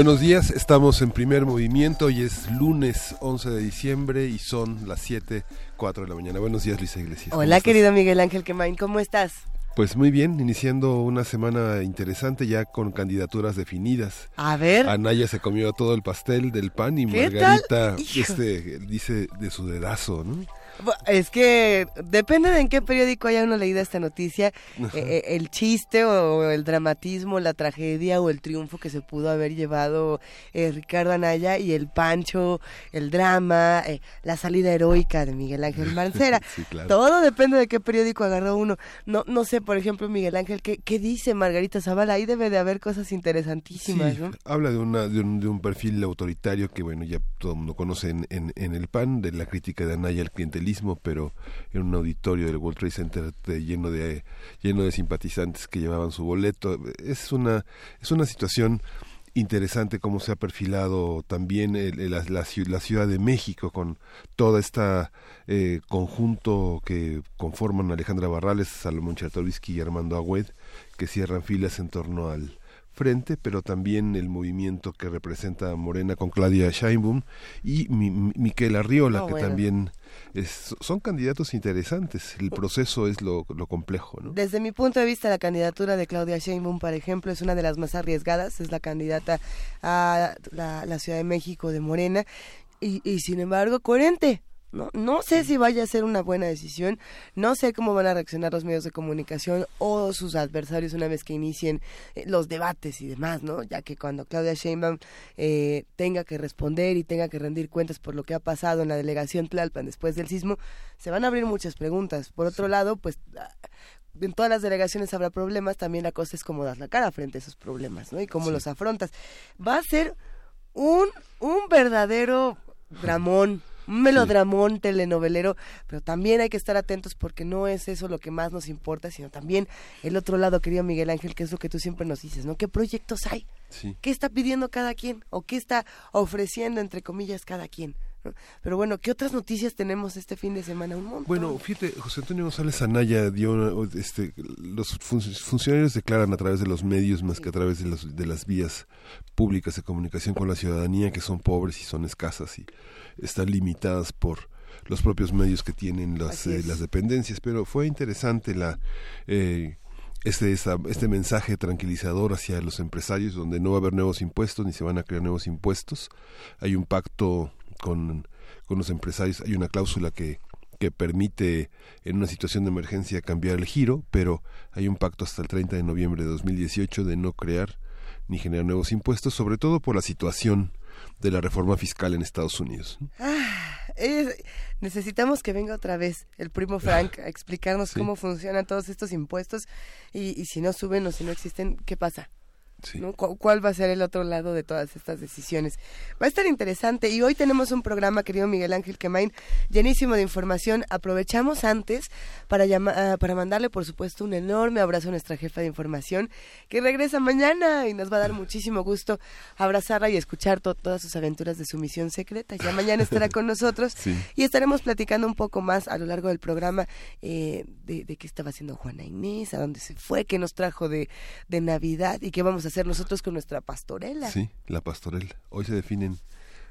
Buenos días, estamos en primer movimiento y es lunes 11 de diciembre y son las 7, 4 de la mañana. Buenos días, Luisa Iglesias. Hola, querido Miguel Ángel Quemain, ¿cómo estás? Pues muy bien, iniciando una semana interesante ya con candidaturas definidas. A ver. Anaya se comió todo el pastel del pan y Margarita este dice de su dedazo, ¿no? Es que depende de en qué periódico haya uno leído esta noticia, eh, eh, el chiste o el dramatismo, la tragedia o el triunfo que se pudo haber llevado eh, Ricardo Anaya y el pancho, el drama, la salida heroica de Miguel Ángel Mancera. Todo depende de qué periódico agarró uno. No, no sé, por ejemplo, Miguel Ángel, ¿qué, qué dice Margarita Zavala? Ahí debe de haber cosas interesantísimas, ¿no? Habla de, una, de, un, perfil autoritario que, bueno, ya todo el mundo conoce en, en, el PAN, de la crítica de Anaya al clientelismo pero en un auditorio del World Trade Center lleno de lleno de simpatizantes que llevaban su boleto. Es una es una situación interesante cómo se ha perfilado también la, la, Ciudad de México con todo este eh, conjunto que conforman Alejandra Barrales, Salomón Chertovisky y Armando Agüed, que cierran filas en torno al frente, pero también el movimiento que representa Morena con Claudia Sheinbaum y Miquel Arriola, que también son candidatos interesantes. El proceso es lo, complejo. ¿no? Desde mi punto de vista, la candidatura de Claudia Sheinbaum, por ejemplo, es una de las más arriesgadas. Es la candidata a la, Ciudad de México de Morena. Y, y sin embargo, coherente. No, no sé si vaya a ser una buena decisión, no sé cómo van a reaccionar los medios de comunicación o sus adversarios una vez que inicien eh, los debates y demás, ¿no? Ya que cuando Claudia Sheinbaum eh, tenga que responder y tenga que rendir cuentas por lo que ha pasado en la delegación Tlalpan después del sismo, se van a abrir muchas preguntas. Por otro lado, pues ah, en todas las delegaciones habrá problemas, también la cosa es cómo das la cara frente a esos problemas, ¿no? Y cómo los afrontas. Va a ser un, un verdadero dramón un melodramón telenovelero, pero también hay que estar atentos porque no es eso lo que más nos importa, sino también el otro lado, querido Miguel Ángel, que es lo que tú siempre nos dices, ¿no? ¿Qué proyectos hay? ¿Qué está pidiendo cada quien? ¿O qué está ofreciendo, entre comillas, cada quien? Pero bueno, ¿qué otras noticias tenemos este fin de semana? Un montón. Bueno, fíjate, José Antonio González Anaya dio, este, los funcionarios declaran a través de los medios más que a través de, los, de las vías públicas de comunicación con la ciudadanía que son pobres y son escasas y están limitadas por los propios medios que tienen las, eh, las dependencias, pero fue interesante la eh, este, este mensaje tranquilizador hacia los empresarios donde no va a haber nuevos impuestos ni se van a crear nuevos impuestos. Hay un pacto con, con los empresarios, hay una cláusula que, que permite en una situación de emergencia cambiar el giro, pero hay un pacto hasta el 30 de noviembre de 2018 de no crear ni generar nuevos impuestos, sobre todo por la situación de la reforma fiscal en Estados Unidos. Ah, necesitamos que venga otra vez el primo Frank a explicarnos cómo funcionan todos estos impuestos y, y si no suben o si no existen, ¿qué pasa? ¿Cuál va a ser el otro lado de todas estas decisiones? Va a estar interesante y hoy tenemos un programa, querido Miguel Ángel Quemain, llenísimo de información. Aprovechamos antes para, ah, para mandarle, por supuesto, un enorme abrazo a nuestra jefa de información que regresa mañana y nos va a dar muchísimo gusto abrazarla y escuchar todas sus aventuras de su misión secreta. Ya mañana estará con nosotros y estaremos platicando un poco más a lo largo del programa eh, de, qué estaba haciendo Juana Inés, a dónde se fue, qué nos trajo de, de Navidad y qué vamos a hacer nosotros con nuestra pastorela. Sí, la pastorela. Hoy se definen.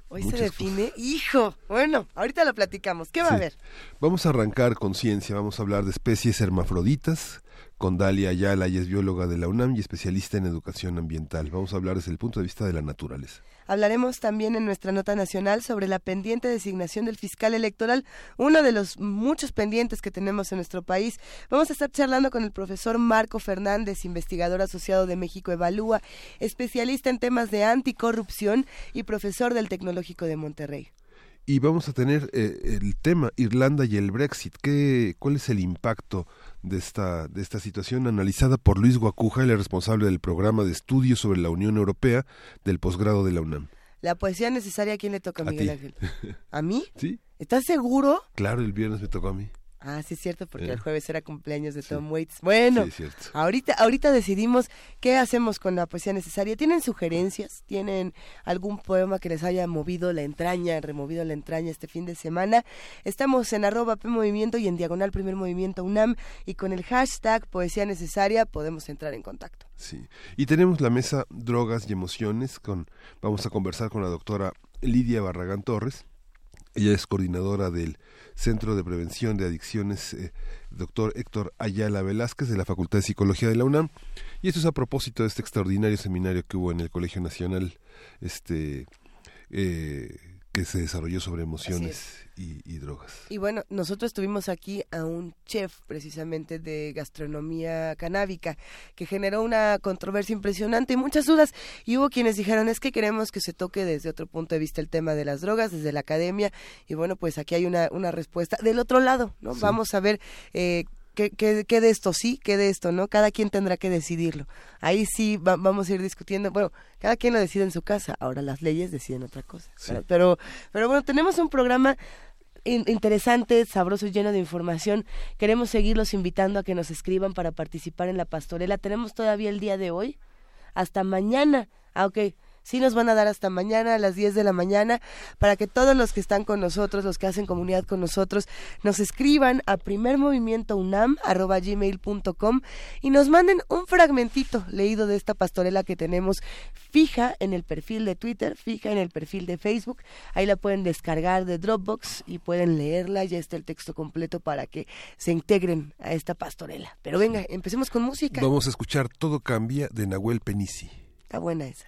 Hoy se define, hijo. Bueno, ahorita lo platicamos. ¿Qué va a haber? Vamos a arrancar con ciencia. Vamos a hablar de especies hermafroditas con Dalia Ayala, ella es bióloga de la UNAM y especialista en educación ambiental. Vamos a hablar desde el punto de vista de la naturaleza. Hablaremos también en nuestra nota nacional sobre la pendiente designación del fiscal electoral, uno de los muchos pendientes que tenemos en nuestro país. Vamos a estar charlando con el profesor Marco Fernández, investigador asociado de México Evalúa, especialista en temas de anticorrupción y profesor del Tecnológico de Monterrey. Y vamos a tener eh, el tema Irlanda y el Brexit. ¿Qué, ¿Cuál es el impacto de esta, de esta situación analizada por Luis Guacuja, el responsable del programa de estudios sobre la Unión Europea del posgrado de la UNAM? La poesía necesaria, ¿a quién le toca, Miguel Ángel? ¿A mí? Sí. ¿Estás seguro? Claro, el viernes me tocó a mí. Ah, sí es cierto, porque el jueves era cumpleaños de Tom Waits. Bueno, sí, cierto. ahorita, ahorita decidimos qué hacemos con la poesía necesaria. ¿Tienen sugerencias? ¿Tienen algún poema que les haya movido la entraña, removido la entraña este fin de semana? Estamos en arroba P Movimiento y en diagonal Primer Movimiento UNAM y con el hashtag poesía necesaria podemos entrar en contacto. Sí, y tenemos la mesa Drogas y Emociones. con Vamos a conversar con la doctora Lidia Barragán Torres. Ella es coordinadora del Centro de Prevención de Adicciones, eh, doctor Héctor Ayala Velázquez, de la Facultad de Psicología de la UNAM. Y esto es a propósito de este extraordinario seminario que hubo en el Colegio Nacional, este, eh, que se desarrolló sobre emociones y, drogas. Y bueno, nosotros tuvimos aquí a un chef precisamente de gastronomía canábica que generó una controversia impresionante y muchas dudas. Y hubo quienes dijeron, es que queremos que se toque desde otro punto de vista el tema de las drogas, desde la academia. Y bueno, pues aquí hay una, una respuesta del otro lado, ¿no? Vamos a ver eh, ¿Qué, qué, de esto sí, qué de esto no? Cada quien tendrá que decidirlo. Ahí sí vamos a ir discutiendo. Bueno, cada quien lo decide en su casa. Ahora las leyes deciden otra cosa. Pero, pero bueno, tenemos un programa interesante, sabroso y lleno de información. Queremos seguirlos invitando a que nos escriban para participar en la pastorela. Tenemos todavía el día de hoy. Hasta mañana. Ah, ok sí nos van a dar hasta mañana a las 10 de la mañana para que todos los que están con nosotros, los que hacen comunidad con nosotros, nos escriban a primermovimientounam.gmail.com y nos manden un fragmentito leído de esta pastorela que tenemos fija en el perfil de Twitter, fija en el perfil de Facebook. Ahí la pueden descargar de Dropbox y pueden leerla. Ya está el texto completo para que se integren a esta pastorela. Pero venga, empecemos con música. Vamos a escuchar Todo Cambia de Nahuel Penisi. Está buena esa.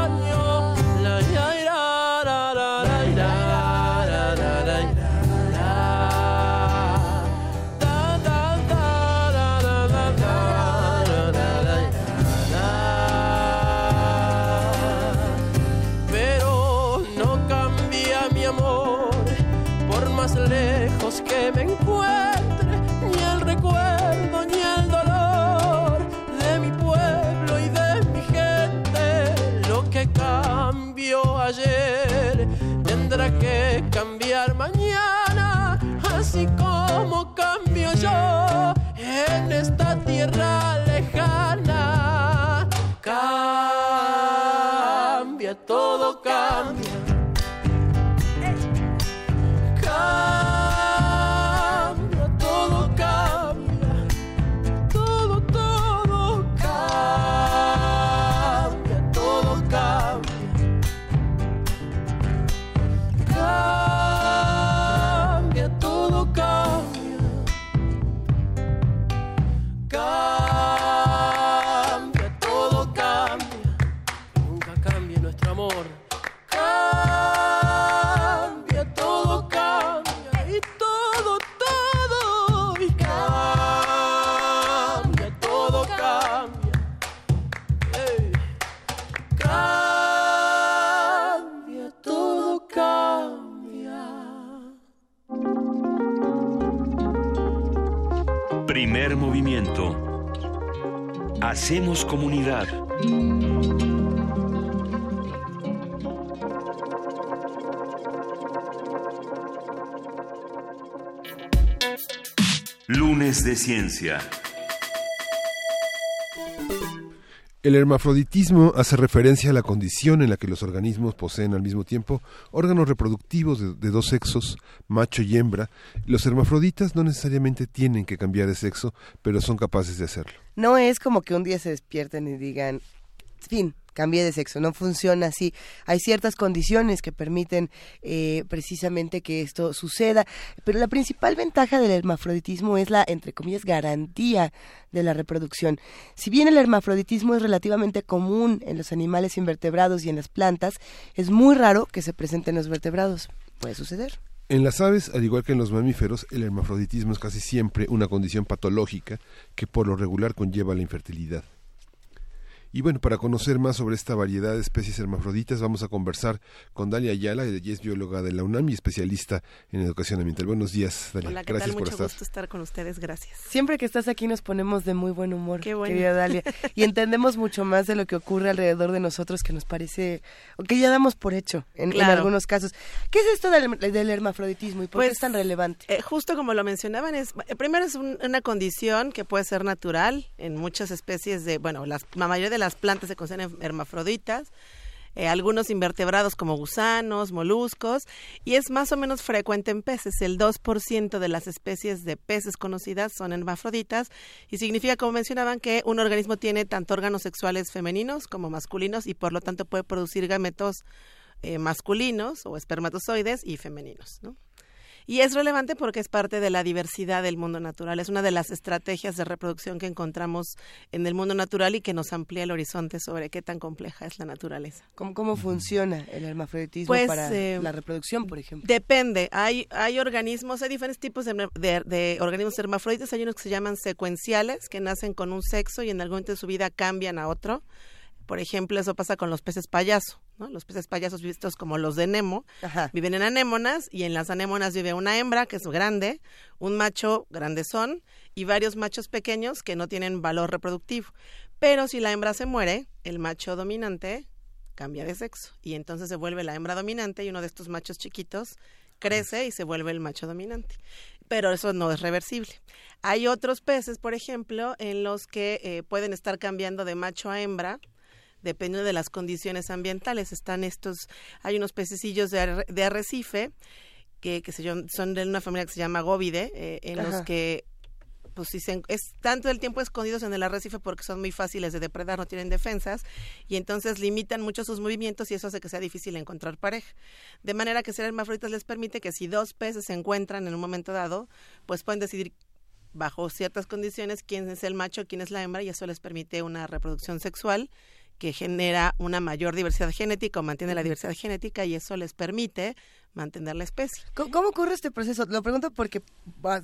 Mañana, comunidad. Lunes de Ciencia. El hermafroditismo hace referencia a la condición en la que los organismos poseen al mismo tiempo órganos reproductivos de, dos sexos, macho y hembra. Los hermafroditas no necesariamente tienen que cambiar de sexo, pero son capaces de hacerlo. No es como que un día se despierten y digan, fin, cambié de sexo, no funciona así. Hay ciertas condiciones que permiten eh, precisamente que esto suceda, pero la principal ventaja del hermafroditismo es la, entre comillas, garantía de la reproducción. Si bien el hermafroditismo es relativamente común en los animales invertebrados y en las plantas, es muy raro que se presente en los vertebrados. Puede suceder. En las aves, al igual que en los mamíferos, el hermafroditismo es casi siempre una condición patológica que por lo regular conlleva la infertilidad. Y bueno, para conocer más sobre esta variedad de especies hermafroditas, vamos a conversar con Dalia Ayala, ella es bióloga de la UNAM y especialista en educación ambiental. Buenos días, Dalia. Hola, ¿qué gracias tal? Mucho gusto estar con ustedes, gracias. Siempre que estás aquí nos ponemos de muy buen humor, Qué bueno. querida Dalia, y entendemos mucho más de lo que ocurre alrededor de nosotros que nos parece, o que ya damos por hecho en, algunos casos. ¿Qué es esto del, hermafroditismo y por qué pues, es tan relevante? Eh, justo como lo mencionaban, es eh, primero es una condición que puede ser natural en muchas especies de, bueno, la mayoría de las plantas se consideran hermafroditas, eh, algunos invertebrados como gusanos, moluscos, y es más o menos frecuente en peces. El 2% de las especies de peces conocidas son hermafroditas, y significa, como mencionaban, que un organismo tiene tanto órganos sexuales femeninos como masculinos, y por lo tanto puede producir gametos eh, masculinos o espermatozoides y femeninos. ¿no? Y es relevante porque es parte de la diversidad del mundo natural. Es una de las estrategias de reproducción que encontramos en el mundo natural y que nos amplía el horizonte sobre qué tan compleja es la naturaleza. ¿Cómo, cómo funciona el hermafroditismo pues, para eh, la reproducción, por ejemplo? Depende. Hay, hay organismos, hay diferentes tipos de, de, organismos hermafroditas. Hay unos que se llaman secuenciales, que nacen con un sexo y en algún momento de su vida cambian a otro. Por ejemplo, eso pasa con los peces payaso. ¿No? Los peces payasos vistos como los de Nemo viven en anémonas y en las anémonas vive una hembra que es grande, un macho grandezón y varios machos pequeños que no tienen valor reproductivo. Pero si la hembra se muere, el macho dominante cambia de sexo y entonces se vuelve la hembra dominante y uno de estos machos chiquitos crece y se vuelve el macho dominante. Pero eso no es reversible. Hay otros peces, por ejemplo, en los que eh, pueden estar cambiando de macho a hembra dependiendo de las condiciones ambientales. Están estos, hay unos pececillos de, de arrecife que, que se, son de una familia que se llama góvide, eh, en los que pues si se, es tanto el tiempo escondidos en el arrecife porque son muy fáciles de depredar, no tienen defensas y entonces limitan mucho sus movimientos y eso hace que sea difícil encontrar pareja. De manera que ser hermafroditas les permite que si dos peces se encuentran en un momento dado, pues pueden decidir bajo ciertas condiciones quién es el macho, quién es la hembra y eso les permite una reproducción sexual que genera una mayor diversidad genética o mantiene la diversidad genética y eso les permite mantener la especie. ¿Cómo, ocurre este proceso? Lo pregunto porque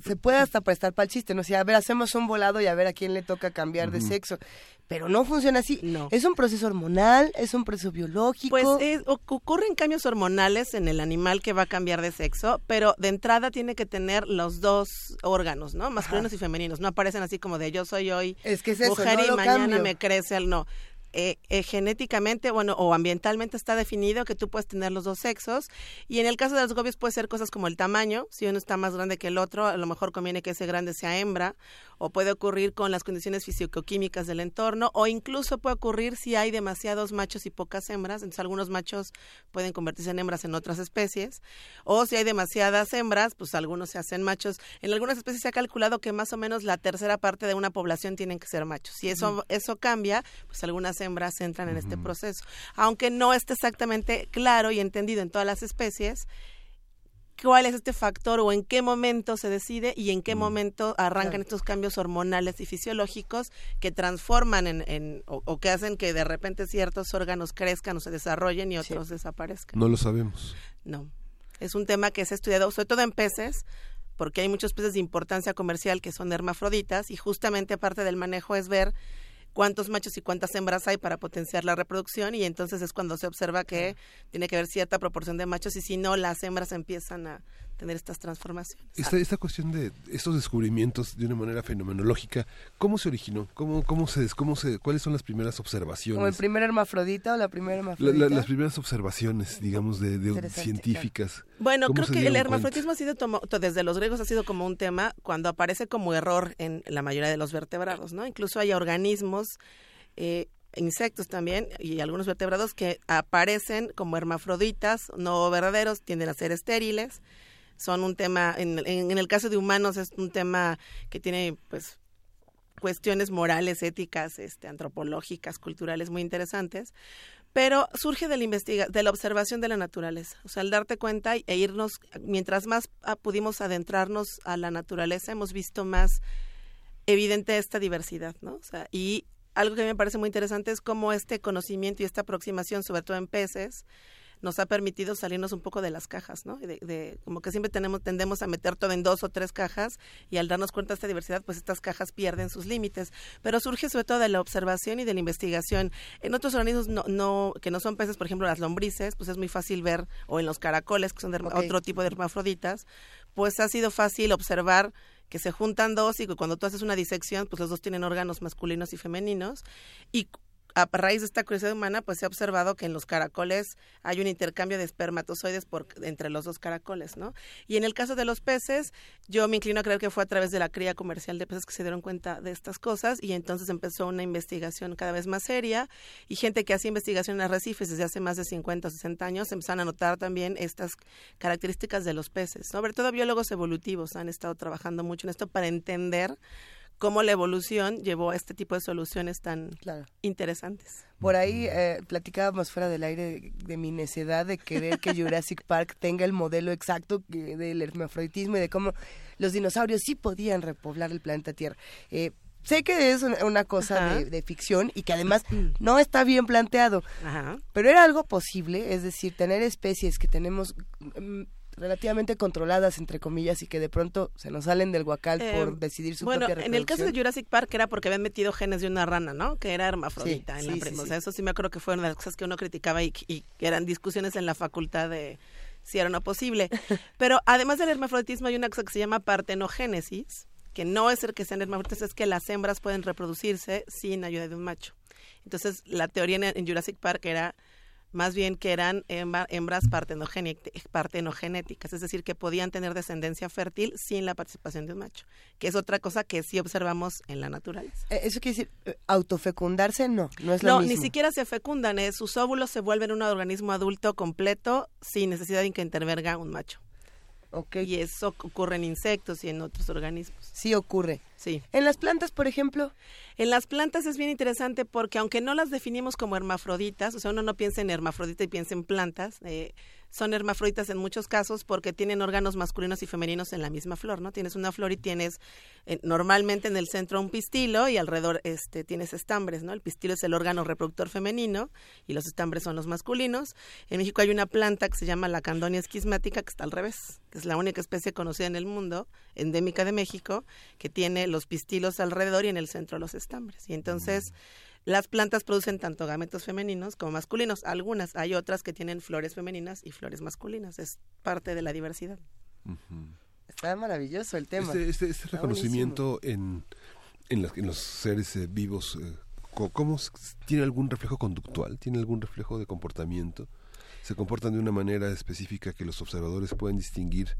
se puede hasta prestar para el chiste, ¿no? O sea, a ver, hacemos un volado y a ver a quién le toca cambiar de sexo. Pero no funciona así. No. Es un proceso hormonal, es un proceso biológico. Pues ocurren cambios hormonales en el animal que va a cambiar de sexo, pero de entrada tiene que tener los dos órganos, ¿no? Masculinos y femeninos. No aparecen así como de yo soy hoy es que es mujer y mañana me crece el no. Eh, eh, genéticamente, bueno, o ambientalmente está definido que tú puedes tener los dos sexos. Y en el caso de los gobios puede ser cosas como el tamaño. Si uno está más grande que el otro, a lo mejor conviene que ese grande sea hembra. O puede ocurrir con las condiciones fisicoquímicas del entorno. O incluso puede ocurrir si hay demasiados machos y pocas hembras. Entonces algunos machos pueden convertirse en hembras en otras especies. O si hay demasiadas hembras, pues algunos se hacen machos. En algunas especies se ha calculado que más o menos la tercera parte de una población tienen que ser machos. Si eso, eso cambia, pues algunas hembras entran en este proceso. Aunque no esté exactamente claro y entendido en todas las especies, cuál es este factor o en qué momento se decide y en qué momento arrancan estos cambios hormonales y fisiológicos que transforman en, o, que hacen que de repente ciertos órganos crezcan o se desarrollen y otros desaparezcan. No lo sabemos. No. Es un tema que se ha estudiado sobre todo en peces, porque hay muchos peces de importancia comercial que son hermafroditas y justamente parte del manejo es ver cuántos machos y cuántas hembras hay para potenciar la reproducción y entonces es cuando se observa que tiene que haber cierta proporción de machos y si no las hembras empiezan a tener estas transformaciones. Esta, esta cuestión de estos descubrimientos de una manera fenomenológica, ¿cómo se originó? ¿Cómo, cómo se, cómo se, ¿Cuáles son las primeras observaciones? ¿Como el primer hermafrodita o la primera hermafrodita? las primeras observaciones, digamos, de, científicas. Bueno, creo que el hermafroditismo ha sido, desde los griegos ha sido como un tema cuando aparece como error en la mayoría de los vertebrados, ¿no? Incluso hay organismos eh, insectos también y algunos vertebrados que aparecen como hermafroditas, no verdaderos, tienden a ser estériles son un tema, en, el caso de humanos es un tema que tiene pues cuestiones morales, éticas, este, antropológicas, culturales muy interesantes, pero surge de la investiga de la observación de la naturaleza, o sea, al darte cuenta e irnos, mientras más ah, pudimos adentrarnos a la naturaleza, hemos visto más evidente esta diversidad, ¿no? O sea, y algo que me parece muy interesante es cómo este conocimiento y esta aproximación, sobre todo en peces, nos ha permitido salirnos un poco de las cajas, ¿no? De, como que siempre tenemos tendemos a meter todo en dos o tres cajas y al darnos cuenta de esta diversidad, pues estas cajas pierden sus límites. Pero surge sobre todo de la observación y de la investigación. En otros organismos no, no que no son peces, por ejemplo, las lombrices, pues es muy fácil ver, o en los caracoles, que son de otro tipo de hermafroditas, pues ha sido fácil observar que se juntan dos y que cuando tú haces una disección, pues los dos tienen órganos masculinos y femeninos. Y a raíz de esta curiosidad humana, pues se ha observado que en los caracoles hay un intercambio de espermatozoides por, entre los dos caracoles, ¿no? Y en el caso de los peces, yo me inclino a creer que fue a través de la cría comercial de peces que se dieron cuenta de estas cosas y entonces empezó una investigación cada vez más seria y gente que hace investigación en arrecifes desde hace más de 50 o 60 años empezaron a notar también estas características de los peces. Sobre todo biólogos evolutivos han estado trabajando mucho en esto para entender cómo la evolución llevó a este tipo de soluciones tan interesantes. Por ahí eh, platicábamos fuera del aire de, mi necedad de querer que Jurassic Park tenga el modelo exacto del hermafroditismo y de cómo los dinosaurios sí podían repoblar el planeta Tierra. Eh, sé que es una, cosa de, ficción y que además no está bien planteado, pero era algo posible, es decir, tener especies que tenemos mm, relativamente controladas, entre comillas, y que de pronto se nos salen del guacal eh, por decidir su bueno, propia Bueno, en el caso de Jurassic Park era porque habían metido genes de una rana, ¿no? Que era hermafrodita en la sí, O sea, eso sí me acuerdo que fue una de las cosas que uno criticaba y, y eran discusiones en la facultad de si era o no posible. Pero además del hermafroditismo hay una cosa que se llama partenogénesis, que no es el que sean hermafroditas, es que las hembras pueden reproducirse sin ayuda de un macho. Entonces, la teoría en Jurassic Park era más bien que eran hembras partenogenéticas, es decir, que podían tener descendencia fértil sin la participación de un macho, que es otra cosa que sí observamos en la naturaleza. Eh, ¿Eso quiere decir eh, autofecundarse? No, no es lo mismo. No, ni siquiera se fecundan, eh, sus óvulos se vuelven un organismo adulto completo sin necesidad de que intervenga un macho. Okay. Y eso ocurre en insectos y en otros organismos. Sí ocurre. Sí. En las plantas, por ejemplo. En las plantas es bien interesante porque aunque no las definimos como hermafroditas, o sea, uno no piensa en hermafrodita y piensa en plantas, eh, son hermafroditas en muchos casos porque tienen órganos masculinos y femeninos en la misma flor, ¿no? Tienes una flor y tienes eh, normalmente en el centro un pistilo y alrededor este tienes estambres, ¿no? El pistilo es el órgano reproductor femenino y los estambres son los masculinos. En México hay una planta que se llama la candonia esquismática que está al revés, que es la única especie conocida en el mundo, endémica de México, que tiene los pistilos alrededor y en el centro los estambres. Y entonces las plantas producen tanto gametos femeninos como masculinos. Algunas, hay otras que tienen flores femeninas y flores masculinas. Es parte de la diversidad. Está maravilloso el tema. Este, este, este reconocimiento en, en, los seres eh, vivos, eh, ¿cómo tiene algún reflejo conductual? ¿Tiene algún reflejo de comportamiento? Se comportan de una manera específica que los observadores pueden distinguir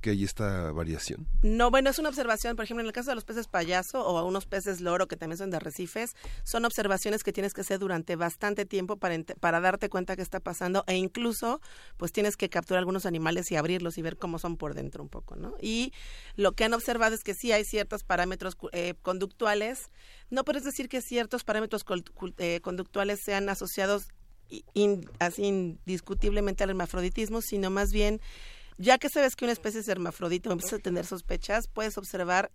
que hay esta variación? No, bueno, es una observación, por ejemplo, en el caso de los peces payaso o unos peces loro que también son de arrecifes, son observaciones que tienes que hacer durante bastante tiempo para, para darte cuenta que está pasando e incluso pues tienes que capturar algunos animales y abrirlos y ver cómo son por dentro un poco, ¿no? Y lo que han observado es que sí hay ciertos parámetros eh, conductuales, no puedes decir que ciertos parámetros eh, conductuales sean asociados así indiscutiblemente al hermafroditismo, sino más bien, ya que sabes que una especie es hermafrodita o empiezas a tener sospechas, puedes observar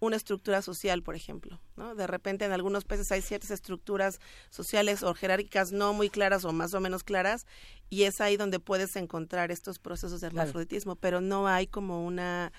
una estructura social, por ejemplo. ¿no? De repente en algunos peces hay ciertas estructuras sociales o jerárquicas no muy claras o más o menos claras y es ahí donde puedes encontrar estos procesos de hermafroditismo, pero no hay como una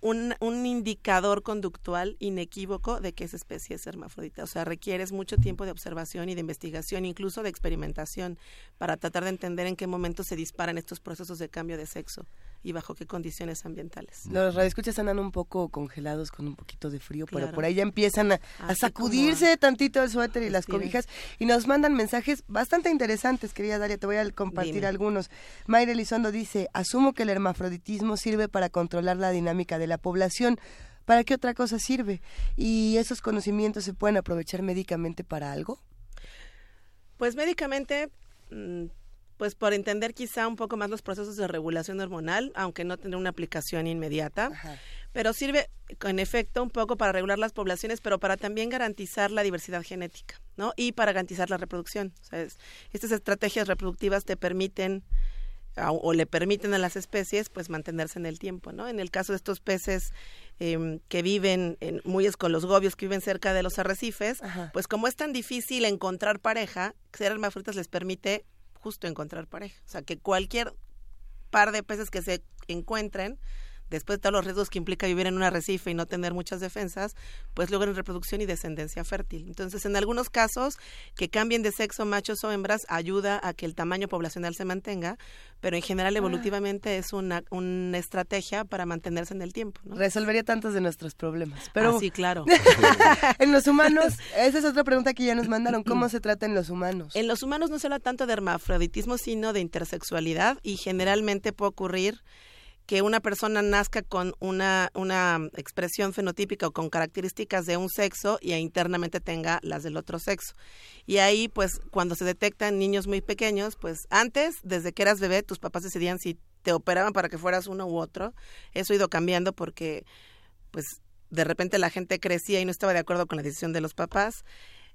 un, un, indicador conductual inequívoco de que esa especie es hermafrodita. O sea, requieres mucho tiempo de observación y de investigación, incluso de experimentación, para tratar de entender en qué momento se disparan estos procesos de cambio de sexo y bajo qué condiciones ambientales. Los radioescuchas andan un poco congelados con un poquito de frío, pero por ahí ya empiezan a, sacudirse tantito el suéter y las cobijas y nos mandan mensajes bastante interesantes, querida Daria, te voy a compartir algunos. Mayra Elizondo dice, asumo que el hermafroditismo sirve para controlar la dinámica de la población. ¿Para qué otra cosa sirve? ¿Y esos conocimientos se pueden aprovechar médicamente para algo? Pues médicamente mm, pues por entender quizá un poco más los procesos de regulación hormonal, aunque no tener una aplicación inmediata. Pero sirve, en efecto, un poco para regular las poblaciones, pero para también garantizar la diversidad genética, ¿no? Y para garantizar la reproducción. estas estrategias reproductivas te permiten o, le permiten a las especies pues mantenerse en el tiempo, ¿no? En el caso de estos peces em, que viven en, muy con los gobios que viven cerca de los arrecifes, pues como es tan difícil encontrar pareja, ser hermafroditas les permite justo encontrar pareja. O sea, que cualquier par de peces que se encuentren después de todos los riesgos que implica vivir en un arrecife y no tener muchas defensas, pues logran reproducción y descendencia fértil. Entonces, en algunos casos, que cambien de sexo machos o hembras ayuda a que el tamaño poblacional se mantenga, pero en general ah. evolutivamente es una, una estrategia para mantenerse en el tiempo. Resolvería tantos de nuestros problemas. Pero ah, sí, claro. en los humanos, esa es otra pregunta que ya nos mandaron, ¿cómo se trata en los humanos? En los humanos no se habla tanto de hermafroditismo, sino de intersexualidad y generalmente puede ocurrir que una persona nazca con una, una expresión fenotípica o con características de un sexo y internamente tenga las del otro sexo. Y ahí, pues, cuando se detectan niños muy pequeños, pues antes, desde que eras bebé, tus papás decidían si te operaban para que fueras uno u otro. Eso ha ido cambiando porque, pues, de repente la gente crecía y no estaba de acuerdo con la decisión de los papás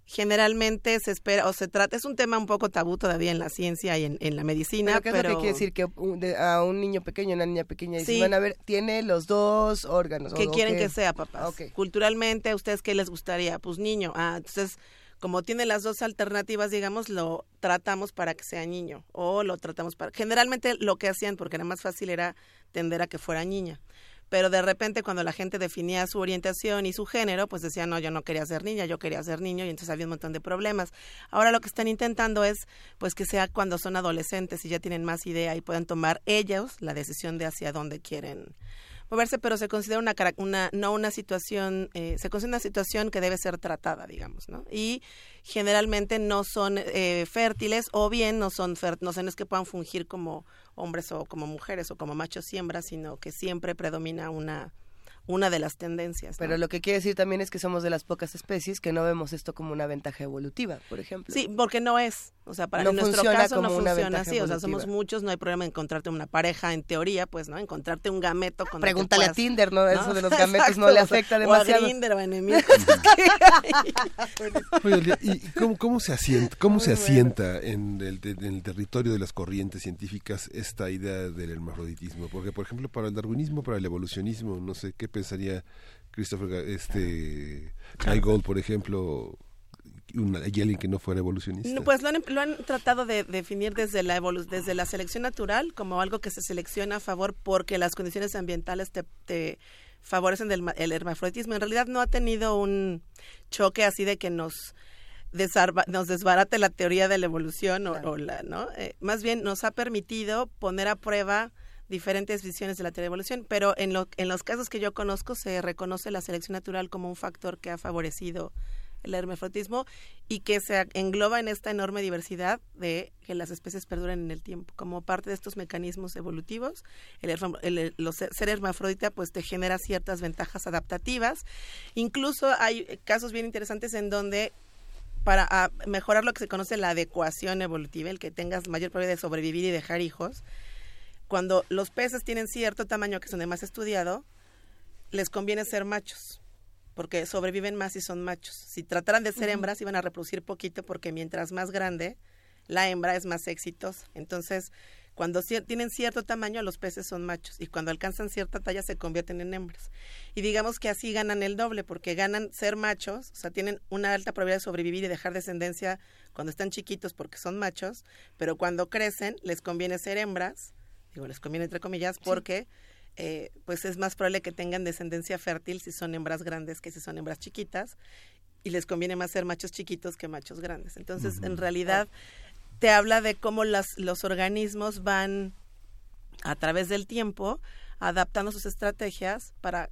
generalmente se espera o se trata, es un tema un poco tabú todavía en la ciencia y en, la medicina. ¿Pero qué es lo que quiere decir? Que a un niño pequeño, una niña pequeña, y van a ver, tiene los dos órganos. ¿Qué quieren que sea, papás? Culturalmente, ¿a ustedes qué les gustaría? Pues niño. Ah, entonces, como tiene las dos alternativas, digamos, lo tratamos para que sea niño o lo tratamos para... Generalmente lo que hacían, porque era más fácil, era tender a que fuera niña pero de repente cuando la gente definía su orientación y su género, pues decía, no, yo no quería ser niña, yo quería ser niño y entonces había un montón de problemas. Ahora lo que están intentando es pues que sea cuando son adolescentes y ya tienen más idea y puedan tomar ellos la decisión de hacia dónde quieren moverse, pero se considera una, una no una situación, eh, se considera una situación que debe ser tratada, digamos, ¿no? Y generalmente no son eh, fértiles o bien no son no son es que puedan fungir como hombres o como mujeres o como machos y hembras, sino que siempre predomina una una de las tendencias. Pero lo que quiere decir también es que somos de las pocas especies que no vemos esto como una ventaja evolutiva, por ejemplo. Sí, porque no es. O sea, para No en nuestro funciona caso no funciona así. O sea, somos muchos, no hay problema en encontrarte una pareja en teoría, pues, ¿no? Encontrarte un gameto con Pregúntale a Tinder, ¿no? Eso ¿no? de los gametos no le afecta O a demasiado. O a enemigos. Oye, ¿y cómo, cómo se asienta, cómo se bueno. asienta en el, en el territorio de las corrientes científicas esta idea del hermafroditismo? Porque, por ejemplo, para el darwinismo, para el evolucionismo, no sé, ¿qué pensaría Christopher, este, Guy Gold, por ejemplo, una, y alguien que no fuera evolucionista? No, pues lo han, lo han tratado de definir desde la evolu- desde la selección natural como algo que se selecciona a favor porque las condiciones ambientales te, te favorecen del, ma- el hermafroditismo. En realidad no ha tenido un choque así de que nos desarba- nos desbarate la teoría de la evolución o, o la, ¿no? Eh, más bien nos ha permitido poner a prueba diferentes visiones de la teoría de evolución, pero en, lo, en los casos que yo conozco se reconoce la selección natural como un factor que ha favorecido el hermafroditismo y que se engloba en esta enorme diversidad de que las especies perduren en el tiempo. Como parte de estos mecanismos evolutivos, el, el- el- ser hermafrodita pues te genera ciertas ventajas adaptativas. Incluso hay casos bien interesantes en donde para mejorar lo que se conoce la adecuación evolutiva, el que tengas mayor probabilidad de sobrevivir y dejar hijos, cuando los peces tienen cierto tamaño que son de más estudiado, les conviene ser machos, porque sobreviven más si son machos. Si trataran de ser hembras, iban a reproducir poquito, porque mientras más grande, la hembra es más exitosa. Entonces, cuando cier- tienen cierto tamaño, los peces son machos, y cuando alcanzan cierta talla, se convierten en hembras. Y digamos que así ganan el doble, porque ganan ser machos, o sea, tienen una alta probabilidad de sobrevivir y dejar descendencia cuando están chiquitos porque son machos, pero cuando crecen les conviene ser hembras, digo, les conviene entre comillas, porque eh, pues es más probable que tengan descendencia fértil si son hembras grandes que si son hembras chiquitas, y les conviene más ser machos chiquitos que machos grandes. Entonces, en realidad, te habla de cómo las, los organismos van a través del tiempo adaptando sus estrategias para,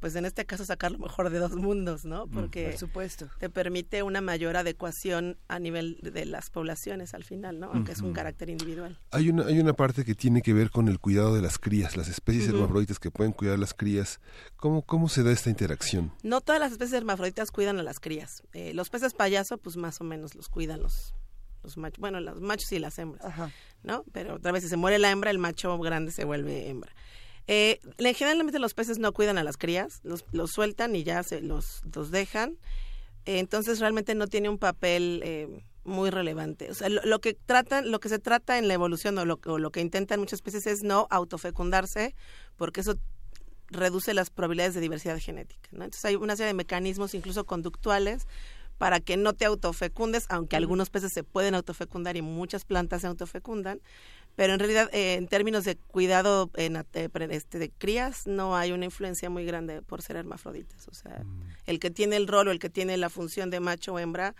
pues en este caso, sacar lo mejor de dos mundos, ¿no? Porque Por supuesto. te permite una mayor adecuación a nivel de las poblaciones al final, ¿no? Aunque es un carácter individual. Hay una, hay una parte que tiene que ver con el cuidado de las crías, las especies hermafroditas que pueden cuidar las crías. ¿Cómo, ¿Cómo se da esta interacción? No todas las especies hermafroditas cuidan a las crías. Eh, los peces payaso, pues más o menos los cuidan los, los machos. Bueno, los machos y las hembras. Ajá. ¿no? Pero otra vez si se muere la hembra, el macho grande se vuelve hembra. Eh, generalmente los peces no cuidan a las crías, los, los sueltan y ya se los, los dejan. Eh, entonces realmente no tiene un papel eh, muy relevante. O sea, lo, lo que tratan, lo que se trata en la evolución o lo, o lo que intentan muchas especies es no autofecundarse, porque eso reduce las probabilidades de diversidad genética. ¿no? Entonces hay una serie de mecanismos, incluso conductuales, para que no te autofecundes, aunque algunos peces se pueden autofecundar y muchas plantas se autofecundan, pero en realidad eh, en términos de cuidado en, eh, este, de crías no hay una influencia muy grande por ser hermafroditas. O sea, el que tiene el rol o el que tiene la función de macho o hembra,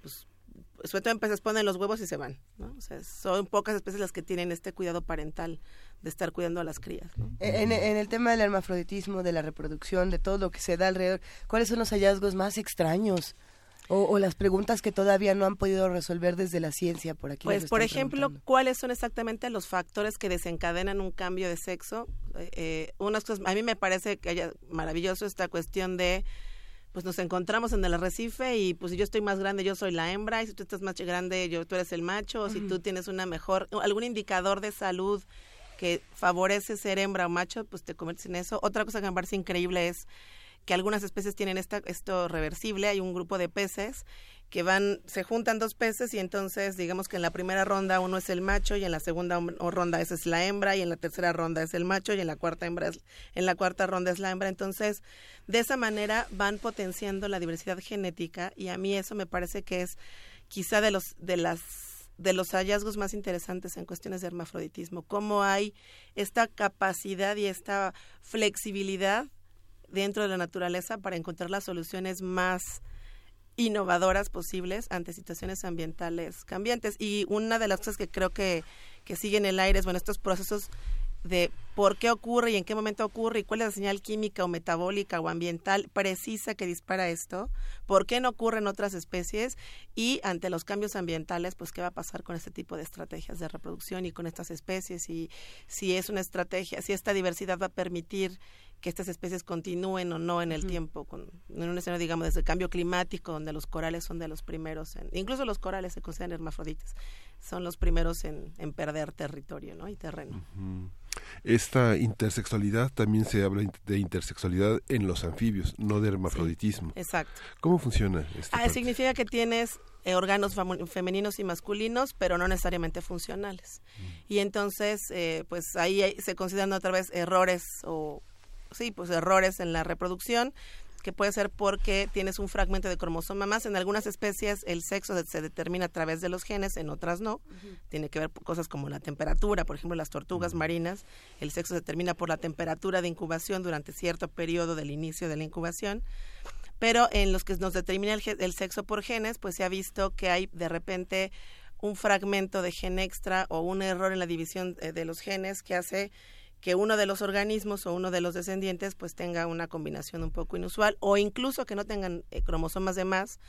pues sobre todo en peces ponen los huevos y se van. ¿no? O sea, son pocas especies las que tienen este cuidado parental de estar cuidando a las crías. ¿no? En, en el tema del hermafroditismo, de la reproducción, de todo lo que se da alrededor, ¿cuáles son los hallazgos más extraños? O, o las preguntas que todavía no han podido resolver desde la ciencia por aquí. Pues, por ejemplo. ¿cuáles son exactamente los factores que desencadenan un cambio de sexo? Eh, eh, unas cosas, a mí me parece que haya maravilloso esta cuestión de, pues nos encontramos en el arrecife y pues si yo estoy más grande, yo soy la hembra, y si tú estás más grande, yo, tú eres el macho, o si tú tienes una mejor, algún indicador de salud que favorece ser hembra o macho, pues te conviertes en eso. Otra cosa que me parece increíble es que algunas especies tienen esta, esto reversible. Hay un grupo de peces que van, se juntan dos peces y entonces digamos que en la primera ronda uno es el macho y en la segunda ronda esa es la hembra y en la tercera ronda es el macho y en la cuarta hembra es, en la cuarta ronda es la hembra. Entonces, de esa manera van potenciando la diversidad genética y a mí eso me parece que es quizá de los de las de los hallazgos más interesantes en cuestiones de hermafroditismo, cómo hay esta capacidad y esta flexibilidad dentro de la naturaleza para encontrar las soluciones más innovadoras posibles ante situaciones ambientales cambiantes. Y una de las cosas que creo que, que sigue en el aire es, bueno, estos procesos de por qué ocurre y en qué momento ocurre y cuál es la señal química o metabólica o ambiental precisa que dispara esto, por qué no ocurre en otras especies y ante los cambios ambientales, pues qué va a pasar con este tipo de estrategias de reproducción y con estas especies y si es una estrategia, si esta diversidad va a permitir que estas especies continúen o no en el tiempo, con, en un escenario, digamos, desde el cambio climático, donde los corales son de los primeros, en, incluso los corales se consideran hermafroditas, son los primeros en, en perder territorio ¿no? y terreno. Esta intersexualidad también se habla de intersexualidad en los anfibios, no de hermafroditismo. exacto. ¿Cómo funciona esto? Ah, significa que tienes eh, órganos femeninos y masculinos, pero no necesariamente funcionales. Mm. Y entonces, eh, pues ahí se consideran otra vez errores o sí, pues errores en la reproducción que puede ser porque tienes un fragmento de cromosoma más. En algunas especies el sexo se determina a través de los genes, en otras no. Tiene que ver cosas como la temperatura, por ejemplo, las tortugas marinas, el sexo se determina por la temperatura de incubación durante cierto periodo del inicio de la incubación. Pero en los que nos determina el, el sexo por genes, pues se ha visto que hay de repente un fragmento de gen extra o un error en la división eh, de los genes que hace que uno de los organismos o uno de los descendientes pues tenga una combinación un poco inusual o incluso que no tengan eh, cromosomas de más,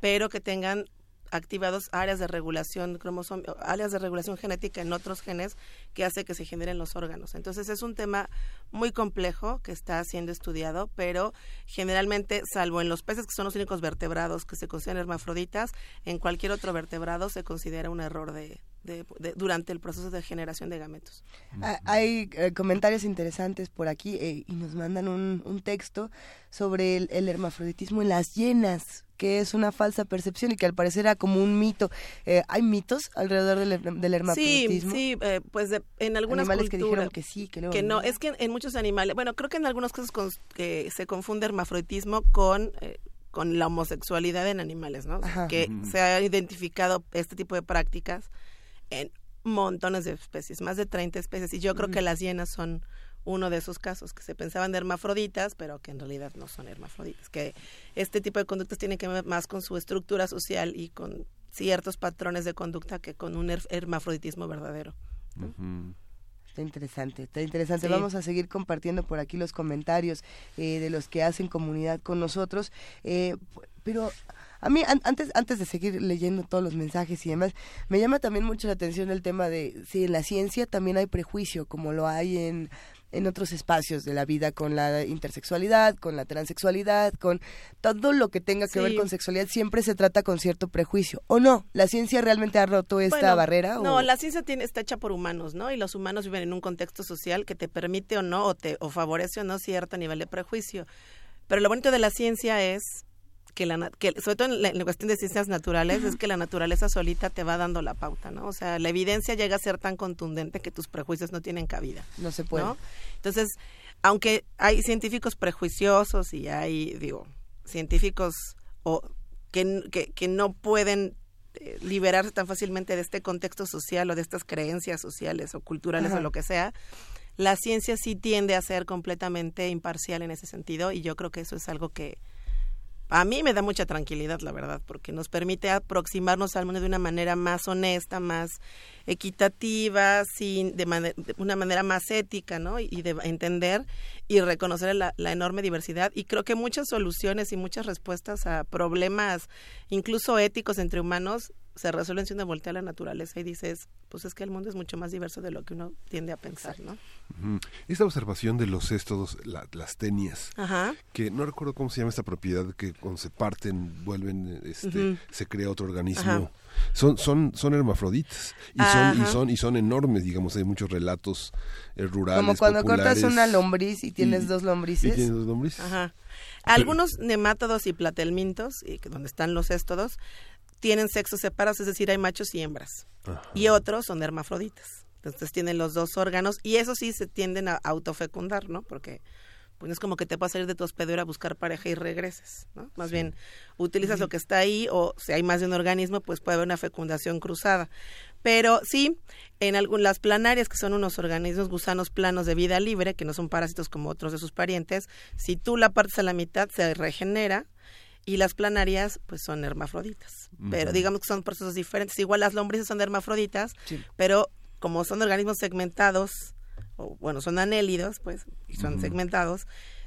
pero que tengan activados áreas de regulación áreas de regulación genética en otros genes que hace que se generen los órganos. Entonces es un tema muy complejo que está siendo estudiado, pero generalmente, salvo en los peces que son los únicos vertebrados que se consideran hermafroditas, en cualquier otro vertebrado se considera un error de, durante el proceso de generación de gametos. Ah, hay eh, comentarios interesantes por aquí eh, y nos mandan un, un texto sobre el, hermafroditismo en las hienas que es una falsa percepción y que al parecer era como un mito. Eh, ¿Hay mitos alrededor del, del hermafroditismo? Sí, sí, pues en algunas animales que dijeron que sí, que, que no. Es que en, muchos animales, bueno, creo que en algunos casos que se confunde hermafroditismo con con la homosexualidad en animales, ¿no? Que se ha identificado este tipo de prácticas en montones de especies, más de 30 especies. Y yo creo que las hienas son uno de esos casos, que se pensaban de hermafroditas, pero que en realidad no son hermafroditas. Que este tipo de conductas tienen que ver más con su estructura social y con ciertos patrones de conducta que con un hermafroditismo verdadero. Está interesante, está interesante. Vamos a seguir compartiendo por aquí los comentarios eh, de los que hacen comunidad con nosotros. Eh, pero a mí, antes, antes de seguir leyendo todos los mensajes y demás, me llama también mucho la atención el tema de si en la ciencia también hay prejuicio, como lo hay en, en otros espacios de la vida, con la intersexualidad, con la transexualidad, con todo lo que tenga que ver con sexualidad, siempre se trata con cierto prejuicio. ¿O no? ¿La ciencia realmente ha roto esta barrera? No, la ciencia tiene, está hecha por humanos, ¿no? Y los humanos viven en un contexto social que te permite o no, o, te, o favorece o no cierto nivel de prejuicio. Pero lo bonito de la ciencia es que, la, que sobre todo en la, cuestión de ciencias naturales, es que la naturaleza solita te va dando la pauta, ¿no? O sea, la evidencia llega a ser tan contundente que tus prejuicios no tienen cabida. No se puede. Entonces, aunque hay científicos prejuiciosos y hay, digo, científicos o que, que, no pueden eh, liberarse tan fácilmente de este contexto social o de estas creencias sociales o culturales o lo que sea, la ciencia sí tiende a ser completamente imparcial en ese sentido y yo creo que eso es algo que, a mí me da mucha tranquilidad, la verdad, porque nos permite aproximarnos al mundo de una manera más honesta, más equitativa, sin, de, una manera más ética, ¿no? Y de entender y reconocer la, la, enorme diversidad. Y creo que muchas soluciones y muchas respuestas a problemas, incluso éticos entre humanos, se resuelven si uno voltea a la naturaleza y dices, pues es que el mundo es mucho más diverso de lo que uno tiende a pensar, ¿no? Esta observación de los cestos, las tenias, que no recuerdo cómo se llama esta propiedad que cuando se parten, vuelven, este, se crea otro organismo. Son, son, son hermafroditas y son, y son, y son enormes, digamos, hay muchos relatos eh, rurales. Como cuando cortas una lombriz y tienes dos lombrices. Y tienes dos lombrices. Algunos nemátodos y platelmintos, y donde están los éstodos, tienen sexos separados, es decir, hay machos y hembras. Y otros son hermafroditas. Entonces tienen los dos órganos y eso sí se tienden a autofecundar, ¿no? Porque pues es como que te puedas salir de tu hospedero a buscar pareja y regreses, ¿no? Más bien utilizas lo que está ahí o si hay más de un organismo, pues puede haber una fecundación cruzada. Pero sí, en algunas las planarias, que son unos organismos gusanos planos de vida libre, que no son parásitos como otros de sus parientes, si tú la partes a la mitad, se regenera y las planarias pues son hermafroditas. Pero digamos que son procesos diferentes. Igual las lombrices son hermafroditas, pero como son organismos segmentados, o bueno, son anélidos, pues, y son segmentados,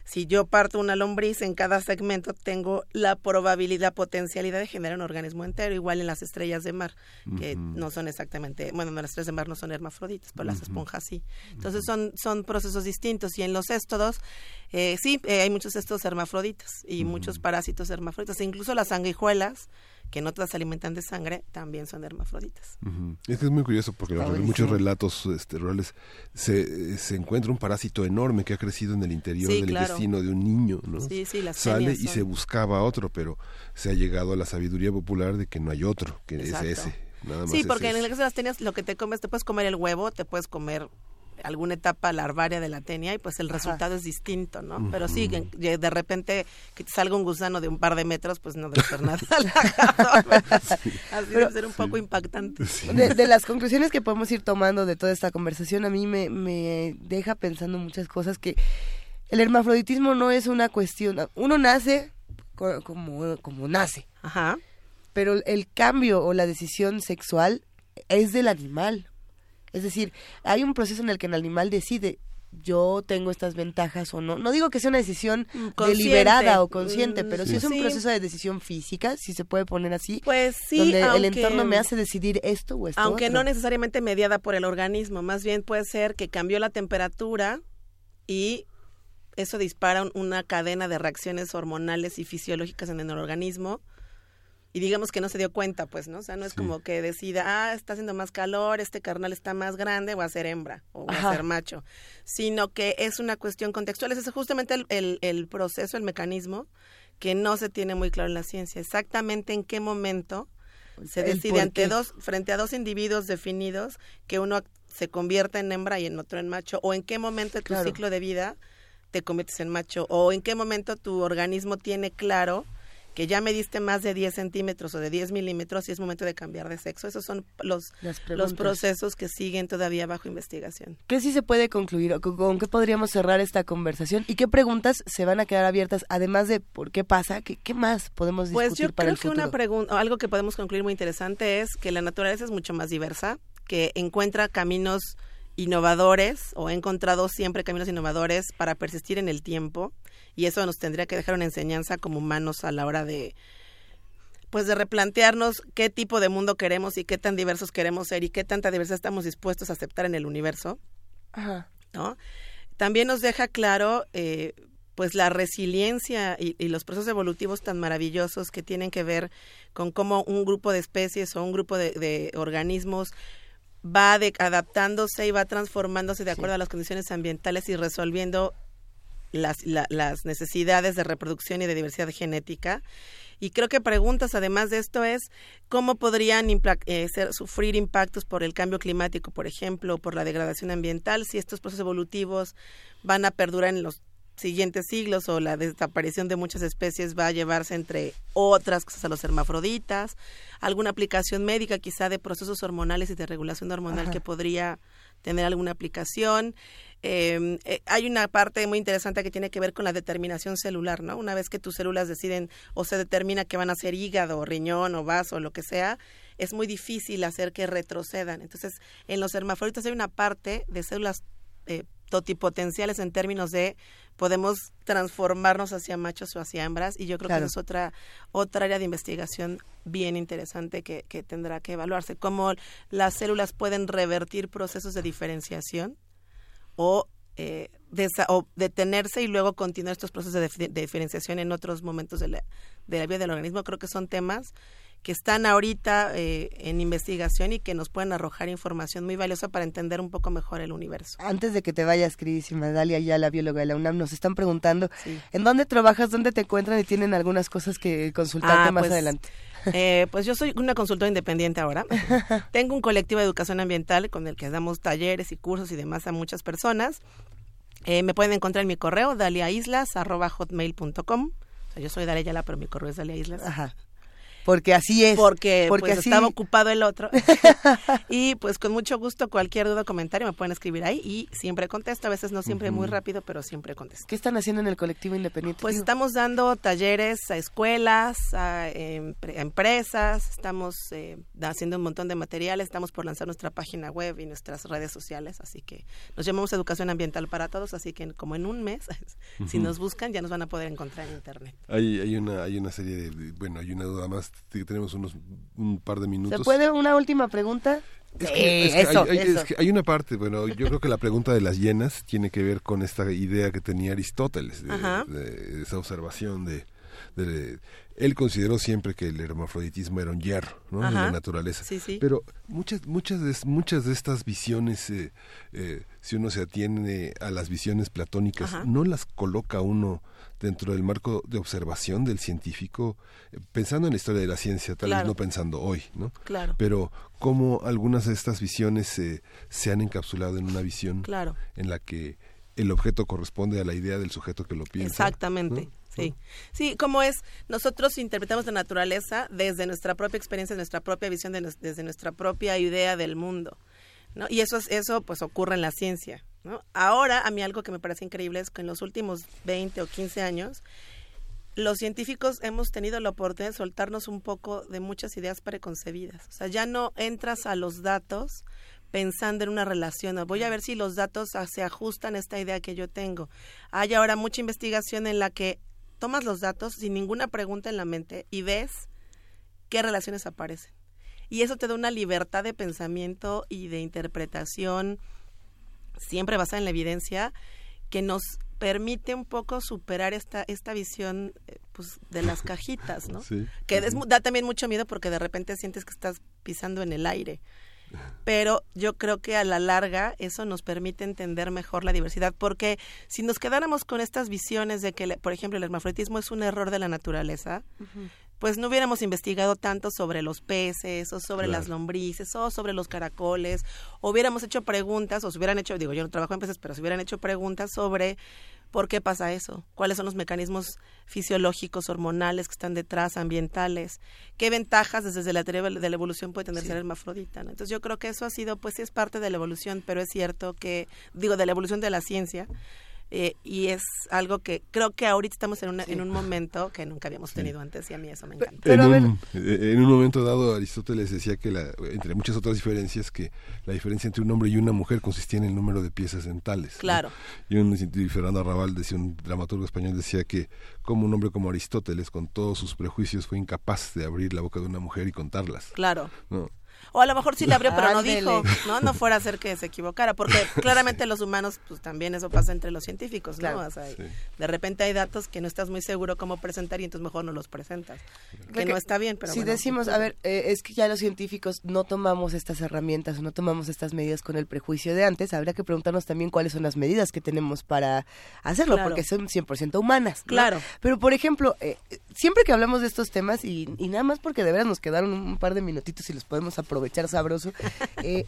si yo parto una lombriz en cada segmento, tengo la probabilidad, potencialidad de generar un organismo entero, igual en las estrellas de mar, que no son exactamente, bueno, las estrellas de mar no son hermafroditas, pero las esponjas sí. Entonces son, son procesos distintos y en los éstodos, eh, sí, eh, hay muchos éstodos hermafroditas y muchos parásitos hermafroditas, e incluso las sanguijuelas, que no todas se alimentan de sangre, también son hermafroditas. Es que es muy curioso porque en muchos relatos este, rurales se, se encuentra un parásito enorme que ha crecido en el interior del intestino de un niño, ¿no? Sí, sí, las Sale y se buscaba otro, pero se ha llegado a la sabiduría popular de que no hay otro, que es ese. Nada más sí, porque en el caso de las tenias lo que te comes, te puedes comer el huevo, te puedes comer alguna etapa larvaria de la tenia y pues el resultado es distinto, ¿no? Pero sí, de repente que te salga un gusano de un par de metros, pues no debe ser nada Así debe ser un poco impactante. De, las conclusiones que podemos ir tomando de toda esta conversación, a mí me, me deja pensando muchas cosas que el hermafroditismo no es una cuestión, uno nace como, como nace, Ajá. pero el cambio o la decisión sexual es del animal. Es decir, hay un proceso en el que el animal decide yo tengo estas ventajas o no. No digo que sea una decisión mm, deliberada o consciente, pero sí, es un proceso de decisión física, si se puede poner así. Pues sí, donde el entorno me hace decidir esto o esto. Aunque no necesariamente mediada por el organismo, más bien puede ser que cambió la temperatura y eso dispara una cadena de reacciones hormonales y fisiológicas en el organismo y digamos que no se dio cuenta, pues, ¿no? O sea, no es como que decida, ah, está haciendo más calor, este carnal está más grande, voy a ser hembra o voy a ser macho, sino que es una cuestión contextual, ese es justamente el, el, proceso, el mecanismo que no se tiene muy claro en la ciencia, exactamente en qué momento se decide ante dos, frente a dos individuos definidos que uno se convierta en hembra y en otro en macho, o en qué momento de tu ciclo de vida te conviertes en macho, o en qué momento tu organismo tiene claro que ya me diste más de 10 centímetros o de 10 milímetros y es momento de cambiar de sexo. Esos son los, los procesos que siguen todavía bajo investigación. ¿Qué sí se puede concluir? ¿Con, qué podríamos cerrar esta conversación? ¿Y qué preguntas se van a quedar abiertas? Además de por qué pasa, ¿qué, qué más podemos discutir pues yo para creo que una pregunta, algo que podemos concluir muy interesante es que la naturaleza es mucho más diversa, que encuentra caminos innovadores o ha encontrado siempre caminos innovadores para persistir en el tiempo y eso nos tendría que dejar una enseñanza como humanos a la hora de pues de replantearnos qué tipo de mundo queremos y qué tan diversos queremos ser y qué tanta diversidad estamos dispuestos a aceptar en el universo. Ajá. ¿No? También nos deja claro eh, pues la resiliencia y, los procesos evolutivos tan maravillosos que tienen que ver con cómo un grupo de especies o un grupo de, organismos va adaptándose y va transformándose de acuerdo a las condiciones ambientales y resolviendo las, las necesidades de reproducción y de diversidad genética. Y creo que preguntas, además de esto, es cómo podrían eh, sufrir impactos por el cambio climático, por ejemplo, o por la degradación ambiental, si estos procesos evolutivos van a perdurar en los siguientes siglos o la desaparición de muchas especies va a llevarse entre otras cosas a los hermafroditas, alguna aplicación médica quizá de procesos hormonales y de regulación hormonal que podría tener alguna aplicación. Em, eh, hay una parte muy interesante que tiene que ver con la determinación celular, ¿no? Una vez que tus células deciden o se determina que van a ser hígado, riñón o vaso o lo que sea, es muy difícil hacer que retrocedan. Entonces, en los hermafroditas hay una parte de células eh, totipotenciales en términos de podemos transformarnos hacia machos o hacia hembras y yo creo que es otra otra área de investigación bien interesante que, que tendrá que evaluarse cómo las células pueden revertir procesos de diferenciación o, eh, o detenerse y luego continuar estos procesos de, diferenciación en otros momentos de la, de la vida del organismo. Creo que son temas que están ahorita eh, en investigación y que nos pueden arrojar información muy valiosa para entender un poco mejor el universo. Antes de que te vayas, queridísima Dalia, ya la bióloga de la UNAM, nos están preguntando en dónde trabajas, dónde te encuentran y tienen algunas cosas que consultarte ah, más pues, adelante. Eh, pues yo soy una consultora independiente ahora. Tengo un colectivo de educación ambiental con el que damos talleres y cursos y demás a muchas personas. Eh, me pueden encontrar en mi correo daliaislas.hotmail.com. O sea, yo soy Dalia Yala, pero mi correo es daliaislas. Ajá porque así es. Porque, porque pues, así... estaba ocupado el otro. y pues con mucho gusto, cualquier duda o comentario me pueden escribir ahí y siempre contesto. A veces no siempre muy rápido, pero siempre contesto. ¿Qué están haciendo en el colectivo independiente? Pues estamos dando talleres a escuelas, a, em, a empresas, estamos eh, haciendo un montón de materiales, estamos por lanzar nuestra página web y nuestras redes sociales, así que nos llamamos Educación Ambiental para Todos, así que como en un mes, si nos buscan ya nos van a poder encontrar en Internet. Hay, hay, una, hay una serie de, bueno, hay una duda más, tenemos unos un par de minutos. ¿Se puede una última pregunta? Es que, es que eso, hay, hay- eso. es que hay una parte, bueno, yo creo que la pregunta de las llenas tiene que ver con esta idea que tenía Aristóteles, de, esa observación de, de- Él consideró siempre que el hermafroditismo era un hierro, ¿no? De la naturaleza. Sí, sí. Pero muchas, muchas, de, muchas de estas visiones, eh, eh, si uno se atiene a las visiones platónicas, Ajá. no las coloca uno dentro del marco de observación del científico, pensando en la historia de la ciencia, tal vez no pensando hoy, ¿no? Claro. pero cómo algunas de estas visiones eh, se han encapsulado en una visión Claro. en la que el objeto corresponde a la idea del sujeto que lo piensa. Exactamente. ¿no? Sí, sí, como es, nosotros interpretamos la naturaleza desde nuestra propia experiencia, nuestra propia visión, de desde nuestra propia idea del mundo, ¿no? Y eso es, eso pues ocurre en la ciencia, ¿no? Ahora, a mí algo que me parece increíble es que en los últimos 20 o 15 años, los científicos hemos tenido la oportunidad de soltarnos un poco de muchas ideas preconcebidas. O sea, ya no entras a los datos pensando en una relación. Voy a ver si los datos se ajustan a esta idea que yo tengo. Hay ahora mucha investigación en la que tomas los datos sin ninguna pregunta en la mente y ves qué relaciones aparecen. Y eso te da una libertad de pensamiento y de interpretación siempre basada en la evidencia que nos permite un poco superar esta esta visión eh, pues de las cajitas, ¿no? Sí. Que es da también mucho miedo porque de repente sientes que estás pisando en el aire. Pero yo creo que a la larga eso nos permite entender mejor la diversidad, porque si nos quedáramos con estas visiones de que, por ejemplo, el hermafroditismo es un error de la naturaleza, pues no hubiéramos investigado tanto sobre los peces o sobre Claro. las lombrices o sobre los caracoles, o hubiéramos hecho preguntas, o se hubieran hecho, digo, yo no trabajo en peces, pero se hubieran hecho preguntas sobre por qué pasa eso, cuáles son los mecanismos fisiológicos, hormonales que están detrás, ambientales, qué ventajas desde la teoría de la evolución puede tener ser hermafrodita. ¿no? Entonces yo creo que eso ha sido, pues sí es parte de la evolución, pero es cierto que, digo, de la evolución de la ciencia, eh, y es algo que creo que ahorita estamos en, una, en un momento que nunca habíamos tenido antes y a mí eso me encanta. Pero en, un, eh, en un momento dado Aristóteles decía que la, entre muchas otras diferencias que la diferencia entre un hombre y una mujer consistía en el número de piezas dentales. ¿no? Claro. Y un científico, Fernando Arrabal, decía, un dramaturgo español, decía que como un hombre como Aristóteles, con todos sus prejuicios, fue incapaz de abrir la boca de una mujer y contarlas. Claro. ¿no? O a lo mejor sí le abrió, pero no dijo, ¿no? No fuera a ser que se equivocara, porque claramente los humanos, pues también eso pasa entre los científicos, ¿no? Claro. O sea, Sí. de repente hay datos que no estás muy seguro cómo presentar y entonces mejor no los presentas. Que no está bien, pero si bueno, decimos, ocurre. a ver, eh, es que ya los científicos no tomamos estas herramientas o no tomamos estas medidas con el prejuicio de antes, habría que preguntarnos también cuáles son las medidas que tenemos para hacerlo, Claro. porque son 100% humanas. ¿no? Claro. Pero, por ejemplo, eh, siempre que hablamos de estos temas, y, y nada más porque de veras nos quedaron un par de minutitos y los podemos aprovechar sabroso, eh,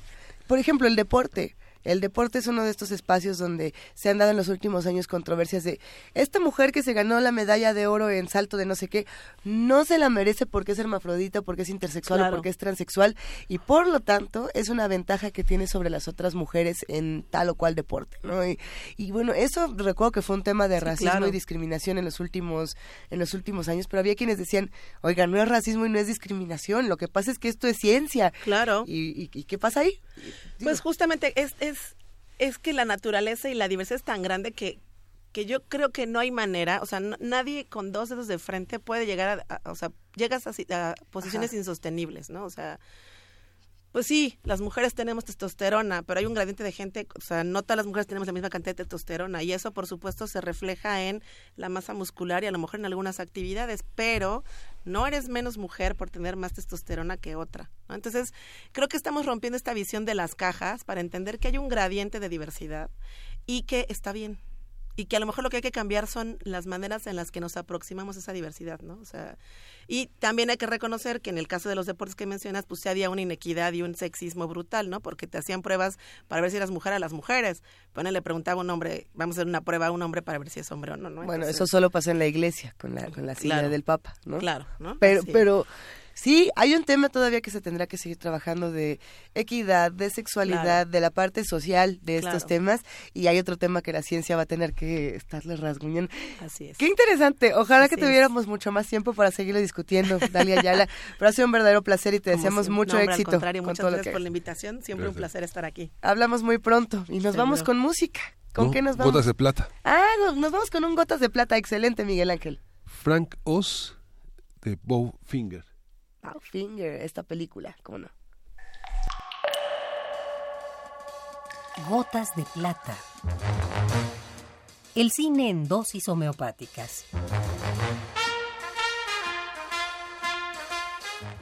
por ejemplo, el deporte. El deporte es uno de estos espacios donde se han dado en los últimos años controversias de esta mujer que se ganó la medalla de oro en salto de no sé qué, no se la merece porque es hermafrodita, porque es intersexual o porque es transexual y por lo tanto es una ventaja que tiene sobre las otras mujeres en tal o cual deporte, ¿no? Y, y bueno, eso recuerdo que fue un tema de Sí, racismo claro. y discriminación en los últimos en los últimos años, pero había quienes decían, "Oiga, no es racismo y no es discriminación, lo que pasa es que esto es ciencia." Claro. ¿Y, y- y qué pasa ahí? Pues justamente es, es, es que la naturaleza y la diversidad es tan grande que, que yo creo que no hay manera, o sea, no- nadie con dos dedos de frente puede llegar a, a- o sea, llegas a posiciones insostenibles, ¿no? O sea, pues sí, las mujeres tenemos testosterona, pero hay un gradiente de gente, o sea, no todas las mujeres tenemos la misma cantidad de testosterona y eso, por supuesto, se refleja en la masa muscular y a lo mejor en algunas actividades, pero no eres menos mujer por tener más testosterona que otra. ¿no? Entonces, creo que estamos rompiendo esta visión de las cajas para entender que hay un gradiente de diversidad y que está bien. Y que a lo mejor lo que hay que cambiar son las maneras en las que nos aproximamos a esa diversidad, ¿no? O sea, y también hay que reconocer que en el caso de los deportes que mencionas, pues sí había una inequidad y un sexismo brutal, ¿no? Porque te hacían pruebas para ver si eras mujer a las mujeres. Bueno, le preguntaba a un hombre, vamos a hacer una prueba a un hombre para ver si es hombre o no, ¿no? Bueno, eso solo pasa en la iglesia con la con la silla Claro. del papa, ¿no? Claro, ¿no? Pero pero Sí, hay un tema todavía que se tendrá que seguir trabajando de equidad, de sexualidad, de la parte social de estos temas y hay otro tema que la ciencia va a tener que estarle rasguñando. Así es. Qué interesante. Ojalá que tuviéramos mucho más tiempo para seguirlo discutiendo, Dalia Ayala. Pero ha sido un verdadero placer y te deseamos mucho éxito. Al muchas gracias por la invitación. Siempre un placer estar aquí. Hablamos muy pronto y nos vamos con música. ¿Con qué nos vamos? Gotas de plata. Ah, nos, vamos con un Gotas de plata. Excelente, Miguel Ángel. Frank Oz de Bow Finger. Esta película, ¿cómo no? Gotas de plata. El cine en dosis homeopáticas.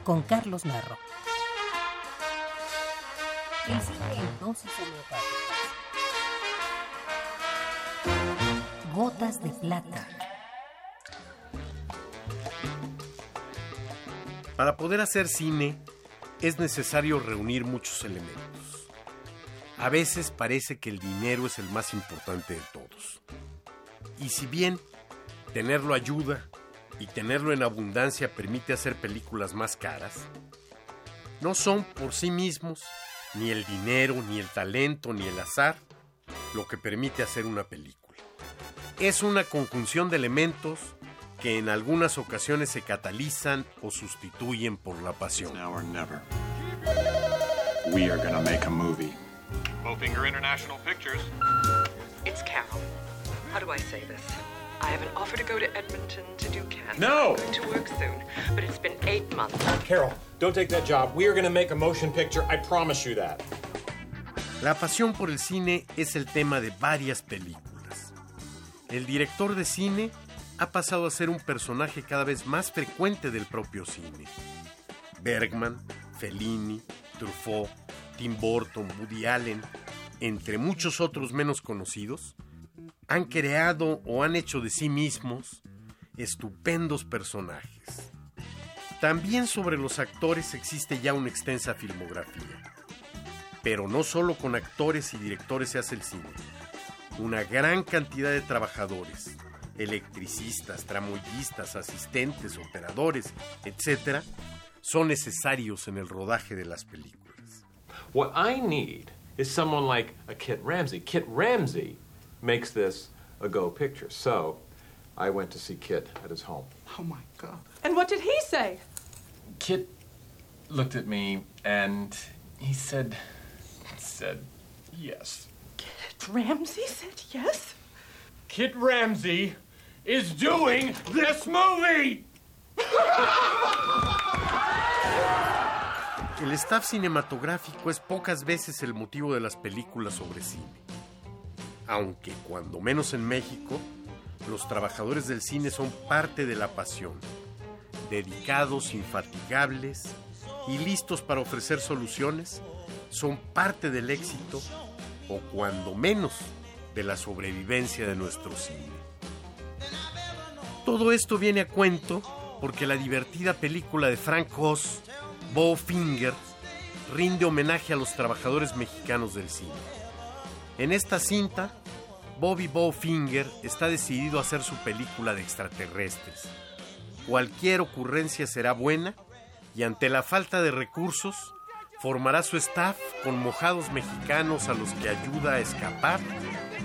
Con Carlos Narro. El cine en dosis homeopáticas. Gotas de plata. Para poder hacer cine es necesario reunir muchos elementos. A veces parece que el dinero es el más importante de todos. Y si bien tenerlo ayuda y tenerlo en abundancia permite hacer películas más caras, no son por sí mismos ni el dinero, ni el talento, ni el azar lo que permite hacer una película. Es una conjunción de elementos que en algunas ocasiones se catalizan o sustituyen por la pasión. We are gonna make a movie. Bowfinger International Pictures. It's Carol. How do I say this? I have an offer to go to Edmonton to do cancer. No! I'm going to work soon, but it's been eight months. Carol, don't take that job. We are going to make a motion picture. I promise you that. La pasión por el cine es el tema de varias películas. El director de cine ha pasado a ser un personaje cada vez más frecuente del propio cine. Bergman, Fellini, Truffaut, Tim Burton, Woody Allen, entre muchos otros menos conocidos, han creado o han hecho de sí mismos estupendos personajes. También sobre los actores existe ya una extensa filmografía. Pero no solo con actores y directores se hace el cine. Una gran cantidad de trabajadores, electricistas, tramoyistas, asistentes, operadores, etc., son necesarios en el rodaje de las películas. What I need is someone like a Kit Ramsey. Kit Ramsey makes this a go picture. So I went to see Kit at his home. Oh my God. And what did he say? Kit looked at me and he said, said yes. Kit Ramsey said yes? Kit Ramsey El staff cinematográfico es pocas veces el motivo de las películas sobre cine. Aunque, cuando menos en México, los trabajadores del cine son parte de la pasión, dedicados, infatigables y listos para ofrecer soluciones, son parte del éxito o cuando menos de la sobrevivencia de nuestro cine. Todo esto viene a cuento porque la divertida película de Frank Oz, Bowfinger, rinde homenaje a los trabajadores mexicanos del cine. En esta cinta, Bobby Bowfinger está decidido a hacer su película de extraterrestres. Cualquier ocurrencia será buena y ante la falta de recursos, formará su staff con mojados mexicanos a los que ayuda a escapar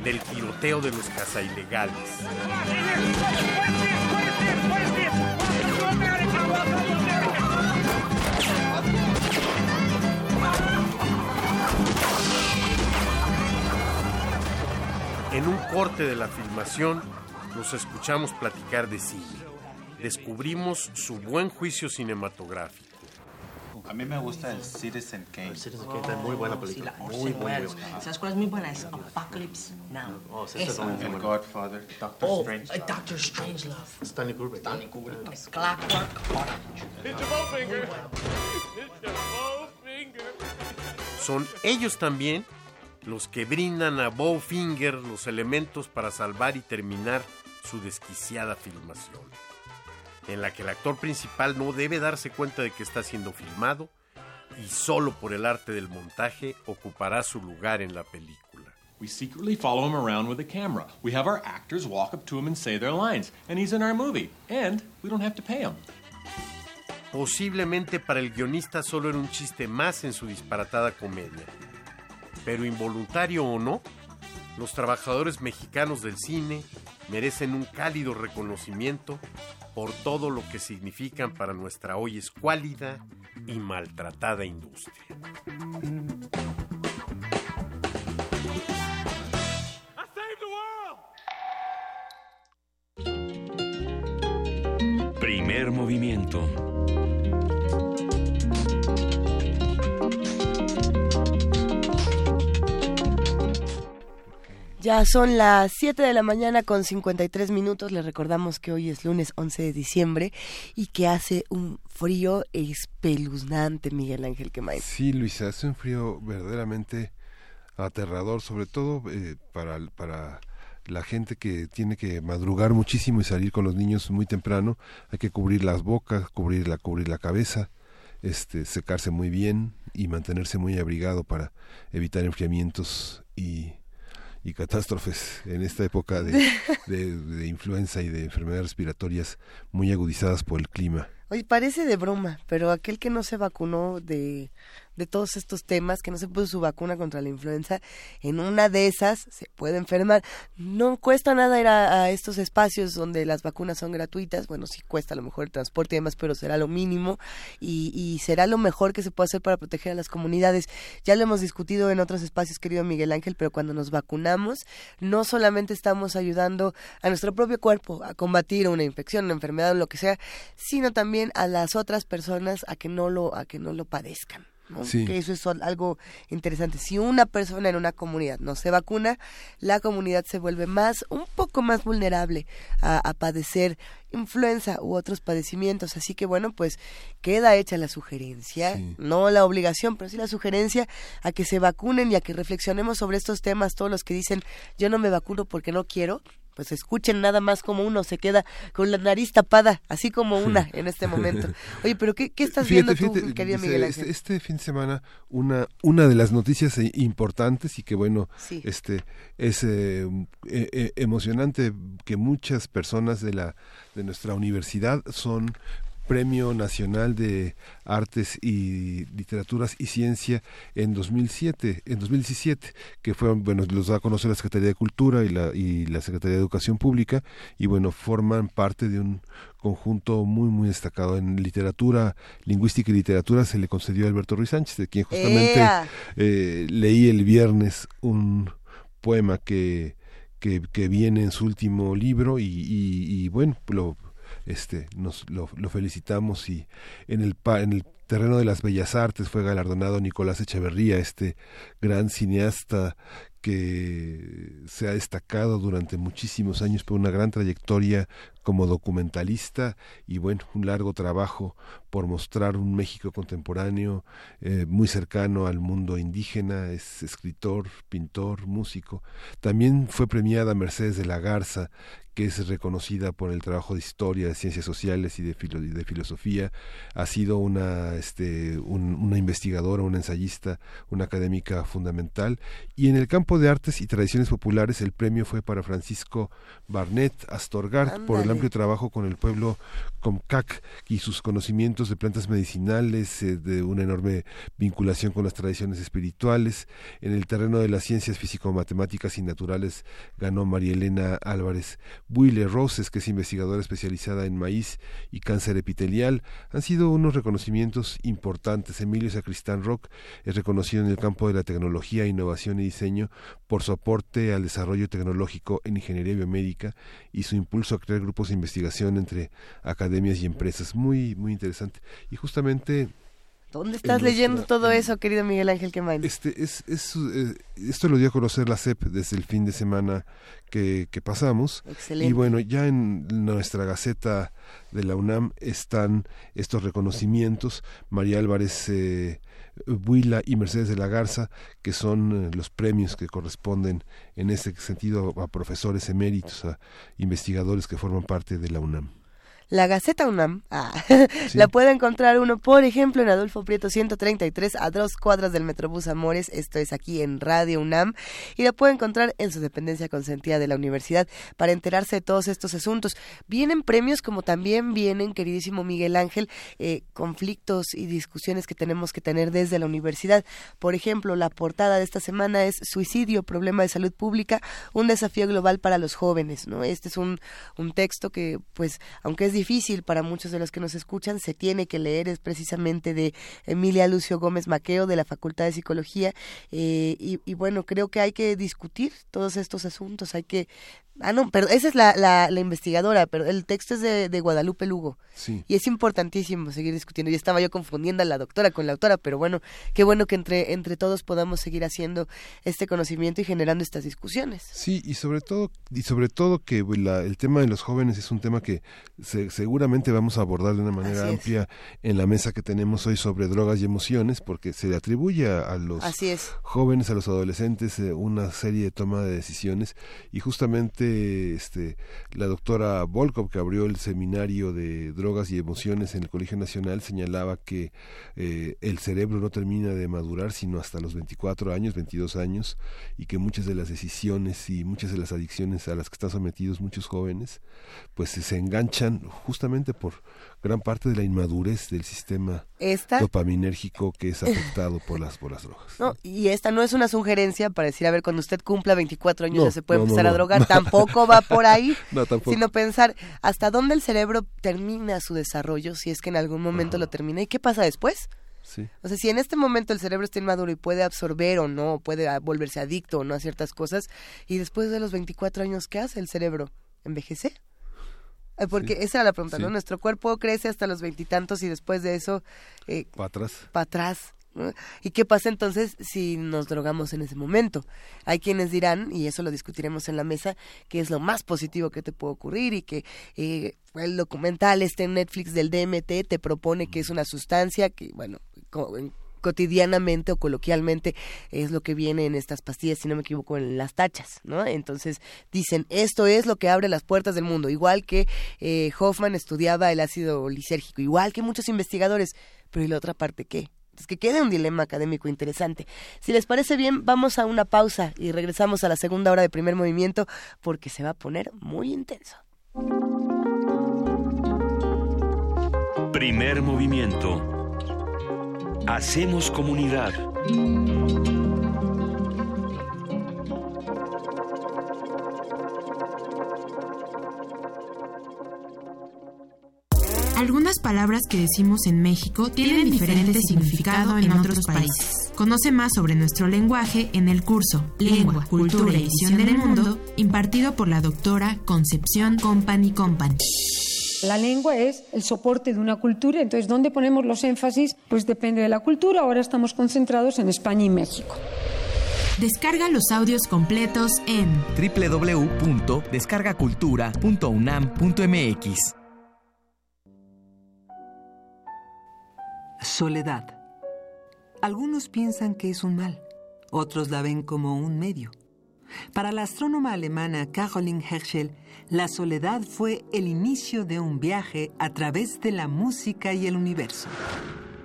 del tiroteo de los cazailegales. En un corte de la filmación, los escuchamos platicar de cine. Descubrimos su buen juicio cinematográfico. A mí me gusta el Citizen Kane. El Citizen Kane es muy buena película. muy, muy buena. ¿Sabes cuál es muy buena? Es Apocalypse Now. Oh, esa es muy buena. Godfather, Doctor oh, Strange. Doctor Strangelove. Stanley Kubrick. Stanley Kubrick. Es Clockwork Orange. It's a Bowfinger. It's a Bowfinger. Son ellos también los que brindan a Bowfinger los elementos para salvar y terminar su desquiciada filmación, en la que el actor principal no debe darse cuenta de que está siendo filmado y solo por el arte del montaje ocupará su lugar en la película. We secretly follow him around with a camera. We have our actors walk up to him and say their lines, and he's in our movie, and we don't have to pay him. Posiblemente para el guionista solo era un chiste más en su disparatada comedia. Pero involuntario o no, los trabajadores mexicanos del cine merecen un cálido reconocimiento por todo lo que significan para nuestra hoy escuálida y maltratada industria. Primer movimiento. Ya son las 7 de la mañana con 53 minutos. Les recordamos que hoy es lunes 11 de diciembre y que hace un frío espeluznante, Miguel Ángel Quemain. Sí, Luisa, hace un frío verdaderamente aterrador, sobre todo eh, para, para la gente que tiene que madrugar muchísimo y salir con los niños muy temprano. Hay que cubrir las bocas, cubrir la, cubrir la cabeza, este, secarse muy bien y mantenerse muy abrigado para evitar enfriamientos y y catástrofes en esta época de, de, de, influenza y de enfermedades respiratorias muy agudizadas por el clima. Oye, parece de broma, pero aquel que no se vacunó de de todos estos temas, que no se puso su vacuna contra la influenza, en una de esas se puede enfermar. No cuesta nada ir a, estos espacios donde las vacunas son gratuitas, bueno, sí cuesta a lo mejor el transporte y demás, pero será lo mínimo y, y será lo mejor que se puede hacer para proteger a las comunidades. Ya lo hemos discutido en otros espacios, querido Miguel Ángel, pero cuando nos vacunamos, no solamente estamos ayudando a nuestro propio cuerpo a combatir una infección, una enfermedad lo que sea, sino también a las otras personas a que no lo, a que no lo padezcan. Que eso es algo interesante. Si una persona en una comunidad no se vacuna, la comunidad se vuelve más, un poco más vulnerable a, padecer influenza u otros padecimientos. Así que bueno, pues queda hecha la sugerencia, no la obligación, pero sí la sugerencia a que se vacunen y a que reflexionemos sobre estos temas, todos los que dicen yo no me vacuno porque no quiero, pues escuchen nada más como uno se queda con la nariz tapada, así como una en este momento. Oye, pero ¿qué, qué estás viendo tú, querido Miguel Ángel? Este, fin de semana, una, una de las noticias eh, importantes y que bueno, este es eh, eh, emocionante que muchas personas de la de nuestra universidad son Premio Nacional de Artes y Literaturas y Ciencia en 2007, en 2017, que fue, bueno, los da a conocer la Secretaría de Cultura y la, y la Secretaría de Educación Pública, y bueno, forman parte de un conjunto muy, muy destacado. En literatura, lingüística y literatura se le concedió a Alberto Ruiz Sánchez, de quien justamente eh, leí el viernes un poema que, que, que, viene en su último libro y, y, y bueno, lo este nos lo, felicitamos y en el en el terreno de las bellas artes fue galardonado Nicolás Echeverría este gran cineasta que se ha destacado durante muchísimos años por una gran trayectoria como documentalista y bueno, un largo trabajo por mostrar un México contemporáneo eh, muy cercano al mundo indígena, es escritor, pintor, músico. También fue premiada Mercedes de la Garza, que es reconocida por el trabajo de historia, de ciencias sociales y de, filosofía. Ha sido una, este, una investigadora, una ensayista, una académica fundamental. Y en el campo de artes y tradiciones populares, el premio fue para Francisco Barnett Astorgard por el amplio trabajo con el pueblo Comcac y sus conocimientos de plantas medicinales, eh, de una enorme vinculación con las tradiciones espirituales. En el terreno de las ciencias físico-matemáticas y naturales ganó María Elena Álvarez Buile Roses, que es investigadora especializada en maíz y cáncer epitelial. Han sido unos reconocimientos importantes. Emilio Sacristán Rock es reconocido en el campo de la tecnología, innovación y diseño por su aporte al desarrollo tecnológico en ingeniería biomédica y su impulso a crear grupos de investigación entre academias y empresas. Muy, muy interesante. Y justamente ¿Dónde estás leyendo todo eso, querido Miguel Ángel Quemain? Este, es, es, eh, esto lo dio a conocer la CEP desde el fin de semana que, que pasamos. Excelente. Y bueno, ya en nuestra Gaceta de la UNAM están estos reconocimientos. María Álvarez eh, Buila y Mercedes de la Garza, que son eh, los premios que corresponden en ese sentido a profesores eméritos, a investigadores que forman parte de la UNAM. La Gaceta UNAM ah, la puede encontrar uno, por ejemplo, en Adolfo Prieto 133, a dos cuadras del Metrobús Amores, esto es aquí en Radio UNAM, y la puede encontrar en su dependencia consentida de la universidad para enterarse de todos estos asuntos. Vienen premios como también vienen, queridísimo Miguel Ángel, eh, conflictos y discusiones que tenemos que tener desde la universidad. Por ejemplo, la portada de esta semana es Suicidio, problema de salud pública, un desafío global para los jóvenes. ¿no? Este es un, un texto que, pues, aunque es difícil para muchos de los que nos escuchan, se tiene que leer, es precisamente de Emilia Lucio Gómez Maqueo de la Facultad de Psicología eh, y, y bueno, creo que hay que discutir todos estos asuntos, hay que Ah, no, pero esa es la, la, la investigadora, pero el texto es de, de, Guadalupe Lugo. Sí. Y es importantísimo seguir discutiendo. Y estaba yo confundiendo a la doctora con la autora, pero bueno, qué bueno que entre, entre todos podamos seguir haciendo este conocimiento y generando estas discusiones. Sí, y sobre todo, y sobre todo que la, el tema de los jóvenes es un tema que se, seguramente vamos a abordar de una manera amplia en la mesa que tenemos hoy sobre drogas y emociones, porque se le atribuye a, a los jóvenes, a los adolescentes, eh, una serie de toma de decisiones y justamente este, la doctora Volkov, que abrió el seminario de drogas y emociones en el Colegio Nacional, señalaba que eh, el cerebro no termina de madurar sino hasta los 24 años, 22 años, y que muchas de las decisiones y muchas de las adicciones a las que están sometidos muchos jóvenes, pues se enganchan justamente por gran parte de la inmadurez del sistema ¿Esta? dopaminérgico que es afectado por las por las drogas. No, y esta no es una sugerencia para decir, a ver, cuando usted cumpla 24 años no, ya se puede no, empezar no, a drogar, tampoco va por ahí, sino pensar hasta dónde el cerebro termina su desarrollo, si es que en algún momento Ajá. lo termina, y qué pasa después. Sí. O sea, si en este momento el cerebro está inmaduro y puede absorber o no, puede volverse adicto o no a ciertas cosas, y después de los 24 años, ¿qué hace el cerebro? ¿Envejece? Porque sí, esa era la pregunta, sí. ¿no? Nuestro cuerpo crece hasta los veintitantos y, y, después de eso... Eh, para atrás. Para atrás. ¿no? ¿Y qué pasa entonces si nos drogamos en ese momento? Hay quienes dirán, y eso lo discutiremos en la mesa, que es lo más positivo que te puede ocurrir y que eh, el documental este en Netflix del DMT te propone que es una sustancia que, bueno, cotidianamente o coloquialmente es lo que viene en estas pastillas, si no me equivoco, en las tachas, ¿no? Entonces dicen, esto es lo que abre las puertas del mundo, igual que eh, Hoffman estudiaba el ácido lisérgico, igual que muchos investigadores, pero ¿y la otra parte qué? Es que queda un dilema académico interesante. Si les parece bien, vamos a una pausa y regresamos a la segunda hora de primer movimiento porque se va a poner muy intenso. Primer movimiento Hacemos comunidad. Algunas palabras que decimos en México tienen diferente significado en otros países. Conoce más sobre nuestro lenguaje en el curso Lengua, Cultura y Visión del Mundo, impartido por la doctora Concepción Company Company. La lengua es el soporte de una cultura, entonces ¿dónde ponemos los énfasis? Pues depende de la cultura, ahora estamos concentrados en España y México. Descarga los audios completos en www.descargacultura.unam.mx. Soledad. Algunos piensan que es un mal, otros la ven como un medio. Para la astrónoma alemana Caroline Herschel, la soledad fue el inicio de un viaje a través de la música y el universo.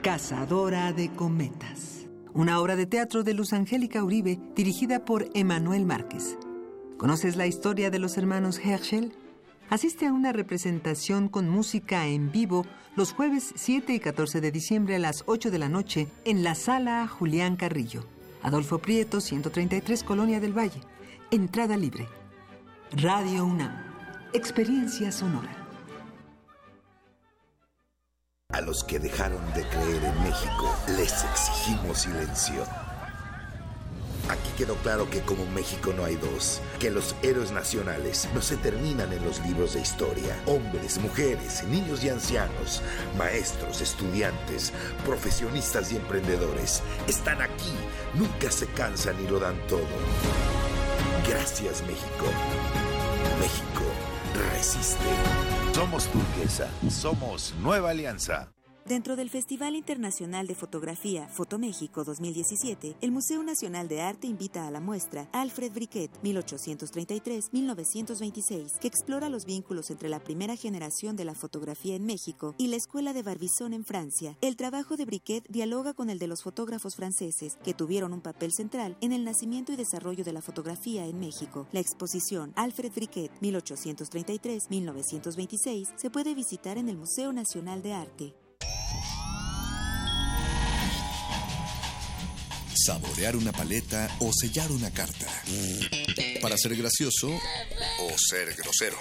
Cazadora de cometas. Una obra de teatro de Luz Angélica Uribe dirigida por Emanuel Márquez. ¿Conoces la historia de los hermanos Herschel? Asiste a una representación con música en vivo los jueves 7 y 14 de diciembre a las 8 de la noche en la sala Julián Carrillo. Adolfo Prieto, 133, Colonia del Valle. Entrada libre. Radio UNAM. Experiencia sonora. A los que dejaron de creer en México, les exigimos silencio. Aquí quedó claro que como México no hay dos, que los héroes nacionales no se terminan en los libros de historia. Hombres, mujeres, niños y ancianos, maestros, estudiantes, profesionistas y emprendedores están aquí, nunca se cansan y lo dan todo. Gracias México. México resiste. Somos turquesa, somos Nueva Alianza. Dentro del Festival Internacional de Fotografía Fotoméxico 2017, el Museo Nacional de Arte invita a la muestra Alfred Briquet 1833-1926, que explora los vínculos entre la primera generación de la fotografía en México y la Escuela de Barbizon en Francia. El trabajo de Briquet dialoga con el de los fotógrafos franceses, que tuvieron un papel central en el nacimiento y desarrollo de la fotografía en México. La exposición Alfred Briquet 1833-1926 se puede visitar en el Museo Nacional de Arte. Saborear una paleta o sellar una carta. Para ser gracioso o ser grosero.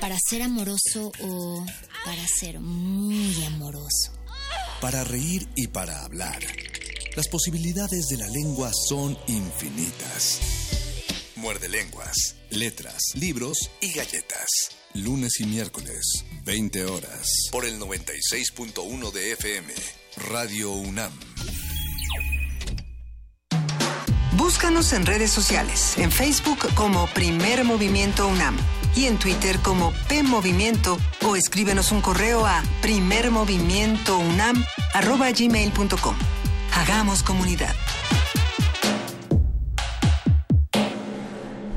Para ser amoroso o para ser muy amoroso. Para reír y para hablar. Las posibilidades de la lengua son infinitas. Muerde lenguas, letras, libros y galletas. Lunes y miércoles, 20 horas. Por el 96.1 de FM. Radio UNAM. Búscanos en redes sociales, en Facebook como Primer Movimiento UNAM y en Twitter como P Movimiento o escríbenos un correo a primermovimientounam@gmail.com. Hagamos comunidad.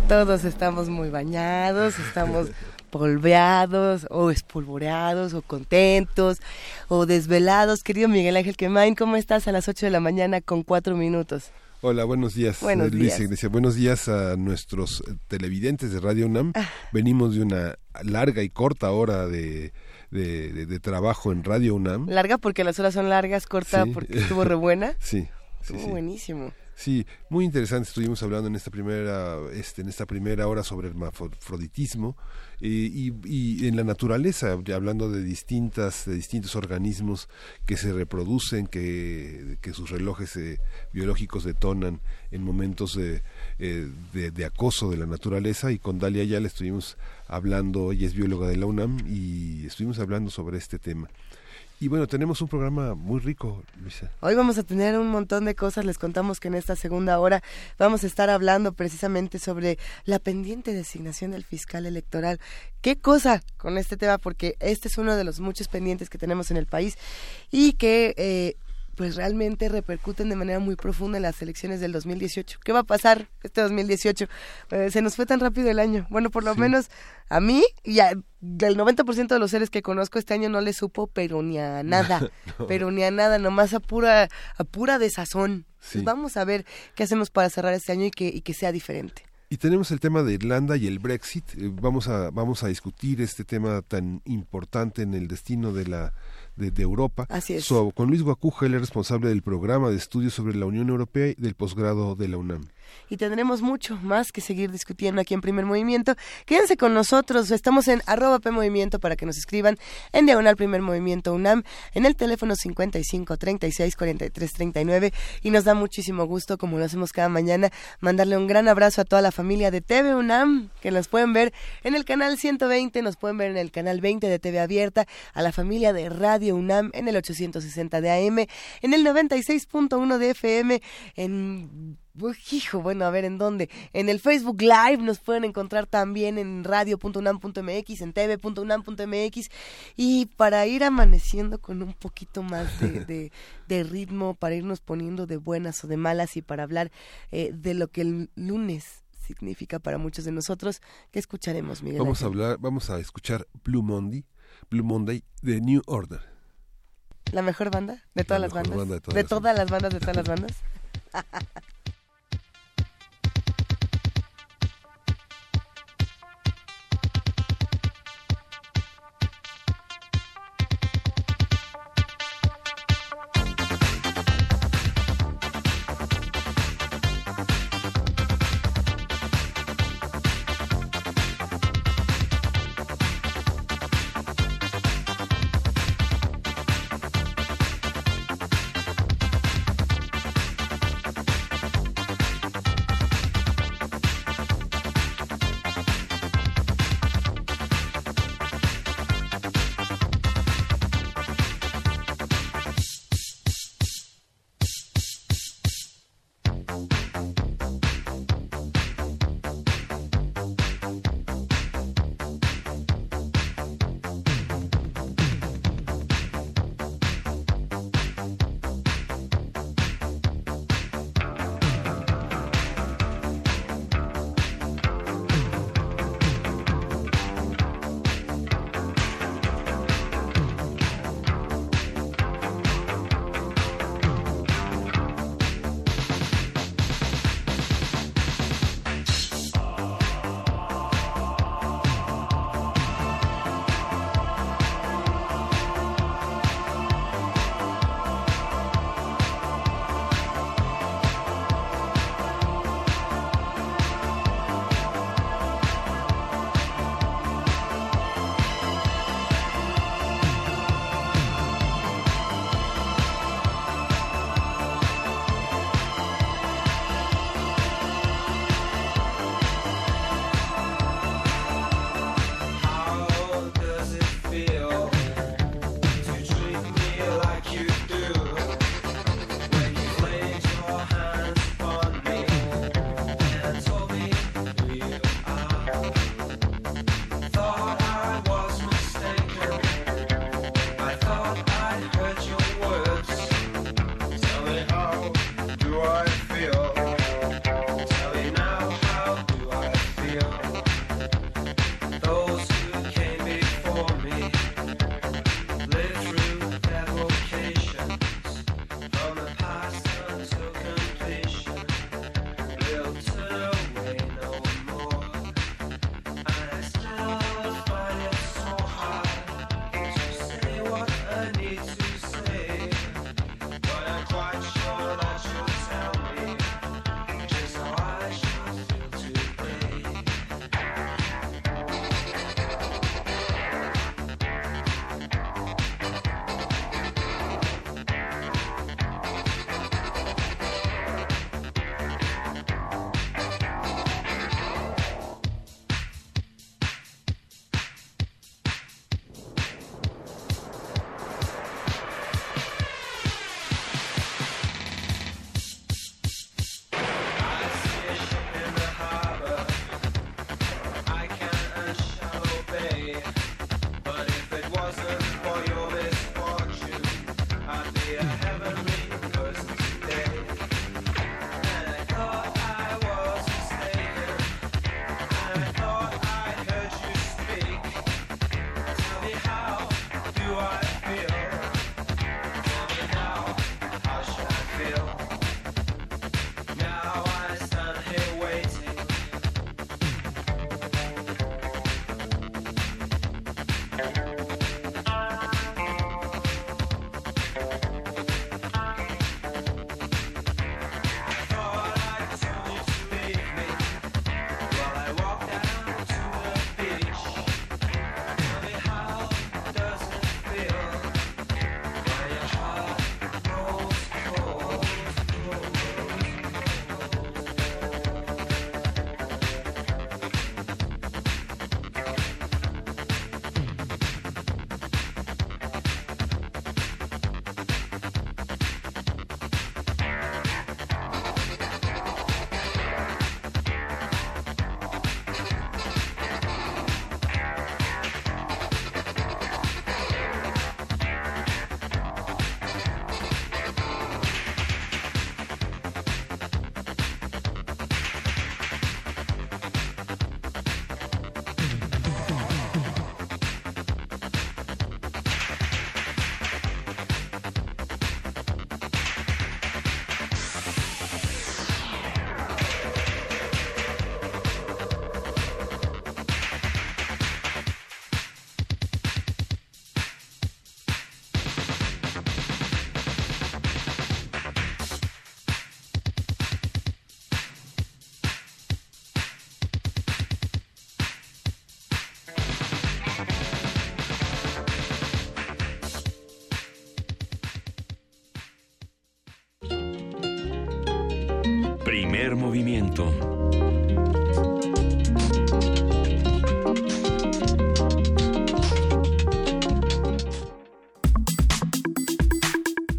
Todos estamos muy bañados, estamos polveados o espolvoreados o contentos o desvelados. Querido Miguel Ángel Quemain, ¿cómo estás a las 8 de la mañana con cuatro minutos? Hola, buenos días. Buenos Luis días. Buenos días a nuestros eh, televidentes de Radio UNAM. Venimos de una larga y corta hora de, de, de- de trabajo en Radio UNAM. Larga porque las horas son largas, corta Sí. porque estuvo re buena. Sí, sí, Estuvo sí. buenísimo. Sí, muy interesante. Estuvimos hablando en esta primera, este, en esta primera hora sobre el hermafroditismo eh, y, y en la naturaleza, hablando de distintas, de distintos organismos que se reproducen, que, que sus relojes eh, biológicos detonan en momentos de, eh, de, de acoso de la naturaleza. Y con Dalia ya le estuvimos hablando, ella es bióloga de la UNAM y estuvimos hablando sobre este tema. Y bueno, tenemos un programa muy rico, Luisa. Hoy vamos a tener un montón de cosas. Les contamos que en esta segunda hora vamos a estar hablando precisamente sobre la pendiente designación del fiscal electoral. ¿Qué cosa con este tema? Porque este es uno de los muchos pendientes que tenemos en el país y que eh, pues realmente repercuten de manera muy profunda en las elecciones del 2018. ¿Qué va a pasar este 2018? Eh, se nos fue tan rápido el año. Bueno, por lo menos a mí y a- del 90% de los seres que conozco este año no le supo, pero ni a nada, No. pero ni a nada, nomás a pura, a pura desazón. Sí. Pues vamos a ver qué hacemos para cerrar este año y que, y que sea diferente. Y tenemos el tema de Irlanda y el Brexit. Eh, Vamos a, vamos a discutir este tema tan importante en el destino de la de, de Europa. Así es. So, con Luis Guacuja, él es responsable del programa de estudios sobre la Unión Europea y del posgrado de la UNAM. Y tendremos mucho más que seguir discutiendo aquí en Primer Movimiento. Quédense con nosotros, estamos en arroba P Movimiento para que nos escriban en Diagonal Primer Movimiento UNAM, en el teléfono 55 36 43 39 y nos da muchísimo gusto, como lo hacemos cada mañana, mandarle un gran abrazo a toda la familia de TV UNAM, que nos pueden ver en el canal 120, nos pueden ver en el canal 20 de TV Abierta, a la familia de Radio UNAM en el 860 de AM, en el 96.1 de FM, en hijo, bueno, a ver en dónde. En el Facebook Live nos pueden encontrar también en radio.unam.mx, en tv.unam.mx. Y para ir amaneciendo con un poquito más de, de- de ritmo, para irnos poniendo de buenas o de malas y para hablar eh, de lo que el lunes significa para muchos de nosotros, ¿qué escucharemos, Miguel? Vamos a hablar, vamos a escuchar Blue Monday, Blue Monday de New Order. ¿La mejor banda de todas La las bandas? banda de todas ¿De las todas las bandas, de todas las bandas?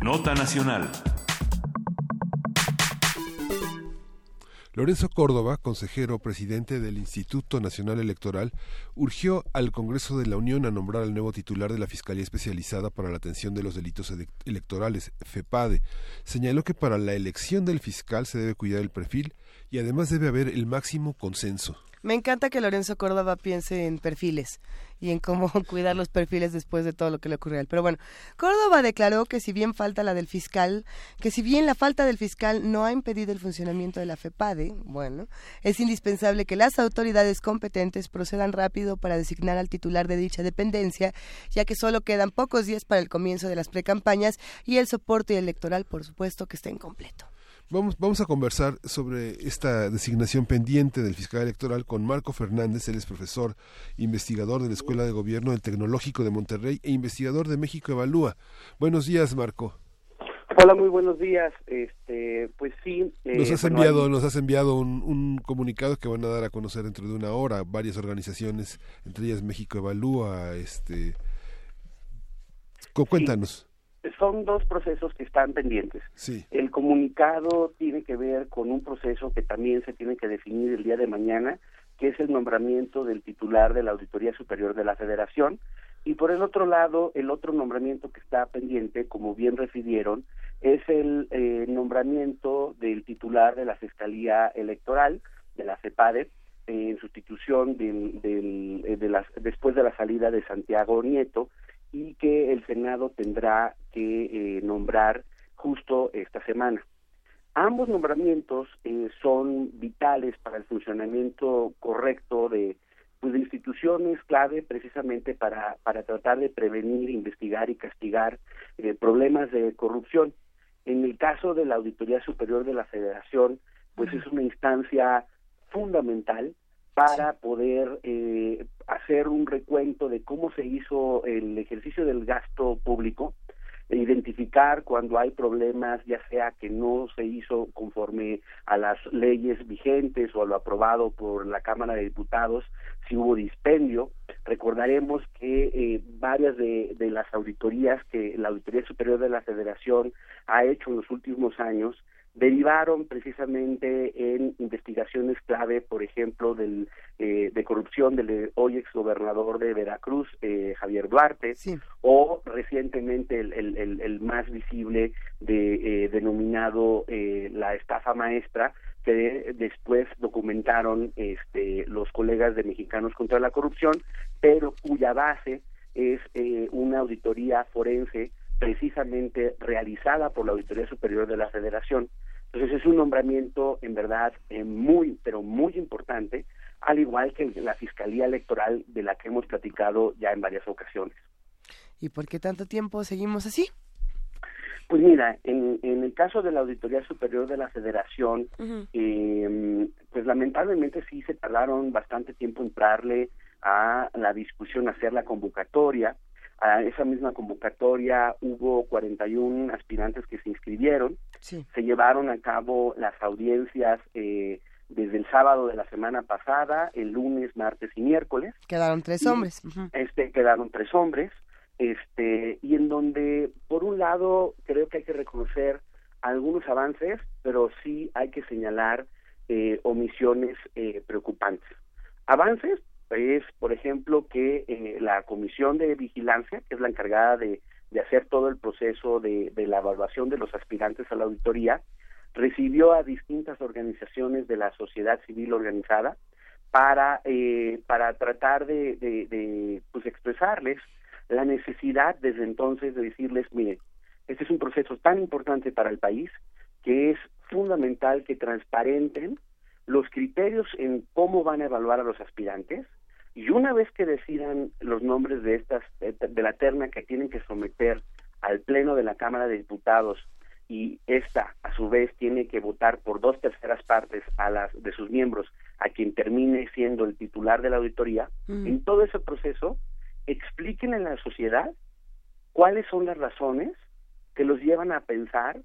Nota nacional. Lorenzo Córdoba, consejero presidente del Instituto Nacional Electoral, urgió al Congreso de la Unión a nombrar al nuevo titular de la Fiscalía Especializada para la Atención de los Delitos Ele- Electorales, FEPADE. Señaló que para la elección del fiscal se debe cuidar el perfil y además debe haber el máximo consenso. Me encanta que Lorenzo Córdoba piense en perfiles y en cómo cuidar los perfiles después de todo lo que le ocurrió a él. Pero bueno, Córdoba declaró que si bien falta la del fiscal, que si bien la falta del fiscal no ha impedido el funcionamiento de la FEPADE, bueno, es indispensable que las autoridades competentes procedan rápido para designar al titular de dicha dependencia, ya que solo quedan pocos días para el comienzo de las precampañas y el soporte electoral, por supuesto, que está incompleto. Vamos, vamos a conversar sobre esta designación pendiente del fiscal electoral con Marco Fernández, él es profesor, investigador de la Escuela de Gobierno del Tecnológico de Monterrey e investigador de México Evalúa. Buenos días, Marco. Hola, muy buenos días. Este, pues sí. eh, Nos has bueno, enviado, hay- nos has enviado un, un comunicado que van a dar a conocer dentro de una hora varias organizaciones, entre ellas México Evalúa, este, cu- cuéntanos. Son dos procesos que están pendientes. Sí. El comunicado tiene que ver con un proceso que también se tiene que definir el día de mañana, que es el nombramiento del titular de la Auditoría Superior de la Federación. Y por el otro lado, el otro nombramiento que está pendiente, como bien refirieron, es el eh, nombramiento del titular de la Fiscalía Electoral, de la CEPADE, en sustitución del, del, eh, de las, después de la salida de Santiago Nieto, y que el Senado tendrá que eh, nombrar justo esta semana. Ambos nombramientos eh, son vitales para el funcionamiento correcto de, pues, de instituciones clave precisamente para, para tratar de prevenir, investigar y castigar eh, problemas de corrupción. En el caso de la Auditoría Superior de la Federación, pues es una instancia fundamental para poder eh, hacer un recuento de cómo se hizo el ejercicio del gasto público, e identificar cuando hay problemas, ya sea que no se hizo conforme a las leyes vigentes o a lo aprobado por la Cámara de Diputados, si hubo dispendio. Recordaremos que eh, varias de, de las auditorías que la Auditoría Superior de la Federación ha hecho en los últimos años derivaron precisamente en investigaciones clave, por ejemplo, del, eh, de corrupción del eh, hoy exgobernador de Veracruz, eh, Javier Duarte, o recientemente el, el- el- el más visible de, eh, denominado eh, la estafa maestra, que después documentaron este, los colegas de Mexicanos contra la Corrupción, pero cuya base es eh, una auditoría forense precisamente realizada por la Auditoría Superior de la Federación. Entonces es un nombramiento en verdad eh, muy, pero muy importante, al igual que la Fiscalía Electoral de la que hemos platicado ya en varias ocasiones. ¿Y por qué tanto tiempo seguimos así? Pues mira, en, en el caso de la Auditoría Superior de la Federación, eh, pues lamentablemente sí se tardaron bastante tiempo en entrarle a la discusión, hacer la convocatoria. A esa misma convocatoria hubo 41 aspirantes que se inscribieron. Se llevaron a cabo las audiencias eh, desde el sábado de la semana pasada, el lunes, martes y miércoles. Quedaron tres hombres. Este quedaron tres hombres este y en donde por un lado creo que hay que reconocer algunos avances pero sí hay que señalar eh, omisiones eh, preocupantes avances es por ejemplo que eh, la comisión de vigilancia que es la encargada de, de hacer todo el proceso de, de la evaluación de los aspirantes a la auditoría recibió a distintas organizaciones de la sociedad civil organizada para eh, para tratar de, de, pues expresarles la necesidad desde entonces de decirles mire este es un proceso tan importante para el país que es fundamental que transparenten los criterios en cómo van a evaluar a los aspirantes y una vez que decidan los nombres de estas de, la terna que tienen que someter al pleno de la Cámara de Diputados y esta a su vez tiene que votar por dos terceras partes a las de sus miembros a quien termine siendo el titular de la auditoría Mm. en todo ese proceso expliquen a la sociedad cuáles son las razones que los llevan a pensar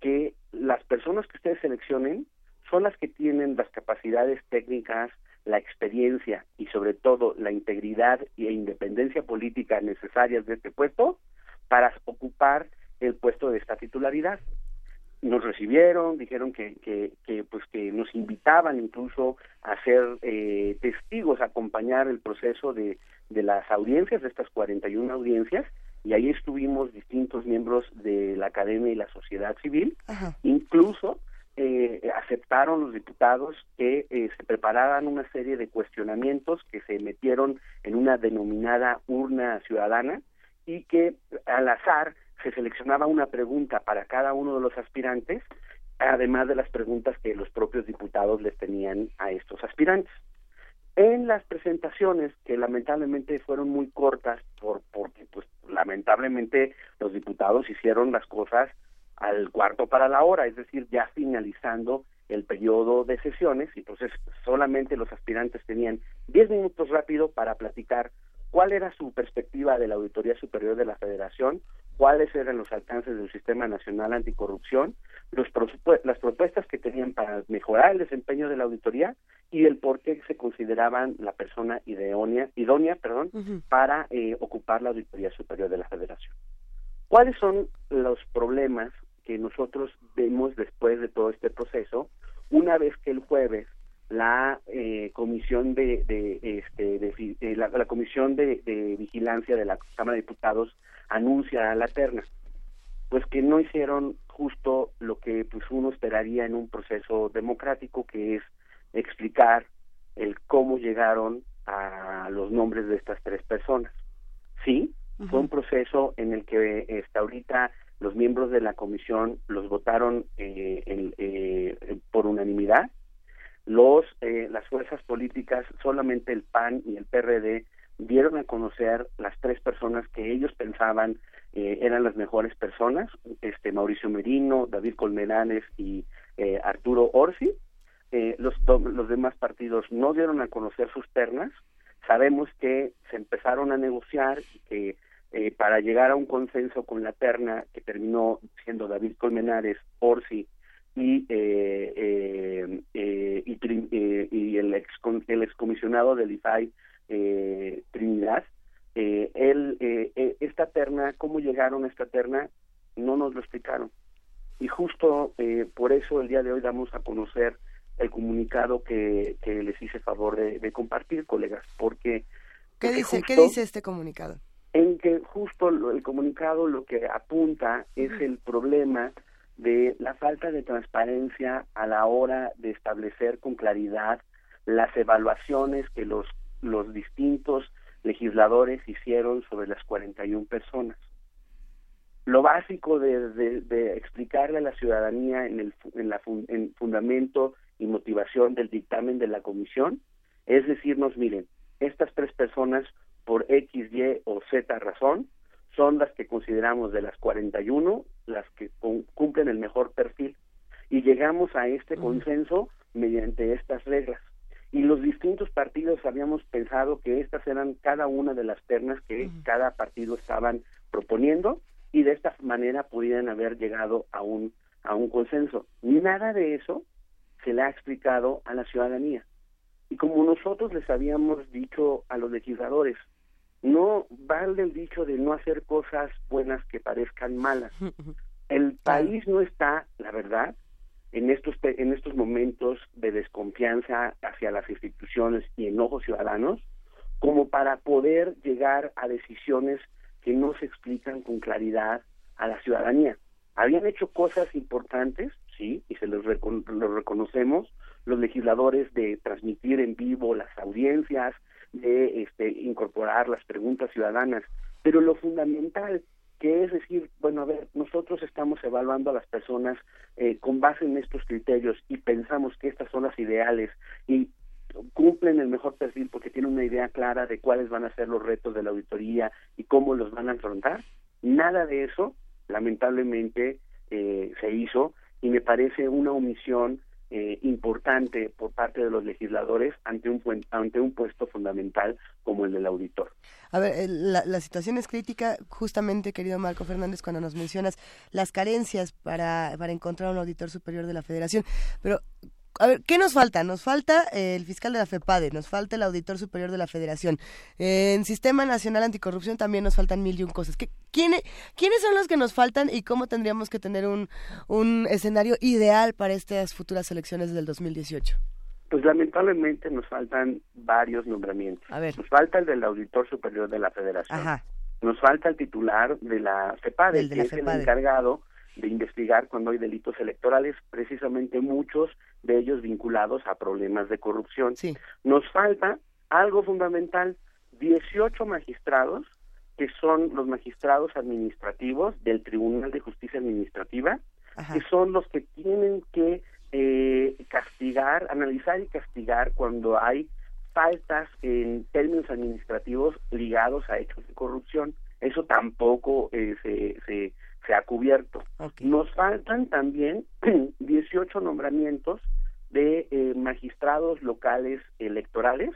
que las personas que ustedes seleccionen son las que tienen las capacidades técnicas, la experiencia y sobre todo la integridad e independencia política necesarias de este puesto para ocupar el puesto de esta titularidad. Nos recibieron, dijeron que, que, que pues que nos invitaban incluso a ser eh, testigos, a acompañar el proceso de, de las audiencias, de estas 41 audiencias, y ahí estuvimos distintos miembros de la academia y la sociedad civil, incluso eh, aceptaron los diputados que eh, se prepararan una serie de cuestionamientos que se metieron en una denominada urna ciudadana y que al azar se seleccionaba una pregunta para cada uno de los aspirantes, además de las preguntas que los propios diputados les tenían a estos aspirantes. En las presentaciones, que lamentablemente fueron muy cortas, por, porque pues lamentablemente los diputados hicieron las cosas al cuarto para la hora, es decir, ya finalizando el periodo de sesiones, y entonces solamente los aspirantes tenían 10 minutos rápido para platicar cuál era su perspectiva de la Auditoría Superior de la Federación, cuáles eran los alcances del Sistema Nacional Anticorrupción, los las propuestas que tenían para mejorar el desempeño de la auditoría y el por qué se consideraban la persona idónea, idónea perdón, para eh, ocupar la Auditoría Superior de la Federación. ¿Cuáles son los problemas que nosotros vemos después de todo este proceso. Una vez que el jueves la eh, comisión de, de, este de eh, la, la comisión de, vigilancia de la Cámara de Diputados anuncia a la terna. Pues que no hicieron justo lo que pues uno esperaría en un proceso democrático que es explicar el cómo llegaron a los nombres de estas tres personas. Sí fue un proceso en el que este, ahorita los miembros de la comisión los votaron eh, en- eh, por unanimidad. Los eh, las fuerzas políticas solamente el PAN y el PRD dieron a conocer las tres personas que ellos pensaban eh, eran las mejores personas este Mauricio Merino David Colmenares y eh, Arturo Orsi. Eh, los los demás partidos no dieron a conocer sus ternas. Sabemos que se empezaron a negociar y que eh, para llegar a un consenso con la terna que terminó siendo David Colmenares, Orsi y eh, eh, eh, y, eh, y el ex el excomisionado del IFAI eh, Trinidad eh, él, esta terna cómo llegaron a esta terna no nos lo explicaron Y justo eh, por eso el día de hoy damos a conocer el comunicado que, que les hice favor de, de compartir, colegas, porque... ¿Qué dice, ¿Qué justo- dice este comunicado? Que justo el comunicado lo que apunta es el problema de la falta de transparencia a la hora de establecer con claridad las evaluaciones que los, los distintos legisladores hicieron sobre las 41 personas. Lo básico de, de- de explicarle a la ciudadanía en el en la en fundamento y motivación del dictamen de la comisión es decirnos, miren, estas tres personas por X, Y o Z razón son las que consideramos de las 41 las que cum- cumplen el mejor perfil y llegamos a este consenso mediante estas reglas. Y los distintos partidos habíamos pensado que estas eran cada una de las ternas que cada partido estaban proponiendo y de esta manera pudieran haber llegado a un a un consenso. Nada de eso se le ha explicado a la ciudadanía. Y como nosotros les habíamos dicho a los legisladores, no vale el dicho de no hacer cosas buenas que parezcan malas. El país no está, la verdad, en estos en estos momentos de desconfianza hacia las instituciones y enojos ciudadanos como para poder llegar a decisiones que no se explican con claridad a la ciudadanía. Habían hecho cosas importantes, sí, y se los, recon- los reconocemos, los legisladores de transmitir en vivo las audiencias, de este, incorporar las preguntas ciudadanas, pero lo fundamental que es decir, bueno, a ver, nosotros estamos evaluando a las personas eh, con base en estos criterios y pensamos que estas son las ideales y cumplen el mejor perfil porque tienen una idea clara de cuáles van a ser los retos de la auditoría y cómo los van a afrontar. Nada de eso, lamentablemente, eh, se hizo y me parece una omisión eh, importante por parte de los legisladores ante un, ante un puesto fundamental como el del auditor. A ver, eh, la, la situación es crítica, justamente, querido Marco Fernández, cuando nos mencionas las carencias para, para encontrar un auditor superior de la Federación. Pero, a ver, ¿qué nos falta? Nos falta eh, el fiscal de la FEPADE, nos falta el auditor superior de la Federación. Eh, en Sistema Nacional Anticorrupción también nos faltan mil y un cosas. ¿Qué, quiénes, ¿Quiénes son los que nos faltan y cómo tendríamos que tener un, un escenario ideal para estas futuras elecciones del 2018? Pues lamentablemente nos faltan varios nombramientos. A ver. Nos falta el del auditor superior de la Federación. Ajá. Nos falta el titular de la FEPADE, de que la es FEPADE. el encargado de investigar cuando hay delitos electorales, precisamente muchos de ellos vinculados a problemas de corrupción. Nos falta algo fundamental, 18 magistrados que son los magistrados administrativos del Tribunal de Justicia Administrativa, que son los que tienen que eh, castigar, analizar y castigar cuando hay faltas en términos administrativos ligados a hechos de corrupción. Eso tampoco eh, se, se, se ha cubierto. Nos faltan también 18 nombramientos de eh, magistrados locales electorales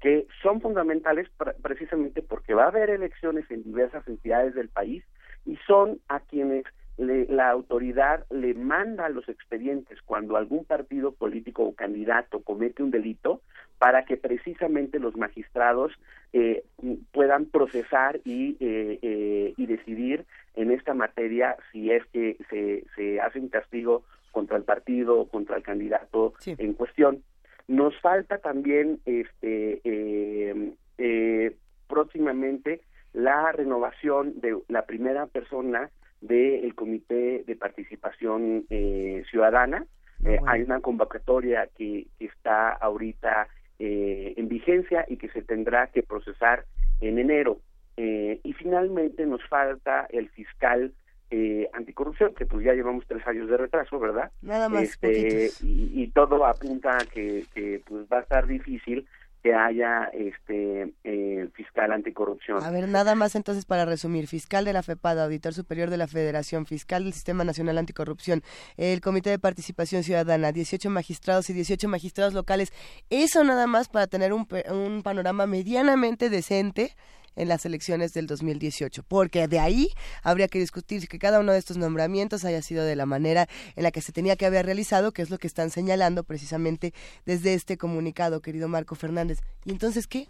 que son fundamentales pre- precisamente porque va a haber elecciones en diversas entidades del país y son a quienes le- la autoridad le manda los expedientes cuando algún partido político o candidato comete un delito para que precisamente los magistrados eh, puedan procesar y, eh, eh, y decidir en esta materia si es que se, se hace un castigo contra el partido o contra el candidato en cuestión. Nos falta también este eh, eh, próximamente la renovación de la primera persona del Comité de Participación eh, Ciudadana. Eh, Hay una convocatoria que, que está ahorita eh, en vigencia y que se tendrá que procesar en enero. Eh, y finalmente nos falta el fiscal eh, anticorrupción, que pues ya llevamos tres años de retraso, ¿verdad? Nada más, Este, y todo apunta a que, que pues va a estar difícil que haya este eh, fiscal anticorrupción. A ver, nada más entonces para resumir, fiscal de la FEPAD, auditor superior de la Federación, fiscal del Sistema Nacional Anticorrupción, el Comité de Participación Ciudadana, 18 magistrados y 18 magistrados locales. Eso nada más para tener un, un panorama medianamente decente en las elecciones del 2018, porque de ahí habría que discutir que cada uno de estos nombramientos haya sido de la manera en la que se tenía que haber realizado, que es lo que están señalando precisamente desde este comunicado, querido Marco Fernández. ¿Y entonces qué?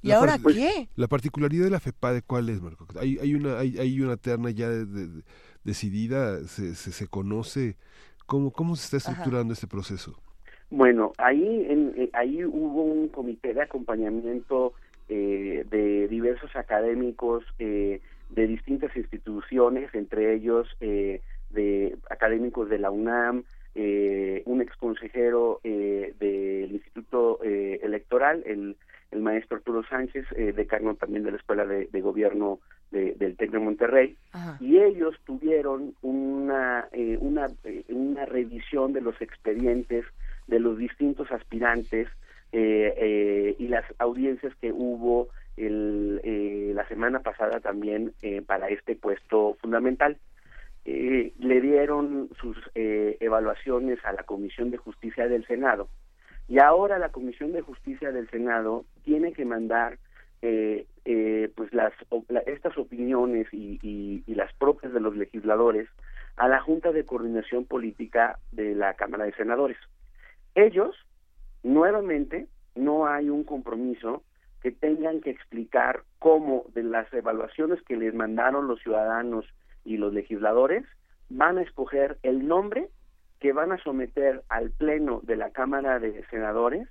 ¿Y La ahora par- qué? La particularidad de la FEPADE, ¿cuál es, Marco? Hay, hay, una, hay, hay una terna ya de, de- decidida? ¿Se, se, se conoce? ¿Cómo, ¿Cómo se está estructurando este proceso? Bueno, ahí, en, eh, ahí hubo un comité de acompañamiento eh, de diversos académicos eh, de distintas instituciones, entre ellos eh, de académicos de la UNAM, eh, un exconsejero eh, del Instituto eh, Electoral, el, el maestro Arturo Sánchez, decano también de la Escuela de, de Gobierno de- del TEC de Monterrey, y ellos tuvieron una, eh, una, una revisión de los expedientes de los distintos aspirantes eh, eh, y las audiencias que hubo el, eh, la semana pasada también eh, para este puesto fundamental. Eh, le dieron sus eh, evaluaciones a la Comisión de Justicia del Senado y ahora la Comisión de Justicia del Senado tiene que mandar pues las la- estas opiniones y- y las propias de los legisladores a la Junta de Coordinación Política de la Cámara de Senadores. Ellos, nuevamente, no hay un compromiso que tengan que explicar cómo de las evaluaciones que les mandaron los ciudadanos y los legisladores van a escoger el nombre que van a someter al pleno de la Cámara de Senadores,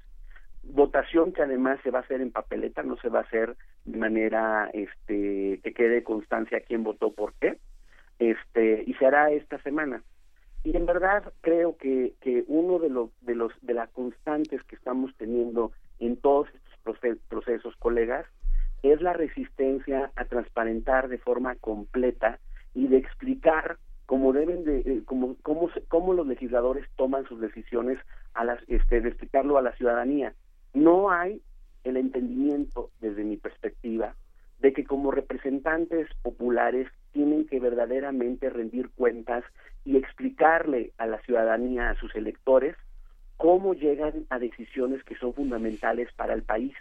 votación que además se va a hacer en papeleta, no se va a hacer de manera este que quede constancia quién votó por qué, este y se hará esta semana. Y en verdad creo que, que uno de los de los de las constantes que estamos teniendo en todos estos proce- procesos, colegas, es la resistencia a transparentar de forma completa y de explicar cómo deben de eh, cómo cómo cómo los legisladores toman sus decisiones a las este de explicarlo a la ciudadanía. No hay el entendimiento desde mi perspectiva de que como representantes populares tienen que verdaderamente rendir cuentas y explicarle a la ciudadanía, a sus electores, cómo llegan a decisiones que son fundamentales para el país.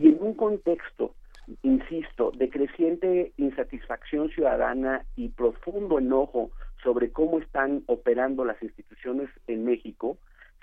Y en un contexto, insisto, de creciente insatisfacción ciudadana y profundo enojo sobre cómo están operando las instituciones en México,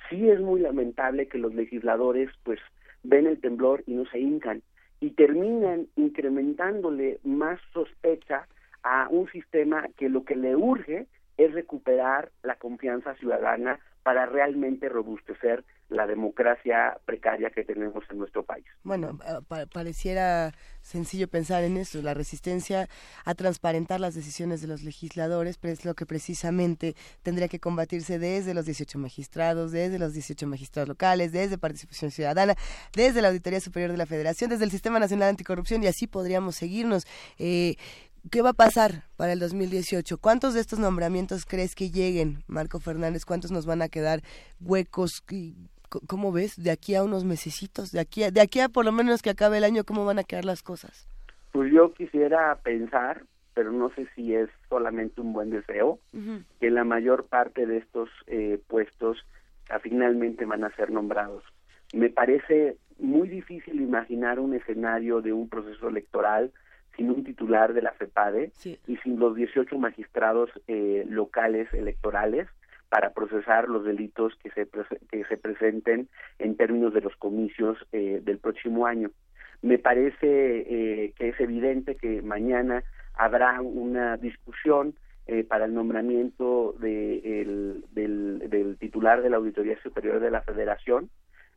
sí es muy lamentable que los legisladores pues ven el temblor y no se hincan y terminan incrementándole más sospecha a un sistema que lo que le urge es recuperar la confianza ciudadana para realmente robustecer la democracia precaria que tenemos en nuestro país. Bueno, eh, pa- pareciera sencillo pensar en eso, la resistencia a transparentar las decisiones de los legisladores, pero es lo que precisamente tendría que combatirse desde los 18 magistrados, desde los 18 magistrados locales, desde Participación Ciudadana, desde la Auditoría Superior de la Federación, desde el Sistema Nacional Anticorrupción y así podríamos seguirnos. Eh, ¿Qué va a pasar para el 2018? ¿Cuántos de estos nombramientos crees que lleguen, Marco Fernández? ¿Cuántos nos van a quedar huecos? ¿Qué- c- ¿Cómo ves? De aquí a unos mesecitos, de aquí a, de aquí a por lo menos que acabe el año, ¿cómo van a quedar las cosas? Pues yo quisiera pensar, pero no sé si es solamente un buen deseo, que la mayor parte de estos eh, puestos ah, finalmente van a ser nombrados. Me parece muy difícil imaginar un escenario de un proceso electoral sin un titular de la FEPADE y sin los 18 magistrados eh, locales electorales para procesar los delitos que se, que se presenten en términos de los comicios eh, del próximo año. Me parece eh, que es evidente que mañana habrá una discusión eh, para el nombramiento de el- del, del titular de la Auditoría Superior de la Federación.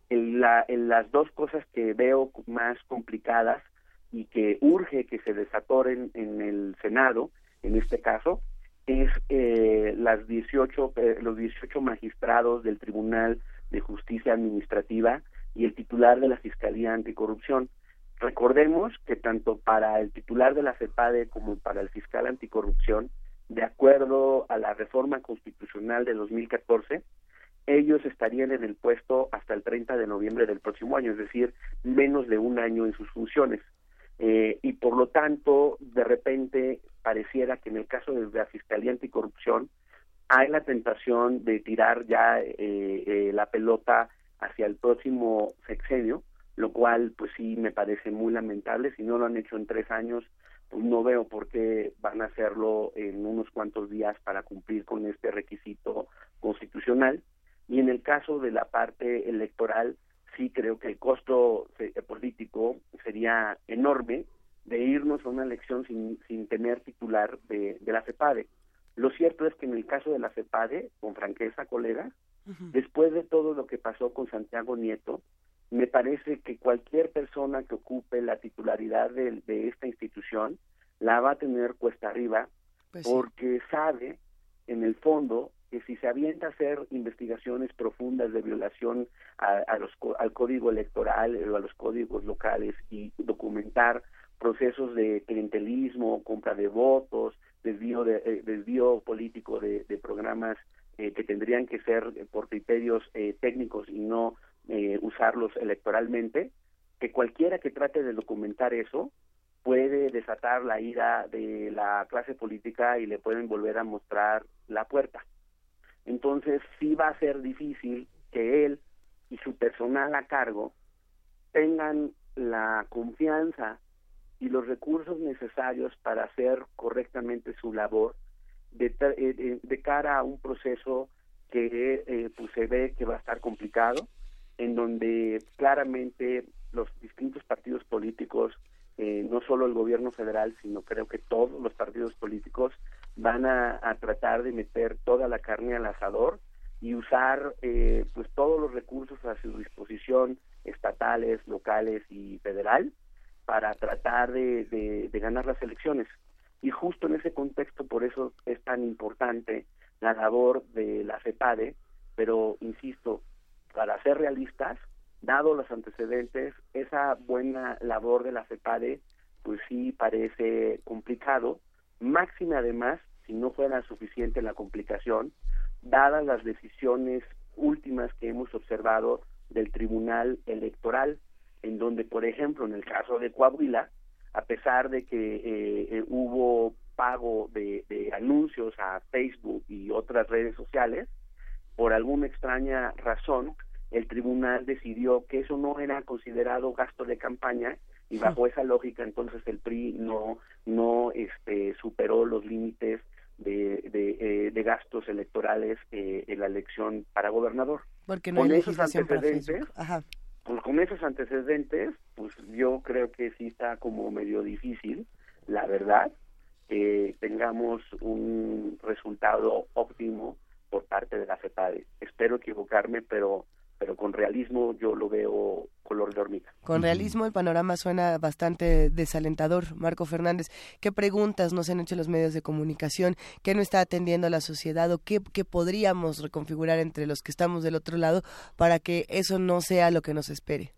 En, la- en las dos cosas que veo más complicadas y que urge que se desatoren en el Senado, en este caso, es eh, las 18, eh, los 18 magistrados del Tribunal de Justicia Administrativa y el titular de la Fiscalía Anticorrupción. Recordemos que tanto para el titular de la CEPADE como para el fiscal anticorrupción, de acuerdo a la reforma constitucional de 2014, ellos estarían en el puesto hasta el 30 de noviembre del próximo año, es decir, menos de un año en sus funciones. Eh, y por lo tanto, de repente, pareciera que en el caso de la Fiscalía Anticorrupción hay la tentación de tirar ya eh, eh, la pelota hacia el próximo sexenio, lo cual pues sí me parece muy lamentable. Si no lo han hecho en tres años, pues no veo por qué van a hacerlo en unos cuantos días para cumplir con este requisito constitucional. Y en el caso de la parte electoral, sí creo que el costo eh, político sería enorme de irnos a una elección sin, sin tener titular de, de la CEPADE. Lo cierto es que en el caso de la CEPADE, con franqueza, colegas, después de todo lo que pasó con Santiago Nieto, me parece que cualquier persona que ocupe la titularidad de, de esta institución la va a tener cuesta arriba Pues sí. porque sabe en el fondo que si se avienta a hacer investigaciones profundas de violación a, los, al código electoral o a los códigos locales y documentar procesos de clientelismo, compra de votos, desvío de eh, desvío político de, programas eh, que tendrían que ser eh, por criterios eh, técnicos y no eh, usarlos electoralmente, que cualquiera que trate de documentar eso puede desatar la ira de la clase política y le pueden volver a mostrar la puerta. Entonces sí va a ser difícil que él y su personal a cargo tengan la confianza y los recursos necesarios para hacer correctamente su labor de, eh, de- de cara a un proceso que eh, pues se ve que va a estar complicado, en donde claramente los distintos partidos políticos, eh, no solo el gobierno federal, sino creo que todos los partidos políticos van a, tratar de meter toda la carne al asador y usar eh, pues todos los recursos a su disposición estatales, locales y federal para tratar de ganar las elecciones. Y justo en ese contexto, por eso es tan importante la labor de la CEPADE, pero insisto, para ser realistas, dado los antecedentes, esa buena labor de la CEPADE, pues sí parece complicado, máxima además, si no fuera suficiente la complicación, dadas las decisiones últimas que hemos observado del Tribunal Electoral, en donde, por ejemplo, en el caso de Coahuila, a pesar de que eh, eh, hubo pago de, de anuncios a Facebook y otras redes sociales, por alguna extraña razón, el tribunal decidió que eso no era considerado gasto de campaña y bajo esa lógica entonces el PRI no no este superó los límites de, de, eh, de gastos electorales eh, en la elección para gobernador. Porque no hay Con esos antecedentes. Ajá. pues con esos antecedentes, pues yo creo que sí está como medio difícil, la verdad, que tengamos un resultado óptimo por parte de la FEPADE. Espero equivocarme, pero pero con realismo yo lo veo color de hormiga. Con realismo el panorama suena bastante desalentador. Marco Fernández, ¿qué preguntas nos han hecho los medios de comunicación? ¿Qué no está atendiendo la sociedad o qué, qué podríamos reconfigurar entre los que estamos del otro lado para que eso no sea lo que nos espere?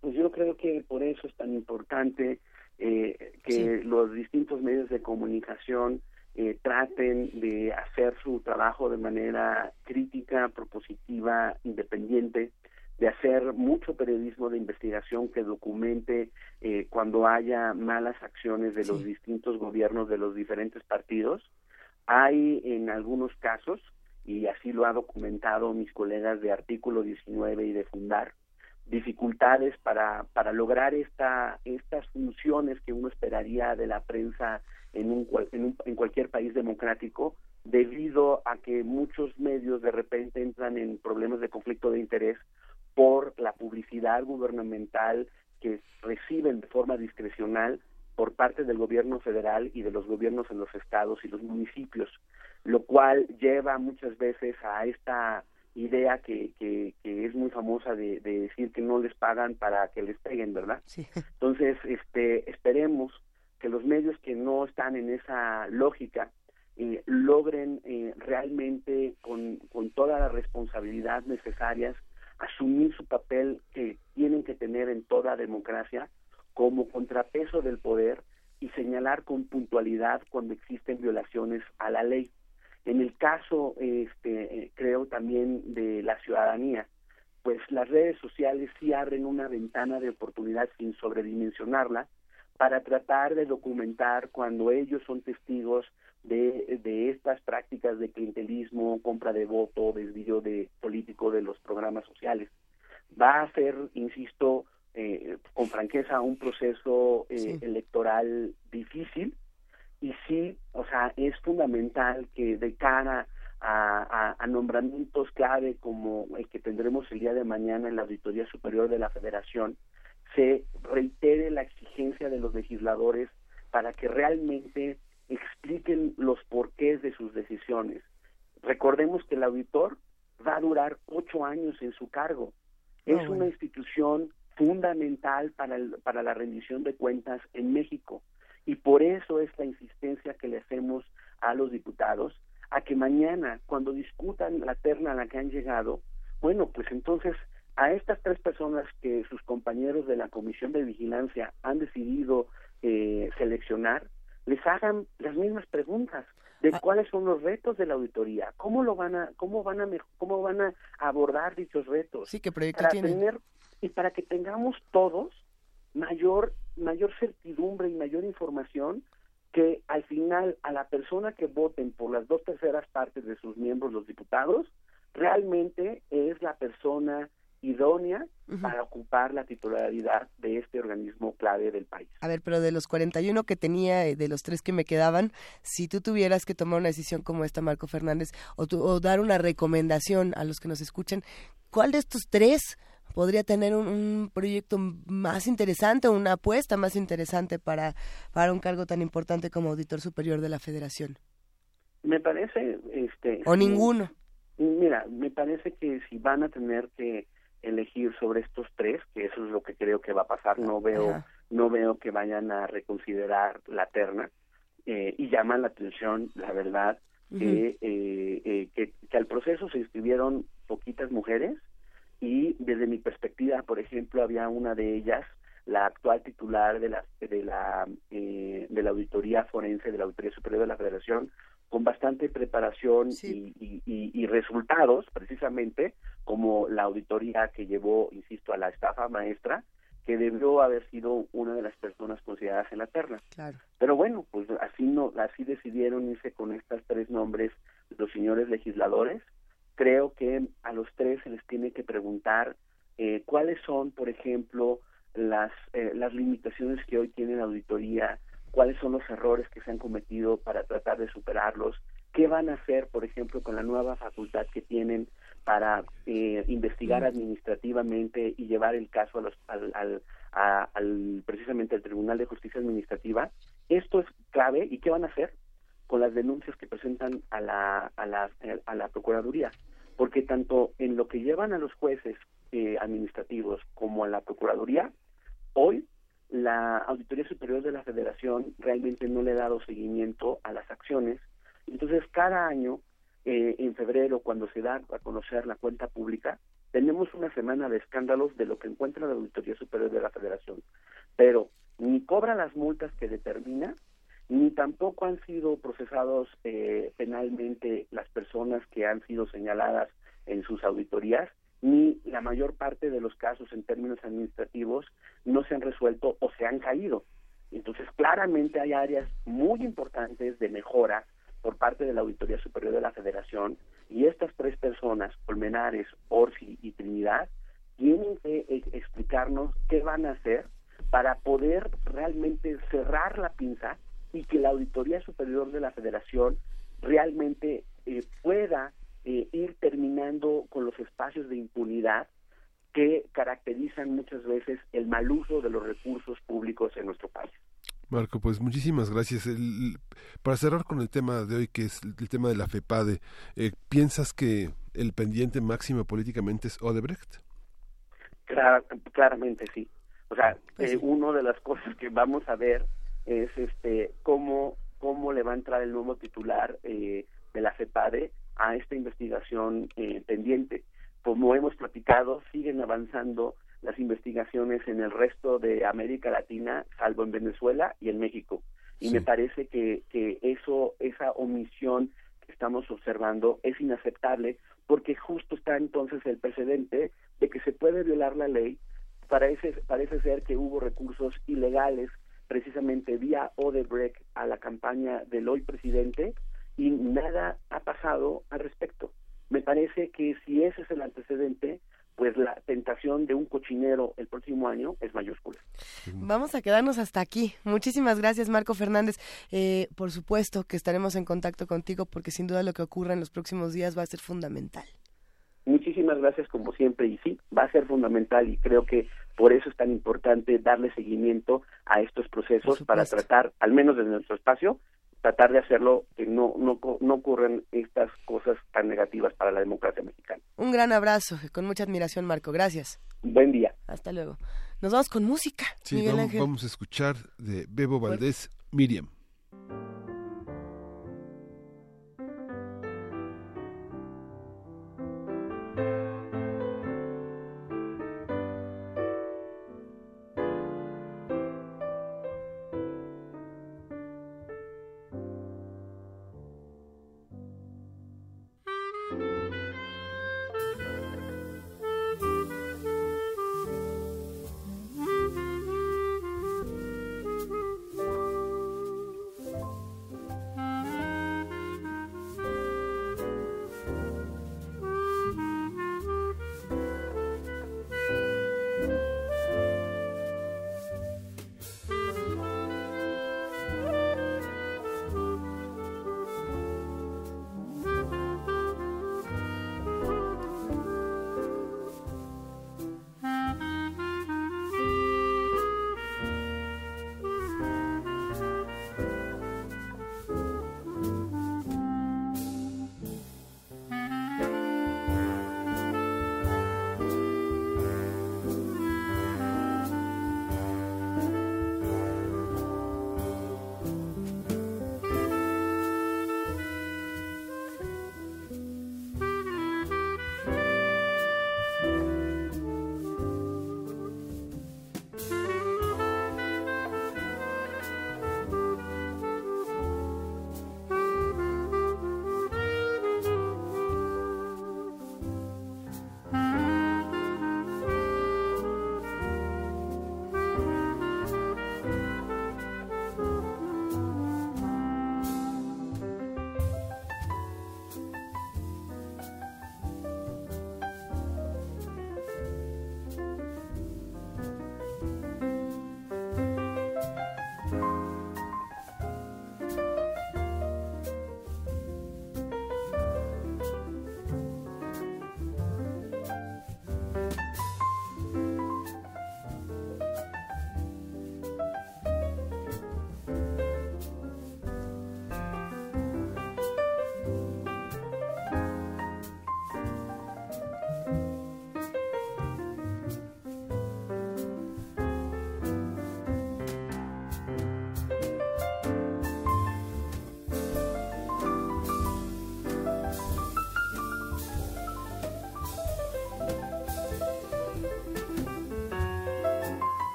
Pues yo creo que por eso es tan importante eh, que los distintos medios de comunicación eh, traten de hacer su trabajo de manera crítica, propositiva, independiente, de hacer mucho periodismo de investigación que documente eh, cuando haya malas acciones de los distintos gobiernos de los diferentes partidos. Hay en algunos casos, y así lo ha documentado mis colegas de Artículo 19 y de Fundar, dificultades para, para lograr esta, estas funciones que uno esperaría de la prensa en, un, en, un- en cualquier país democrático, debido a que muchos medios de repente entran en problemas de conflicto de interés por la publicidad gubernamental que reciben de forma discrecional por parte del gobierno federal y de los gobiernos en los estados y los municipios, lo cual lleva muchas veces a esta idea que, que, que es muy famosa de, de decir que no les pagan para que les peguen, ¿verdad? Entonces, este, esperemos que los medios que no están en esa lógica eh, logren eh, realmente con, con toda la responsabilidad necesarias asumir su papel que tienen que tener en toda democracia como contrapeso del poder y señalar con puntualidad cuando existen violaciones a la ley. En el caso, este, eh, creo también de la ciudadanía, pues las redes sociales sí abren una ventana de oportunidad sin sobredimensionarla para tratar de documentar cuando ellos son testigos de, de estas prácticas de clientelismo, compra de voto, desvío de político de los programas sociales. Va a ser, insisto, eh, con franqueza, un proceso eh, electoral difícil y sí, o sea, es fundamental que de cara a, a- a nombramientos clave como el que tendremos el día de mañana en la Auditoría Superior de la Federación, se reitere la exigencia de los legisladores para que realmente expliquen los porqués de sus decisiones. Recordemos que el auditor va a durar ocho años en su cargo. Es bueno. una institución fundamental para, el- para la rendición de cuentas en México. Y por eso es la insistencia que le hacemos a los diputados a que mañana, cuando discutan la terna a la que han llegado, bueno, pues entonces a estas tres personas que sus compañeros de la Comisión de Vigilancia han decidido eh, seleccionar, les hagan las mismas preguntas de cuáles son los retos de la auditoría, cómo lo van a, cómo van a, cómo van a abordar dichos retos, Sí, qué proyecto para tienen. tener y para que tengamos todos mayor mayor certidumbre y mayor información que al final a la persona que voten por las dos terceras partes de sus miembros los diputados realmente es la persona idónea para ocupar la titularidad de este organismo clave del país. A ver, pero de los 41 que tenía, eh, de los tres que me quedaban, si tú tuvieras que tomar una decisión como esta, Marco Fernández, o, tu- o dar una recomendación a los que nos escuchan, ¿cuál de estos tres podría tener un, un proyecto más interesante una apuesta más interesante para, para un cargo tan importante como auditor superior de la Federación? Me parece este O ninguno. Mira, me parece que si van a tener que elegir sobre estos tres, que eso es lo que creo que va a pasar, no veo Ajá. no veo que vayan a reconsiderar la terna eh, y llama la atención, la verdad, que, eh, eh, que, que al proceso se inscribieron poquitas mujeres y desde mi perspectiva, por ejemplo, había una de ellas, la actual titular de la de la eh, de la auditoría forense de la auditoría superior de la Federación con bastante preparación y, y- y- y resultados precisamente como la auditoría que llevó insisto a la estafa maestra que debió haber sido una de las personas consideradas en la terna Claro. pero bueno, pues así no, así decidieron irse con estos tres nombres los señores legisladores. Creo que a los tres se les tiene que preguntar eh, cuáles son, por ejemplo, las eh, las limitaciones que hoy tiene la auditoría, cuáles son los errores que se han cometido para tratar de superarlos, qué van a hacer, por ejemplo, con la nueva facultad que tienen para eh, investigar administrativamente y llevar el caso a los, al, al, a- al- precisamente al Tribunal de Justicia Administrativa. Esto es clave y qué van a hacer con las denuncias que presentan a la, a la, a la Procuraduría. Porque tanto en lo que llevan a los jueces eh, administrativos como a la Procuraduría, hoy la Auditoría Superior de la Federación realmente no le ha dado seguimiento a las acciones. Entonces, cada año, eh, en febrero, cuando se da a conocer la cuenta pública, tenemos una semana de escándalos de lo que encuentra la Auditoría Superior de la Federación. Pero ni cobra las multas que determina, ni tampoco han sido procesados eh, penalmente las personas que han sido señaladas en sus auditorías, ni la mayor parte de los casos en términos administrativos no se han resuelto o se han caído. Entonces, claramente hay áreas muy importantes de mejora por parte de la Auditoría Superior de la Federación y estas tres personas, Colmenares, Orsi y Trinidad, tienen que eh, explicarnos qué van a hacer para poder realmente cerrar la pinza y que la Auditoría Superior de la Federación realmente eh, pueda eh, ir terminando con los espacios de impunidad que caracterizan muchas veces el mal uso de los recursos públicos en nuestro país. Marco, pues muchísimas gracias. El- para cerrar con el tema de hoy, que es el tema de la FEPADE, eh, ¿piensas que el pendiente máximo políticamente es Odebrecht? Clara- claramente sí. O sea, eh, una de las cosas que vamos a ver es este cómo cómo le va a entrar el nuevo titular eh, de la FEPADE a esta investigación eh, pendiente. Como hemos platicado, siguen avanzando las investigaciones en el resto de América Latina, salvo en Venezuela y en México. Y me parece que, que eso, esa omisión que estamos observando es inaceptable porque justo está entonces el precedente de que se puede violar la ley. Parece, parece ser que hubo recursos ilegales precisamente vía Odebrecht a la campaña del hoy presidente y nada ha pasado al respecto. Me parece que si ese es el antecedente, pues la tentación de un cochinero el próximo año es mayúscula. Vamos a quedarnos hasta aquí. Muchísimas gracias, Marco Fernández. Eh, por supuesto que estaremos en contacto contigo porque sin duda lo que ocurra en los próximos días va a ser fundamental. Muchísimas gracias como siempre y sí, va a ser fundamental y creo que por eso es tan importante darle seguimiento a estos procesos para tratar, al menos desde nuestro espacio, tratar de hacerlo que no, no, no ocurran estas cosas tan negativas para la democracia mexicana. Un gran abrazo, con mucha admiración, Marco. Gracias. Buen día. Hasta luego. Nos vamos con música, Sí, Miguel vamos, Ángel. vamos a escuchar de Bebo Valdés, Miriam.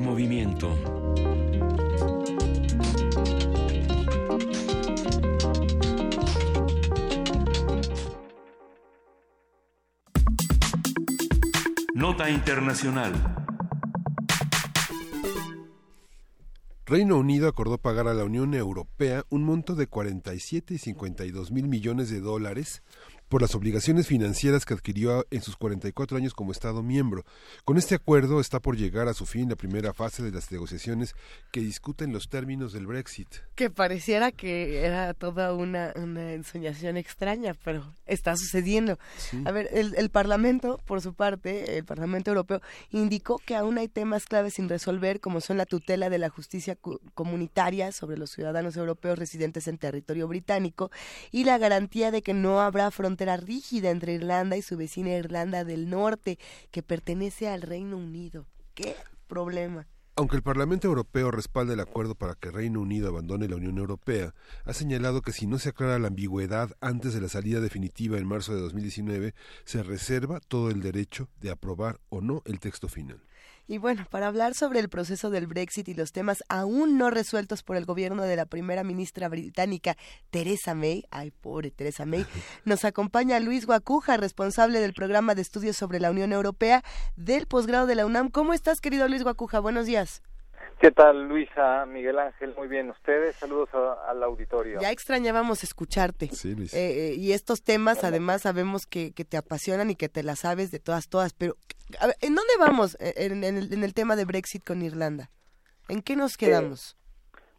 Movimiento. Nota Internacional. Reino Unido acordó pagar a la Unión Europea un monto de 47 y 52 mil millones de dólares por las obligaciones financieras que adquirió en sus 44 años como Estado miembro. Con este acuerdo está por llegar a su fin la primera fase de las negociaciones que discuten los términos del Brexit. Que pareciera que era toda una, una ensoñación extraña, pero está sucediendo. A ver, el, el Parlamento, por su parte, el Parlamento Europeo, indicó que aún hay temas claves sin resolver, como son la tutela de la justicia comunitaria sobre los ciudadanos europeos residentes en territorio británico y la garantía de que no habrá rígida entre Irlanda y su vecina Irlanda del Norte, que pertenece al Reino Unido. ¿Qué problema? Aunque el Parlamento Europeo respalda el acuerdo para que Reino Unido abandone la Unión Europea, ha señalado que si no se aclara la ambigüedad antes de la salida definitiva en marzo de 2019, se reserva todo el derecho de aprobar o no el texto final. Y bueno, para hablar sobre el proceso del Brexit y los temas aún no resueltos por el gobierno de la primera ministra británica Theresa May, ay pobre Theresa May, nos acompaña Luis Guacuja, responsable del programa de estudios sobre la Unión Europea del posgrado de la UNAM. ¿Cómo estás, querido Luis Guacuja? Buenos días. ¿Qué tal, Luisa, Miguel Ángel? Muy bien, ustedes. Saludos a- al auditorio. Ya extrañábamos escucharte. Sí, Luis. Eh, eh, y estos temas, además, sabemos que, que te apasionan y que te las sabes de todas, todas. Pero, a ver, ¿en dónde vamos eh, en, en el, en el tema de Brexit con Irlanda? ¿En qué nos quedamos?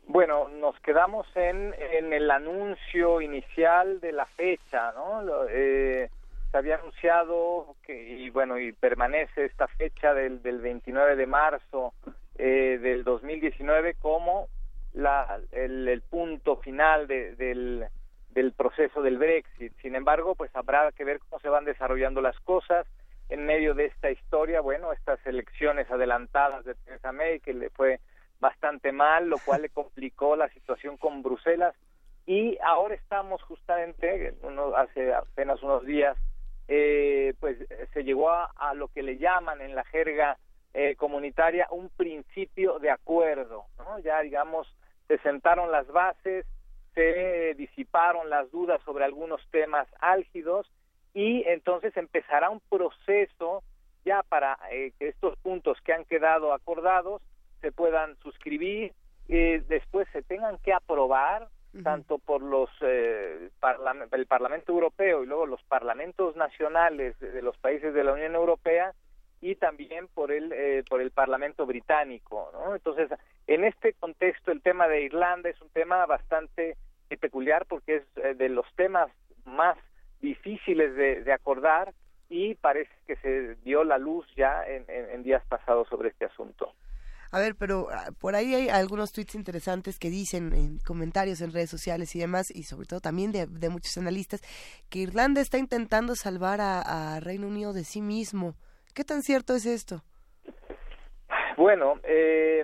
Bueno, nos quedamos en, en el anuncio inicial de la fecha, ¿no? Lo- eh, se había anunciado que, y bueno, y permanece esta fecha del, del 29 de marzo eh, del 2019 como la, el, el punto final de- del, del proceso del Brexit. Sin embargo, pues habrá que ver cómo se van desarrollando las cosas en medio de esta historia, bueno, estas elecciones adelantadas de Theresa May, que le fue bastante mal, lo cual le complicó la situación con Bruselas. Y ahora estamos justamente, uno, hace apenas unos días, eh, pues se llegó a, a lo que le llaman en la jerga eh, comunitaria un principio de acuerdo, ¿no? Ya, digamos, se sentaron las bases, se disiparon las dudas sobre algunos temas álgidos y entonces empezará un proceso ya para eh, que estos puntos que han quedado acordados se puedan suscribir, eh, después se tengan que aprobar tanto por los eh, el Parlamento Europeo y luego los parlamentos nacionales de, de los países de la Unión Europea y también por el eh, por el Parlamento británico, ¿no? Entonces, en este contexto el tema de Irlanda es un tema bastante eh, peculiar porque es eh, de los temas más difíciles de, acordar y parece que se dio la luz ya en, días pasados sobre este asunto. A ver, pero ah, por ahí hay algunos tweets interesantes que dicen en comentarios en redes sociales y demás, y sobre todo también de, de muchos analistas, que Irlanda está intentando salvar a, a Reino Unido de sí mismo. ¿Qué tan cierto es esto? Bueno, eh,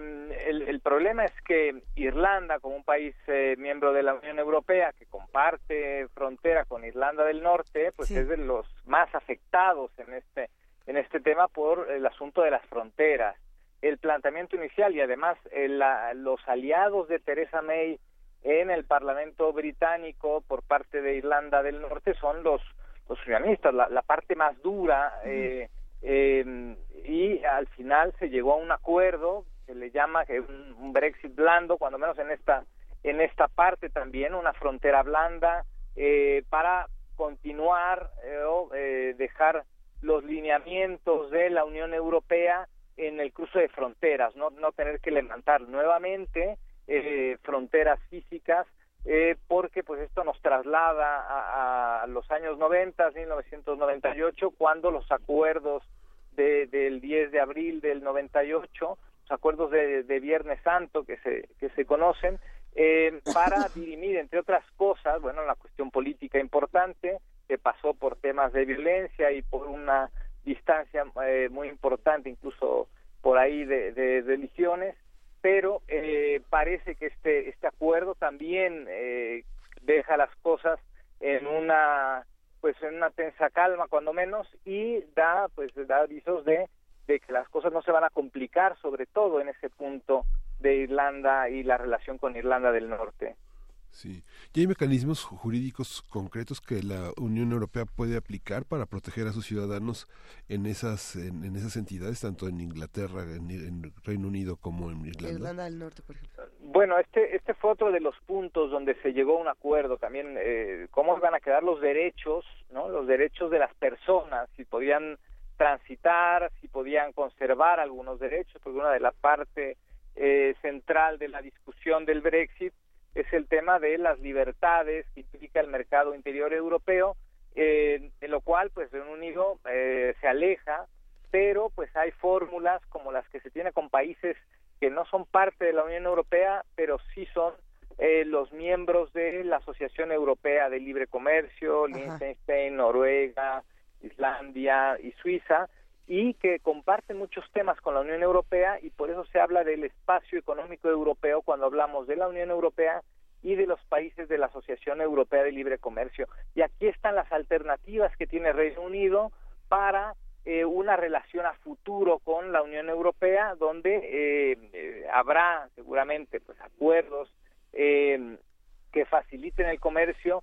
el, el problema es que Irlanda, como un país eh, miembro de la Unión Europea que comparte frontera con Irlanda del Norte, pues es de los más afectados en este en este tema por el asunto de las fronteras. El planteamiento inicial y además eh, la- los aliados de Theresa May en el Parlamento británico por parte de Irlanda del Norte son los los unionistas, la, la parte más dura. eh, eh, y al final se llegó a un acuerdo que le llama un Brexit blando, cuando menos en esta en esta parte también una frontera blanda eh, para continuar eh, o eh, dejar los lineamientos de la Unión Europea en el cruce de fronteras, no no tener que levantar nuevamente eh, fronteras físicas eh, porque pues esto nos traslada a, a los años 90, 1998, cuando los acuerdos de- del 10 de abril del 98, los acuerdos de, de Viernes Santo que se, que se conocen, eh, para dirimir, entre otras cosas, bueno, la cuestión política importante, que pasó por temas de violencia y por una distancia eh, muy importante, incluso por ahí de, de religiones, pero eh, parece que este este acuerdo también eh, deja las cosas en una pues en una tensa calma cuando menos y da pues da avisos de de que las cosas no se van a complicar, sobre todo en ese punto de Irlanda y la relación con Irlanda del Norte. Sí. ¿Y hay mecanismos jurídicos concretos que la Unión Europea puede aplicar para proteger a sus ciudadanos en esas en, en esas entidades, tanto en Inglaterra, en, en, Reino Unido como en Irlanda? Irlanda del Norte, por ejemplo. Bueno, este este fue otro de los puntos donde se llegó a un acuerdo también. Eh, ¿Cómo van a quedar los derechos, no? Los derechos de las personas, si podían transitar, si podían conservar algunos derechos, porque una de las partes eh, central de la discusión del Brexit es el tema de las libertades que implica el mercado interior europeo, eh, en lo cual pues Reino Unido eh, se aleja, pero pues hay fórmulas como las que se tiene con países que no son parte de la Unión Europea, pero sí son eh, los miembros de la Asociación Europea de Libre Comercio, Liechtenstein, Noruega, Islandia y Suiza, y que comparten muchos temas con la Unión Europea y por eso se habla del espacio económico europeo cuando hablamos de la Unión Europea y de los países de la Asociación Europea de Libre Comercio. Y aquí están las alternativas que tiene Reino Unido para eh, una relación a futuro con la Unión Europea, donde eh, eh, habrá seguramente pues acuerdos eh, que faciliten el comercio,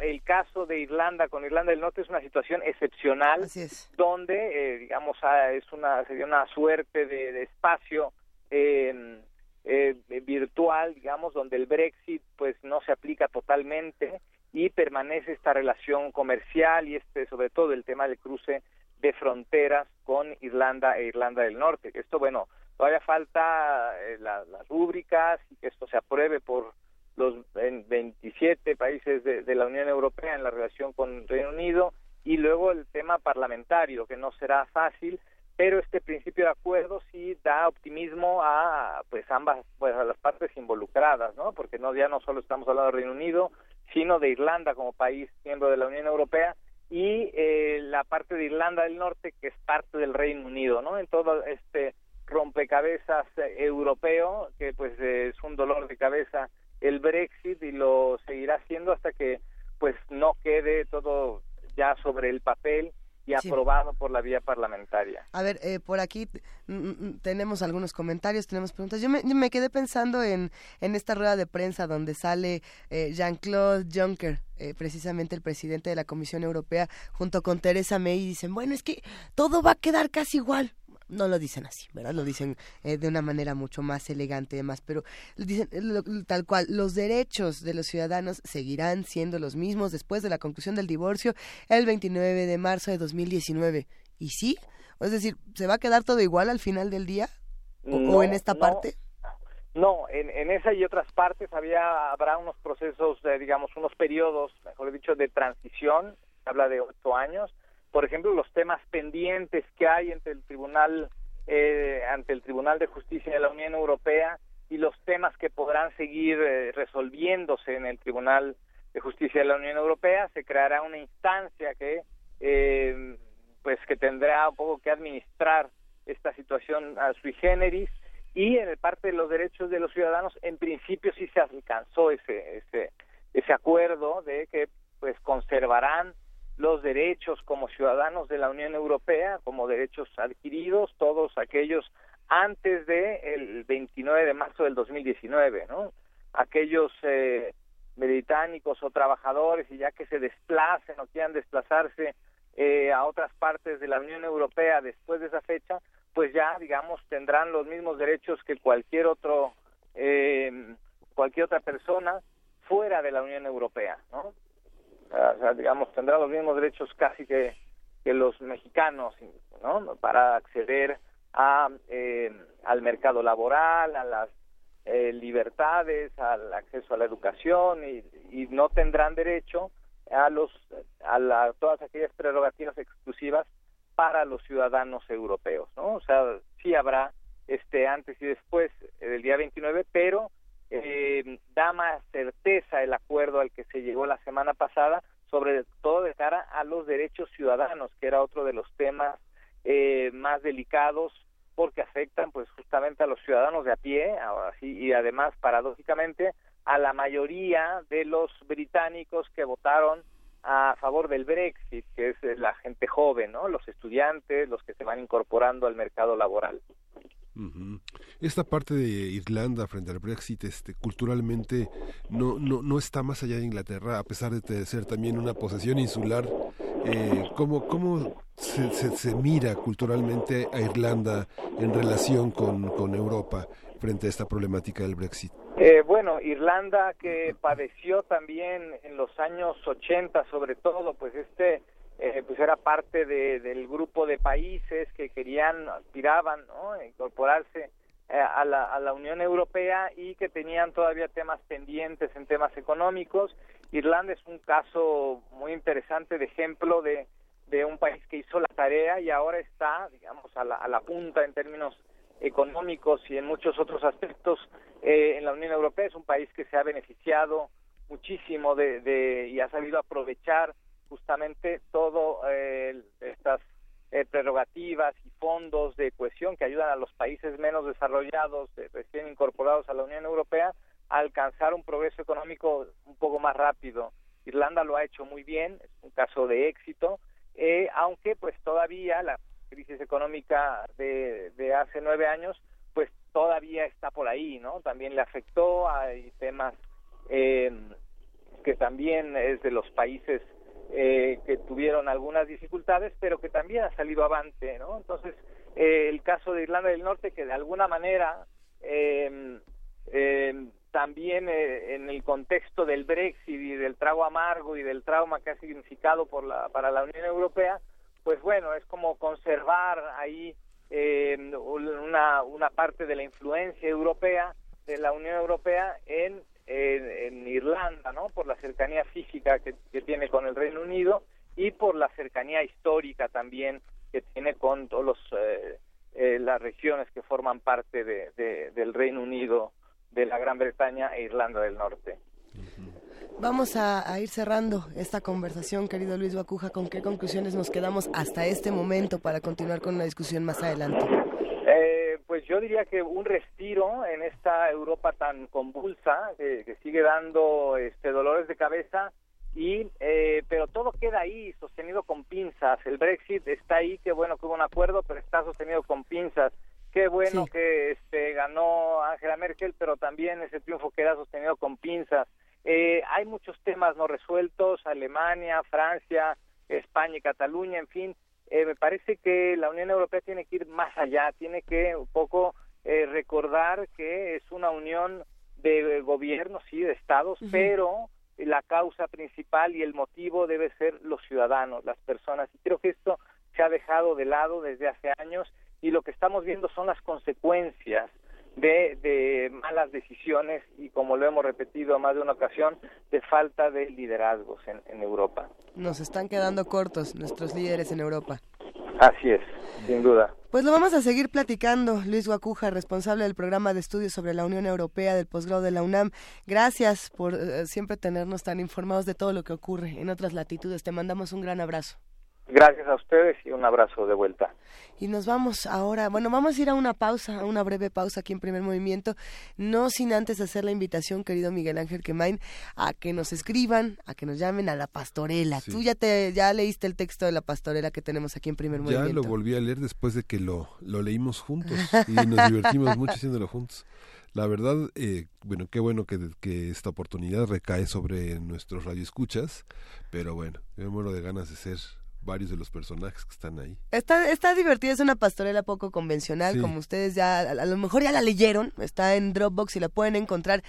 el caso de Irlanda con Irlanda del Norte es una situación excepcional donde eh, digamos ah, es una sería una suerte de, de espacio eh, eh, virtual digamos donde el Brexit pues no se aplica totalmente y permanece esta relación comercial y este sobre todo el tema del cruce de fronteras con Irlanda e Irlanda del Norte. Esto bueno todavía falta eh, la, las rúbricas y que esto se apruebe por los 27 países de, de, la Unión Europea en la relación con Reino Unido y luego el tema parlamentario que no será fácil pero este principio de acuerdo sí da optimismo a pues ambas pues a las partes involucradas no porque no ya no solo estamos hablando de Reino Unido sino de Irlanda como país miembro de la Unión Europea y eh, la parte de Irlanda del Norte que es parte del Reino Unido no en todo este rompecabezas eh, europeo que pues es un dolor de cabeza el Brexit y lo seguirá haciendo hasta que pues no quede todo ya sobre el papel y Sí. aprobado por la vía parlamentaria. A ver, eh, por aquí mm, mm, tenemos algunos comentarios, tenemos preguntas. Yo me, yo me quedé pensando en, en esta rueda de prensa donde sale eh, Jean-Claude Juncker, eh, precisamente el presidente de la Comisión Europea, junto con Teresa May, y dicen, bueno, es que todo va a quedar casi igual. No lo dicen así, ¿verdad? Lo dicen eh, de una manera mucho más elegante y demás, pero dicen eh, lo- tal cual, los derechos de los ciudadanos seguirán siendo los mismos después de la conclusión del divorcio el 29 de marzo de 2019. ¿Y sí? Es decir, ¿se va a quedar todo igual al final del día? ¿O, en esta no. parte? No, en, en esa y otras partes había habrá unos procesos, de, digamos, unos periodos, mejor dicho, de transición. Se habla de ocho años. Por ejemplo, los temas pendientes que hay entre el Tribunal eh, ante el Tribunal de Justicia de la Unión Europea y los temas que podrán seguir eh, resolviéndose en el Tribunal de Justicia de la Unión Europea. Se creará una instancia que, eh, pues, que tendrá un poco que administrar esta situación a sui generis y en el parte de los derechos de los ciudadanos en principio sí se alcanzó ese ese ese acuerdo de que pues conservarán los derechos como ciudadanos de la Unión Europea como derechos adquiridos todos aquellos antes de el 29 de marzo del 2019 no aquellos eh, británicos o trabajadores y ya que se desplacen o quieran desplazarse eh, a otras partes de la Unión Europea después de esa fecha, pues ya, digamos, tendrán los mismos derechos que cualquier otro, eh, cualquier otra persona fuera de la Unión Europea, ¿no? O sea, digamos, tendrán los mismos derechos casi que, que los mexicanos, ¿no? Para acceder a, eh, al mercado laboral, a las eh, libertades, al acceso a la educación y, y no tendrán derecho a los a la, todas aquellas prerrogativas exclusivas para los ciudadanos europeos, ¿no? O sea, sí habrá este antes y después del día 29, pero más certeza el acuerdo al que se llegó la semana pasada, sobre todo de cara a los derechos ciudadanos, que era otro de los temas eh, más delicados porque afectan pues justamente a los ciudadanos de a pie ahora sí y además paradójicamente a la mayoría de los británicos que votaron a favor del Brexit, que es eh, la gente joven, ¿no? Los estudiantes, los que se van incorporando al mercado laboral. Ujú. Esta parte de Irlanda frente al Brexit, este, culturalmente no, no, no está más allá de Inglaterra, a pesar de ser también una posesión insular. Eh, ¿Cómo, cómo se, se- mira culturalmente a Irlanda en relación con, con Europa frente a esta problemática del Brexit? Eh, bueno, Irlanda que padeció también en los años 80 sobre todo, pues este eh, pues era parte de- del grupo de países que querían, aspiraban ¿no? a incorporarse a, la, a la Unión Europea y que tenían todavía temas pendientes en temas económicos. Irlanda es un caso muy interesante de ejemplo de, de un país que hizo la tarea y ahora está, digamos, a la, a la punta en términos económicos y en muchos otros aspectos eh, en la Unión Europea. Es un país que se ha beneficiado muchísimo de, de- y ha sabido aprovechar justamente todo eh, estas eh, prerrogativas y fondos de cohesión que ayudan a los países menos desarrollados, eh, recién incorporados a la Unión Europea, a alcanzar un progreso económico un poco más rápido. Irlanda lo ha hecho muy bien, es un caso de éxito, eh, aunque pues todavía la crisis económica de, de hace nueve años pues todavía está por ahí, ¿no? También le afectó, hay temas eh, que también es de los países eh, que tuvieron algunas dificultades, pero que también ha salido avante, ¿no? Entonces, eh, el caso de Irlanda del Norte, que de alguna manera eh, eh, también en el contexto del Brexit y del trago amargo y del trauma que ha significado por la, para la Unión Europea, pues bueno, es como conservar ahí eh, una, una parte de la influencia europea de la Unión Europea en, en, en Irlanda, ¿no? Por la cercanía física que, que tiene con el Reino Unido y por la cercanía histórica también que tiene con todos los eh, eh, las regiones que forman parte de, de- del Reino Unido, de la Gran Bretaña e Irlanda del Norte. Vamos a, a ir cerrando esta conversación, querido Luis Bacuja. ¿Con qué conclusiones nos quedamos hasta este momento para continuar con la discusión más adelante? Pues yo diría que un respiro en esta Europa tan convulsa que, que sigue dando este dolores de cabeza y eh, pero todo queda ahí sostenido con pinzas. El Brexit está ahí, qué bueno que hubo un acuerdo, pero está sostenido con pinzas. Qué bueno Sí. que este ganó Angela Merkel, pero también ese triunfo queda sostenido con pinzas. Eh, hay muchos temas no resueltos, Alemania, Francia, España y Cataluña, en fin, eh, me parece que la Unión Europea tiene que ir más allá, tiene que un poco eh, recordar que es una unión de gobiernos, sí, de estados, pero la causa principal y el motivo debe ser los ciudadanos, las personas. Y creo que esto se ha dejado de lado desde hace años y lo que estamos viendo son las consecuencias de, de malas decisiones y, como lo hemos repetido más de una ocasión, de falta de liderazgos en, en Europa. Nos están quedando cortos nuestros líderes en Europa. Así es, sin duda. Pues lo vamos a seguir platicando. Luis Guacuja, responsable del programa de estudios sobre la Unión Europea del posgrado de la UNAM. Gracias por eh, siempre tenernos tan informados de todo lo que ocurre en otras latitudes. Te mandamos un gran abrazo. Gracias a ustedes y un abrazo de vuelta. Y nos vamos ahora, bueno, vamos a ir a una pausa, a una breve pausa aquí en primer movimiento, no sin antes hacer la invitación, querido Miguel Ángel Quemain, a que nos escriban, a que nos llamen a la pastorela. Sí. Tú ya te ya leíste el texto de la pastorela que tenemos aquí en primer Ya movimiento. lo volví a leer después de que lo, lo leímos juntos y nos divertimos mucho haciéndolo juntos. La verdad, eh, bueno, qué bueno que, que esta oportunidad recae sobre nuestros radioescuchas, pero bueno, yo me muero de ganas de ser varios de los personajes que están ahí. Está, está divertida, es una pastorela poco convencional, Sí. como ustedes ya, a, a lo mejor ya la leyeron, está en Dropbox y la pueden encontrar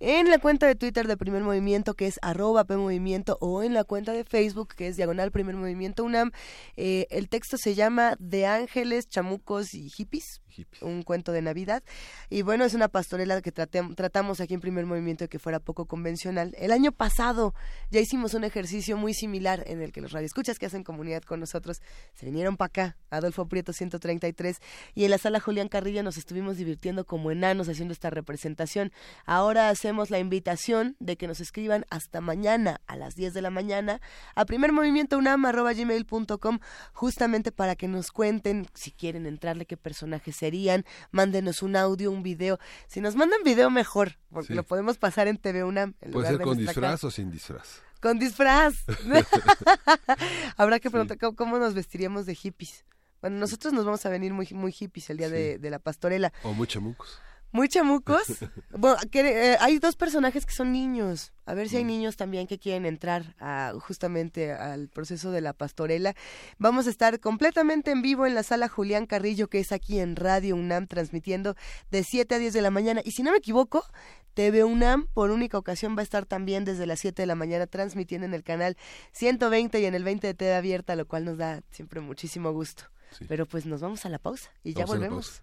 en la cuenta de Twitter de Primer Movimiento, que es arroba PMovimiento, o en la cuenta de Facebook, que es Diagonal Primer Movimiento UNAM. Eh, el texto se llama De Ángeles, Chamucos y Hippies, un cuento de Navidad. Y bueno, es una pastorela que tratamos aquí en Primer Movimiento que fuera poco convencional. El año pasado ya hicimos un ejercicio muy similar en el que los radioescuchas que hacen comunidad con nosotros se vinieron para acá, Adolfo Prieto 133, y en la sala Julián Carrillo nos estuvimos divirtiendo como enanos haciendo esta representación. Ahora hacemos la invitación de que nos escriban hasta mañana a las 10 de la mañana a primermovimientounam.gmail.com justamente para que nos cuenten si quieren entrarle qué personajes serían, mándenos un audio, un video. Si nos mandan video mejor, porque Sí. lo podemos pasar en TV UNAM. en Puede lugar ser de con disfraz casa. o sin disfraz. Con disfraz. Habrá que preguntar cómo, cómo nos vestiríamos de hippies. Bueno, nosotros nos vamos a venir muy, muy hippies el día de, de la pastorela. O muy chamucos. Muy chamucos. bueno, que, eh, hay dos personajes que son niños. A ver si Mm. hay niños también que quieren entrar a, justamente al proceso de la pastorela. Vamos a estar completamente en vivo en la sala Julián Carrillo, que es aquí en Radio UNAM, transmitiendo de 7 a 10 de la mañana. Y si no me equivoco, TV UNAM por única ocasión va a estar también desde las 7 de la mañana transmitiendo en el canal 120 y en el 20 de TV abierta, lo cual nos da siempre muchísimo gusto. Pero pues nos vamos a la pausa y ya Vamos volvemos.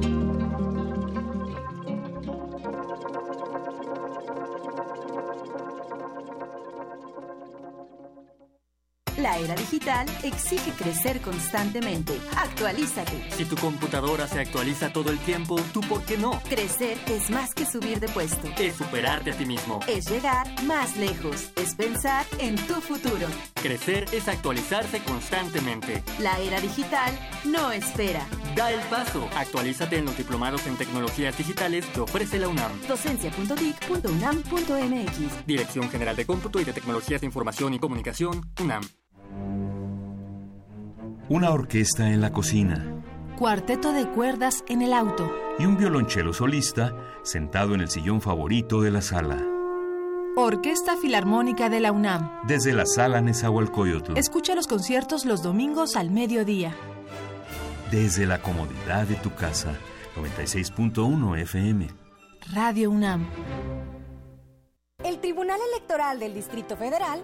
La era digital exige crecer constantemente. Actualízate. Si tu computadora se actualiza todo el tiempo, ¿tú por qué no? Crecer es más que subir de puesto. Es superarte a ti mismo. Es llegar más lejos. Es pensar en tu futuro. Crecer es actualizarse constantemente. La era digital no espera. Da el paso. Actualízate en los diplomados en tecnologías digitales que ofrece la UNAM. Docencia.dic.unam.mx. Dirección General de Cómputo y de Tecnologías de Información y Comunicación, UNAM. Una orquesta en la cocina Cuarteto de cuerdas en el auto. y un violonchelo solista sentado en el sillón favorito de la sala. Orquesta Filarmónica de la UNAM. Desde la sala Nezahualcóyotl. Escucha los conciertos los domingos al mediodía. Desde la comodidad de tu casa. 96.1 FM. Radio UNAM. El Tribunal Electoral del Distrito Federal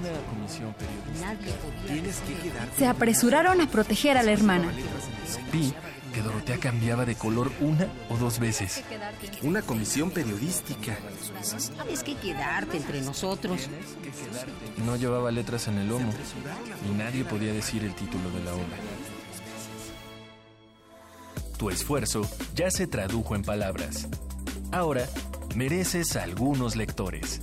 Una comisión periodística. Tienes que quedarte. Se apresuraron a proteger a la hermana. Vi que Dorotea cambiaba de color una o dos veces. Una comisión periodística. Tienes que quedarte entre nosotros. No llevaba letras en el lomo y nadie podía decir el título de la obra. Tu esfuerzo ya se tradujo en palabras. Ahora mereces algunos lectores.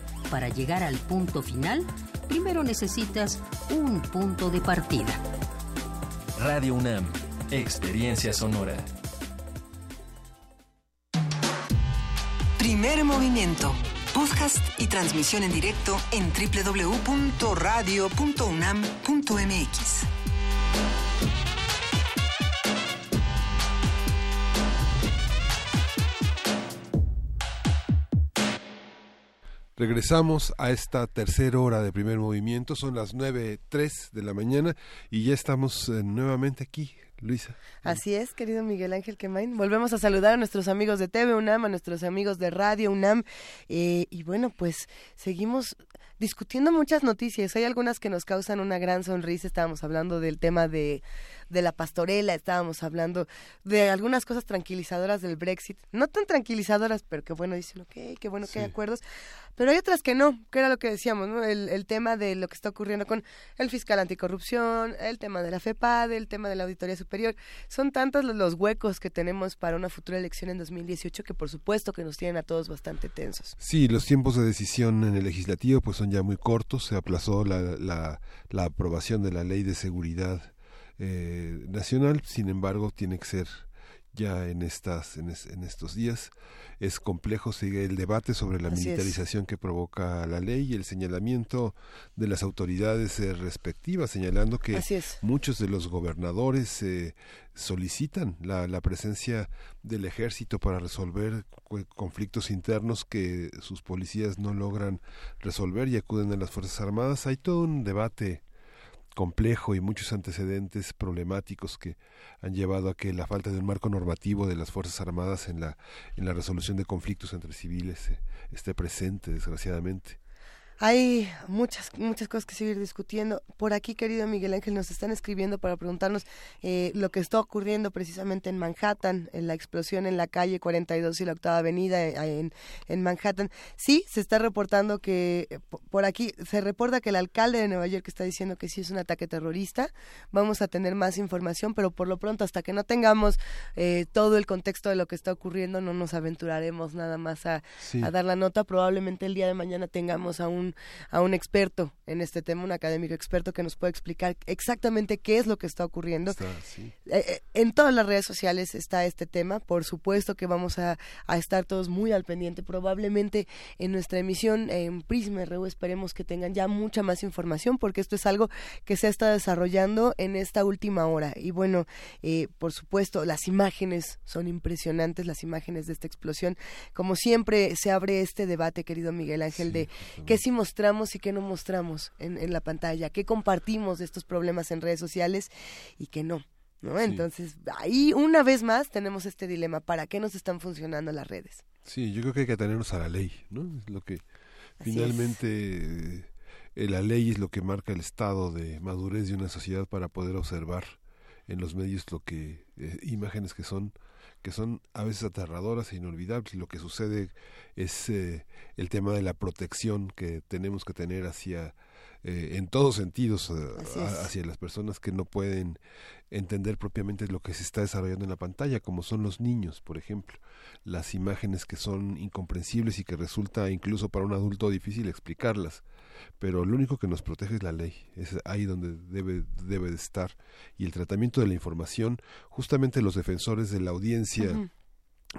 Para llegar al punto final, primero necesitas un punto de partida. Radio UNAM, Experiencia Sonora. Primer movimiento. Podcast y transmisión en directo en www.radio.unam.mx. Regresamos a esta tercera hora de primer movimiento, son las 9.03 de la mañana y ya estamos eh, nuevamente aquí, Luisa. Así es, querido Miguel Ángel Quemain. Volvemos a saludar a nuestros amigos de TV UNAM, a nuestros amigos de Radio UNAM. eh, y bueno, pues seguimos discutiendo muchas noticias. Hay algunas que nos causan una gran sonrisa. Estábamos hablando del tema de, de la pastorela, estábamos hablando de algunas cosas tranquilizadoras del Brexit. No tan tranquilizadoras, pero que bueno, dicen, ok, qué bueno que hay Sí. acuerdos. Pero hay otras que no, que era lo que decíamos, ¿no? El, el tema de lo que está ocurriendo con el fiscal anticorrupción, el tema de la FEPAD, el tema de la Auditoría Superior. Son tantos los- los huecos que tenemos para una futura elección en 2018 que por supuesto que nos tienen a todos bastante tensos. Sí, los tiempos de decisión en el legislativo pues son ya muy cortos. Se aplazó la, la, la aprobación de la ley de seguridad eh, nacional. Sin embargo, tiene que ser ya en estas en, es- en estos días. Es complejo sigue el debate sobre la Así es. militarización que provoca la ley y el señalamiento de las autoridades eh, respectivas, señalando que muchos de los gobernadores eh, solicitan la, la presencia del ejército para resolver conflictos internos que sus policías no logran resolver y acuden a las Fuerzas Armadas. Hay todo un debate complejo y muchos antecedentes problemáticos que han llevado a que la falta de un marco normativo de las Fuerzas Armadas en la, en la resolución de conflictos entre civiles eh, esté presente, desgraciadamente. Hay muchas, muchas cosas que seguir discutiendo. Por aquí, querido Miguel Ángel, nos están escribiendo para preguntarnos eh, lo que está ocurriendo precisamente en Manhattan, en la explosión en la calle 42 y la octava avenida eh, en, en Manhattan. Sí, se está reportando que, eh, po- por aquí, se reporta que el alcalde de Nueva York está diciendo que sí es un ataque terrorista. Vamos a tener más información, pero por lo pronto, hasta que no tengamos eh, todo el contexto de lo que está ocurriendo, no nos aventuraremos nada más a, Sí. a dar la nota. Probablemente el día de mañana tengamos a un, a un experto en este tema, un académico experto que nos pueda explicar exactamente qué es lo que está ocurriendo. Está, sí. Eh, eh, en todas las redes sociales está este tema. Por supuesto que vamos a, a estar todos muy al pendiente. Probablemente en nuestra emisión en Prisma RU esperemos que tengan ya mucha más información porque esto es algo que se está desarrollando en esta última hora. Y bueno, eh, por supuesto, las imágenes son impresionantes, las imágenes de esta explosión. Como siempre se abre este debate, querido Miguel Ángel, de qué sí mostramos y qué no mostramos en, en la pantalla, qué compartimos de estos problemas en redes sociales y qué no. ¿no? Entonces, ahí una vez más tenemos este dilema, ¿para qué nos están funcionando las redes? Sí, yo creo que hay que atenernos a la ley, ¿no? Es lo que Así finalmente eh, la ley es lo que marca el estado de madurez de una sociedad para poder observar en los medios lo que eh, imágenes que son que son a veces aterradoras e inolvidables. Lo que sucede es eh, el tema de la protección que tenemos que tener hacia eh, en todos sentidos eh, a- hacia las personas que no pueden entender propiamente lo que se está desarrollando en la pantalla, como son los niños, por ejemplo, las imágenes que son incomprensibles y que resulta incluso para un adulto difícil explicarlas. Pero lo único que nos protege es la ley, es ahí donde debe, debe de estar. Y el tratamiento de la información, justamente los defensores de la audiencia.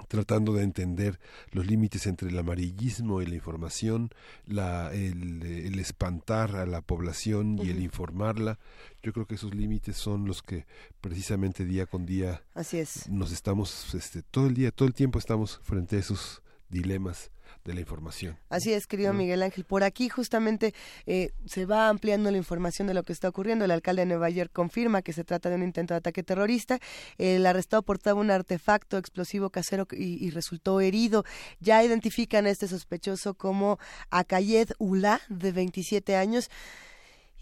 Tratando de entender los límites entre el amarillismo y la información, la, el, el espantar a la población y el informarla. Yo creo que esos límites son los que precisamente día con día Así es. nos estamos, este, todo el día, todo el tiempo estamos frente a esos dilemas de la información. Así es, querido Miguel Ángel. Por aquí justamente eh, se va ampliando la información de lo que está ocurriendo. El alcalde de Nueva York confirma que se trata de un intento de ataque terrorista. El arrestado portaba un artefacto explosivo casero y, y resultó herido. Ya identifican a este sospechoso como Akayed Ula, de 27 años.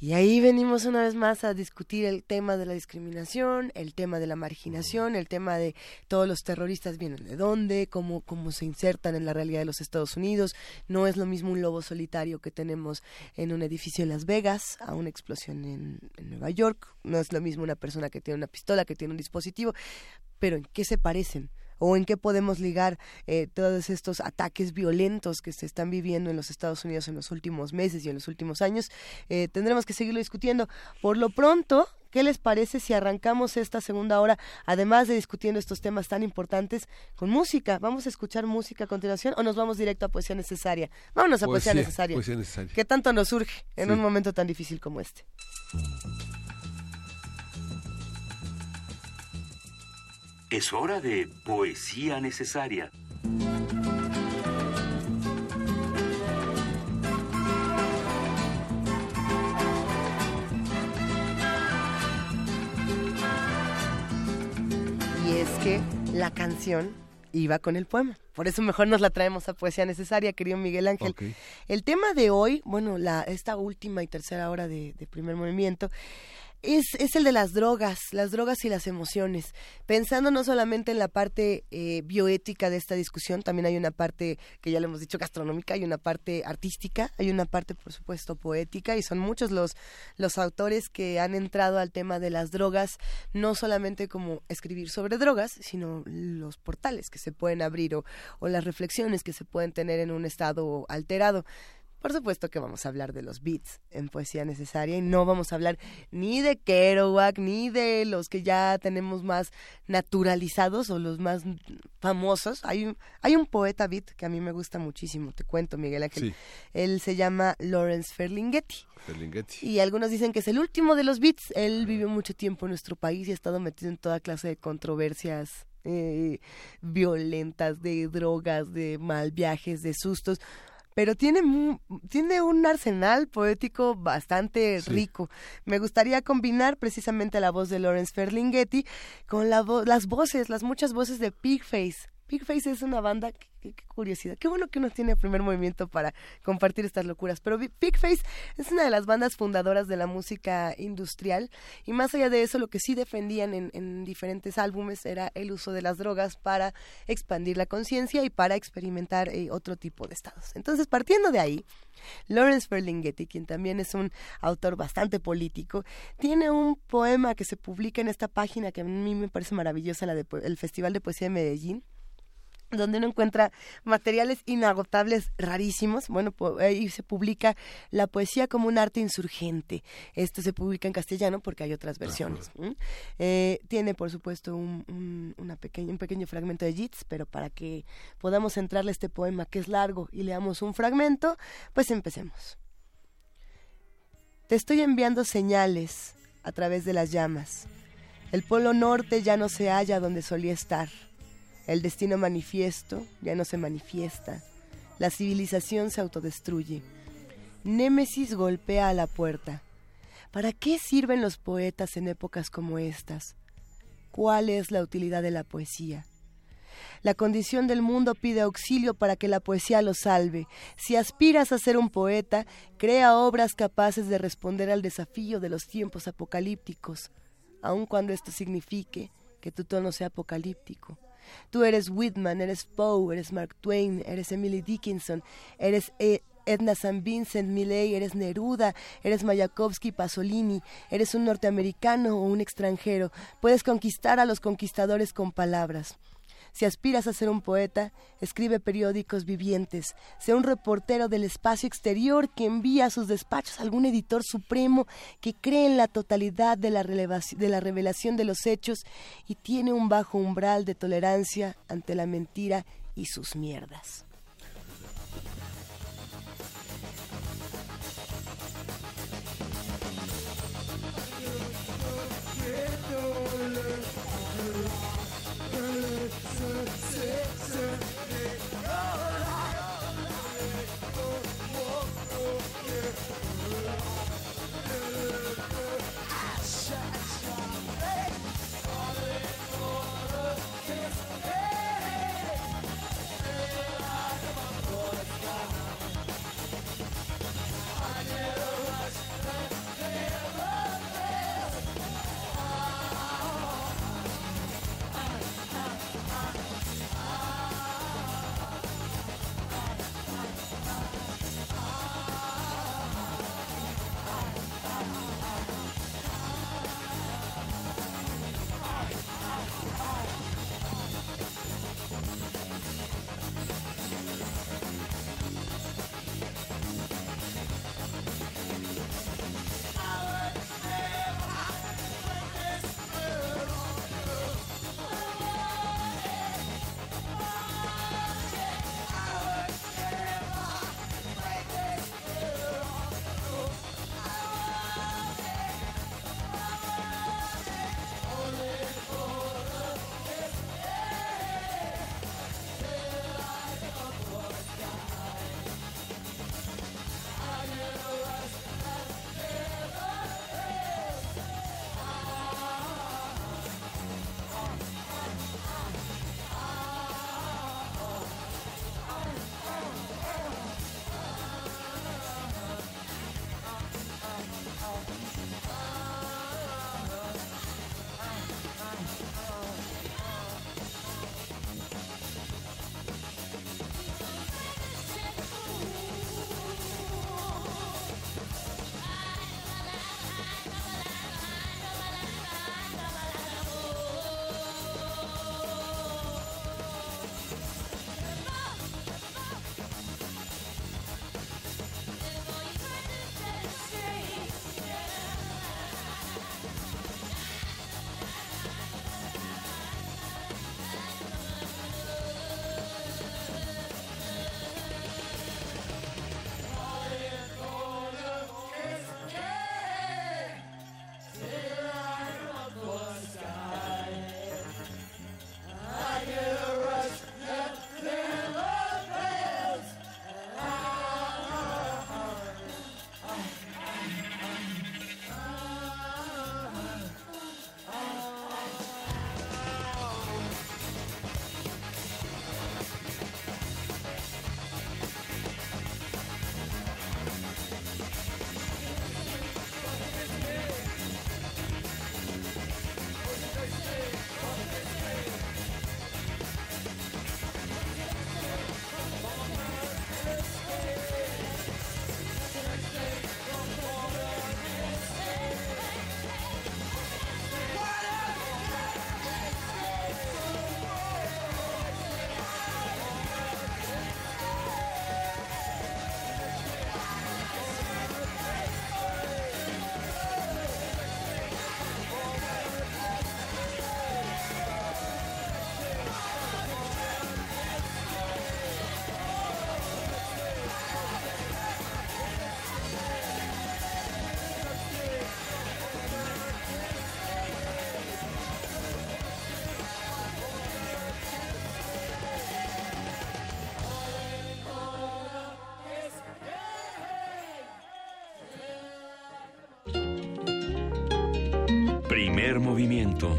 Y ahí venimos una vez más a discutir el tema de la discriminación, el tema de la marginación, el tema de todos los terroristas vienen de dónde, cómo, cómo se insertan en la realidad de los Estados Unidos. No es lo mismo un lobo solitario que tenemos en un edificio en Las Vegas a una explosión en, en Nueva York. No es lo mismo una persona que tiene una pistola, que tiene un dispositivo. Pero ¿en qué se parecen? O en qué podemos ligar eh, todos estos ataques violentos que se están viviendo en los Estados Unidos en los últimos meses y en los últimos años. Eh, tendremos que seguirlo discutiendo. Por lo pronto, ¿qué les parece si arrancamos esta segunda hora, además de discutiendo estos temas tan importantes, con música? ¿Vamos a escuchar música a continuación o nos vamos directo a poesía necesaria? Vámonos a poesía, Poesía, necesaria. poesía necesaria. ¿Qué tanto nos surge en Sí. un momento tan difícil como este? Es hora de poesía necesaria. Y es que la canción iba con el poema. Por eso mejor nos la traemos a Poesía Necesaria, querido Miguel Ángel. El tema de hoy, bueno, la, esta última y tercera hora de, de primer movimiento, es, es el de las drogas, las drogas y las emociones. Pensando no solamente en la parte eh, bioética de esta discusión, también hay una parte que ya le hemos dicho gastronómica, hay una parte artística, hay una parte, por supuesto, poética, y son muchos los, los autores que han entrado al tema de las drogas, no solamente como escribir sobre drogas, sino los portales que se pueden abrir o, o las reflexiones que se pueden tener en un estado alterado. Por supuesto que vamos a hablar de los beats en poesía necesaria y no vamos a hablar ni de Kerouac ni de los que ya tenemos más naturalizados o los más famosos. Hay un, hay un poeta beat que a mí me gusta muchísimo, te cuento Miguel Ángel. Sí. Él se llama Lawrence Ferlinghetti. Ferlinghetti. Y algunos dicen que es el último de los beats. Él vivió mucho tiempo en nuestro país y ha estado metido en toda clase de controversias eh, violentas, de drogas, de mal viajes, de sustos. Pero tiene, tiene un arsenal poético bastante rico. Me gustaría combinar precisamente la voz de Lawrence Ferlinghetti con la vo- las voces, las muchas voces de Pigface. Pigface es una banda, qué, curiosidad, qué bueno que uno tiene primer movimiento para compartir estas locuras, pero Bi- Pigface es una de las bandas fundadoras de la música industrial y más allá de eso lo que sí defendían en, en diferentes álbumes era el uso de las drogas para expandir la conciencia y para experimentar eh, otro tipo de estados. Entonces, partiendo de ahí, Lawrence Ferlinghetti, quien también es un autor bastante político, tiene un poema que se publica en esta página que a mí me parece maravillosa, la del Festival de Poesía de Medellín, donde uno encuentra materiales inagotables rarísimos. Bueno, ahí se publica la poesía como un arte insurgente. Esto se publica en castellano porque hay otras versiones. Eh, tiene, por supuesto, un, un- una pequeña, un pequeño fragmento de Yeats, pero para que podamos entrarle a este poema que es largo y leamos un fragmento, pues empecemos. Te estoy enviando señales a través de las llamas. El polo norte ya no se halla donde solía estar. El destino manifiesto ya no se manifiesta. La civilización se autodestruye. Némesis golpea a la puerta. ¿Para qué sirven los poetas en épocas como estas? ¿Cuál es la utilidad de la poesía? La condición del mundo pide auxilio para que la poesía lo salve. Si aspiras a ser un poeta, crea obras capaces de responder al desafío de los tiempos apocalípticos, aun cuando esto signifique que tu tono sea apocalíptico. Tú eres Whitman, eres Poe, eres Mark Twain, eres Emily Dickinson, eres E- Edna St. Vincent Millay, eres Neruda, eres Mayakovsky Pasolini, eres un norteamericano o un extranjero. Puedes conquistar a los conquistadores con palabras. Si aspiras a ser un poeta, escribe periódicos vivientes, sea un reportero del espacio exterior que envía a sus despachos a algún editor supremo que cree en la totalidad de la, de la revelación de los hechos y tiene un bajo umbral de tolerancia ante la mentira y sus mierdas. Primer movimiento.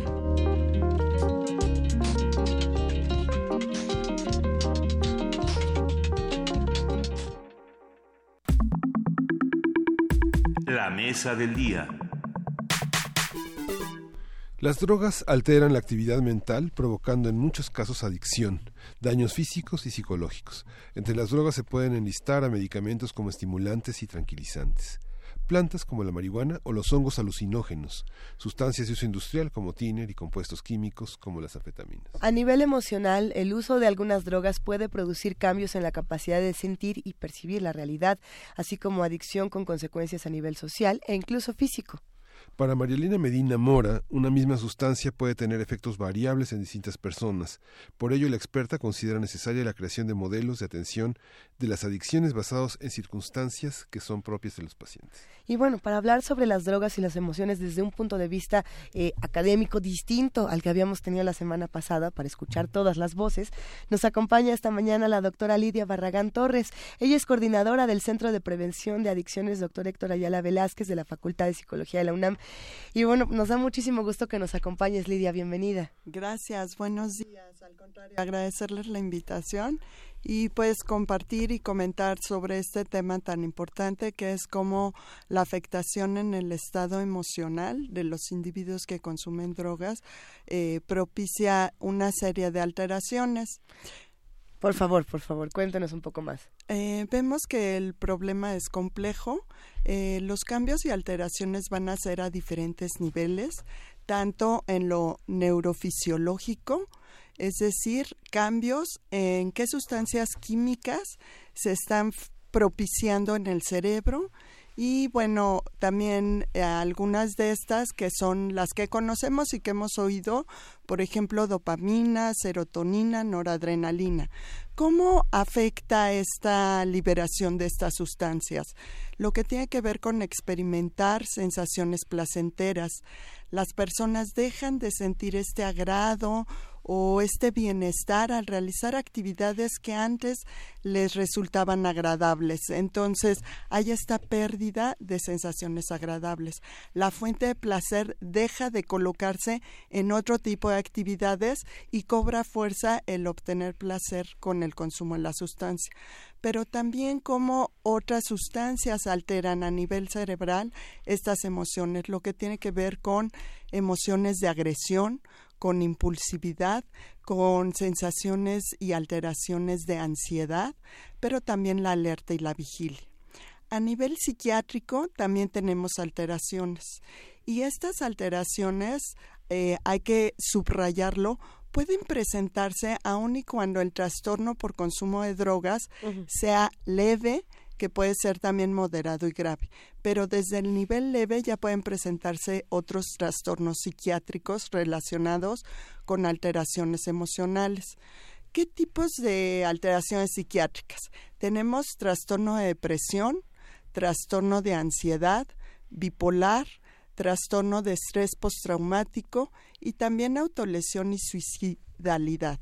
La mesa del día. Las drogas alteran la actividad mental, provocando en muchos casos adicción, daños físicos y psicológicos. Entre las drogas se pueden enlistar a medicamentos como estimulantes y tranquilizantes, plantas como la marihuana o los hongos alucinógenos, sustancias de uso industrial como tiner y compuestos químicos como las anfetaminas. A nivel emocional, el uso de algunas drogas puede producir cambios en la capacidad de sentir y percibir la realidad, así como adicción con consecuencias a nivel social e incluso físico. Para Marielina Medina Mora, una misma sustancia puede tener efectos variables en distintas personas. Por ello, la experta considera necesaria la creación de modelos de atención de las adicciones basados en circunstancias que son propias de los pacientes. Y bueno, para hablar sobre las drogas y las emociones desde un punto de vista eh, académico distinto al que habíamos tenido la semana pasada, para escuchar todas las voces, nos acompaña esta mañana la doctora Lidia Barragán Torres. Ella es coordinadora del Centro de Prevención de Adicciones, doctor Héctor Ayala Velázquez, de la Facultad de Psicología de la UNAM. Y bueno, nos da muchísimo gusto que nos acompañes, Lidia. Bienvenida. Gracias, buenos días. Al contrario, agradecerles la invitación y pues compartir y comentar sobre este tema tan importante que es como la afectación en el estado emocional de los individuos que consumen drogas eh, propicia una serie de alteraciones. Por favor, por favor, cuéntenos un poco más. Eh, vemos que el problema es complejo. Eh, los cambios y alteraciones van a ser a diferentes niveles, tanto en lo neurofisiológico, es decir, cambios en qué sustancias químicas se están propiciando en el cerebro y bueno, también eh, algunas de estas que son las que conocemos y que hemos oído, por ejemplo, dopamina, serotonina, noradrenalina. ¿Cómo afecta esta liberación de estas sustancias? Lo que tiene que ver con experimentar sensaciones placenteras. Las personas dejan de sentir este agrado o este bienestar al realizar actividades que antes les resultaban agradables. Entonces hay esta pérdida de sensaciones agradables. La fuente de placer deja de colocarse en otro tipo de actividades y cobra fuerza el obtener placer con el consumo de la sustancia pero también cómo otras sustancias alteran a nivel cerebral estas emociones, lo que tiene que ver con emociones de agresión, con impulsividad, con sensaciones y alteraciones de ansiedad, pero también la alerta y la vigilia. A nivel psiquiátrico también tenemos alteraciones y estas alteraciones eh, hay que subrayarlo pueden presentarse aun y cuando el trastorno por consumo de drogas sea leve, que puede ser también moderado y grave. Pero desde el nivel leve ya pueden presentarse otros trastornos psiquiátricos relacionados con alteraciones emocionales. ¿Qué tipos de alteraciones psiquiátricas? Tenemos trastorno de depresión, trastorno de ansiedad, bipolar, trastorno de estrés postraumático y también autolesión y suicidalidad.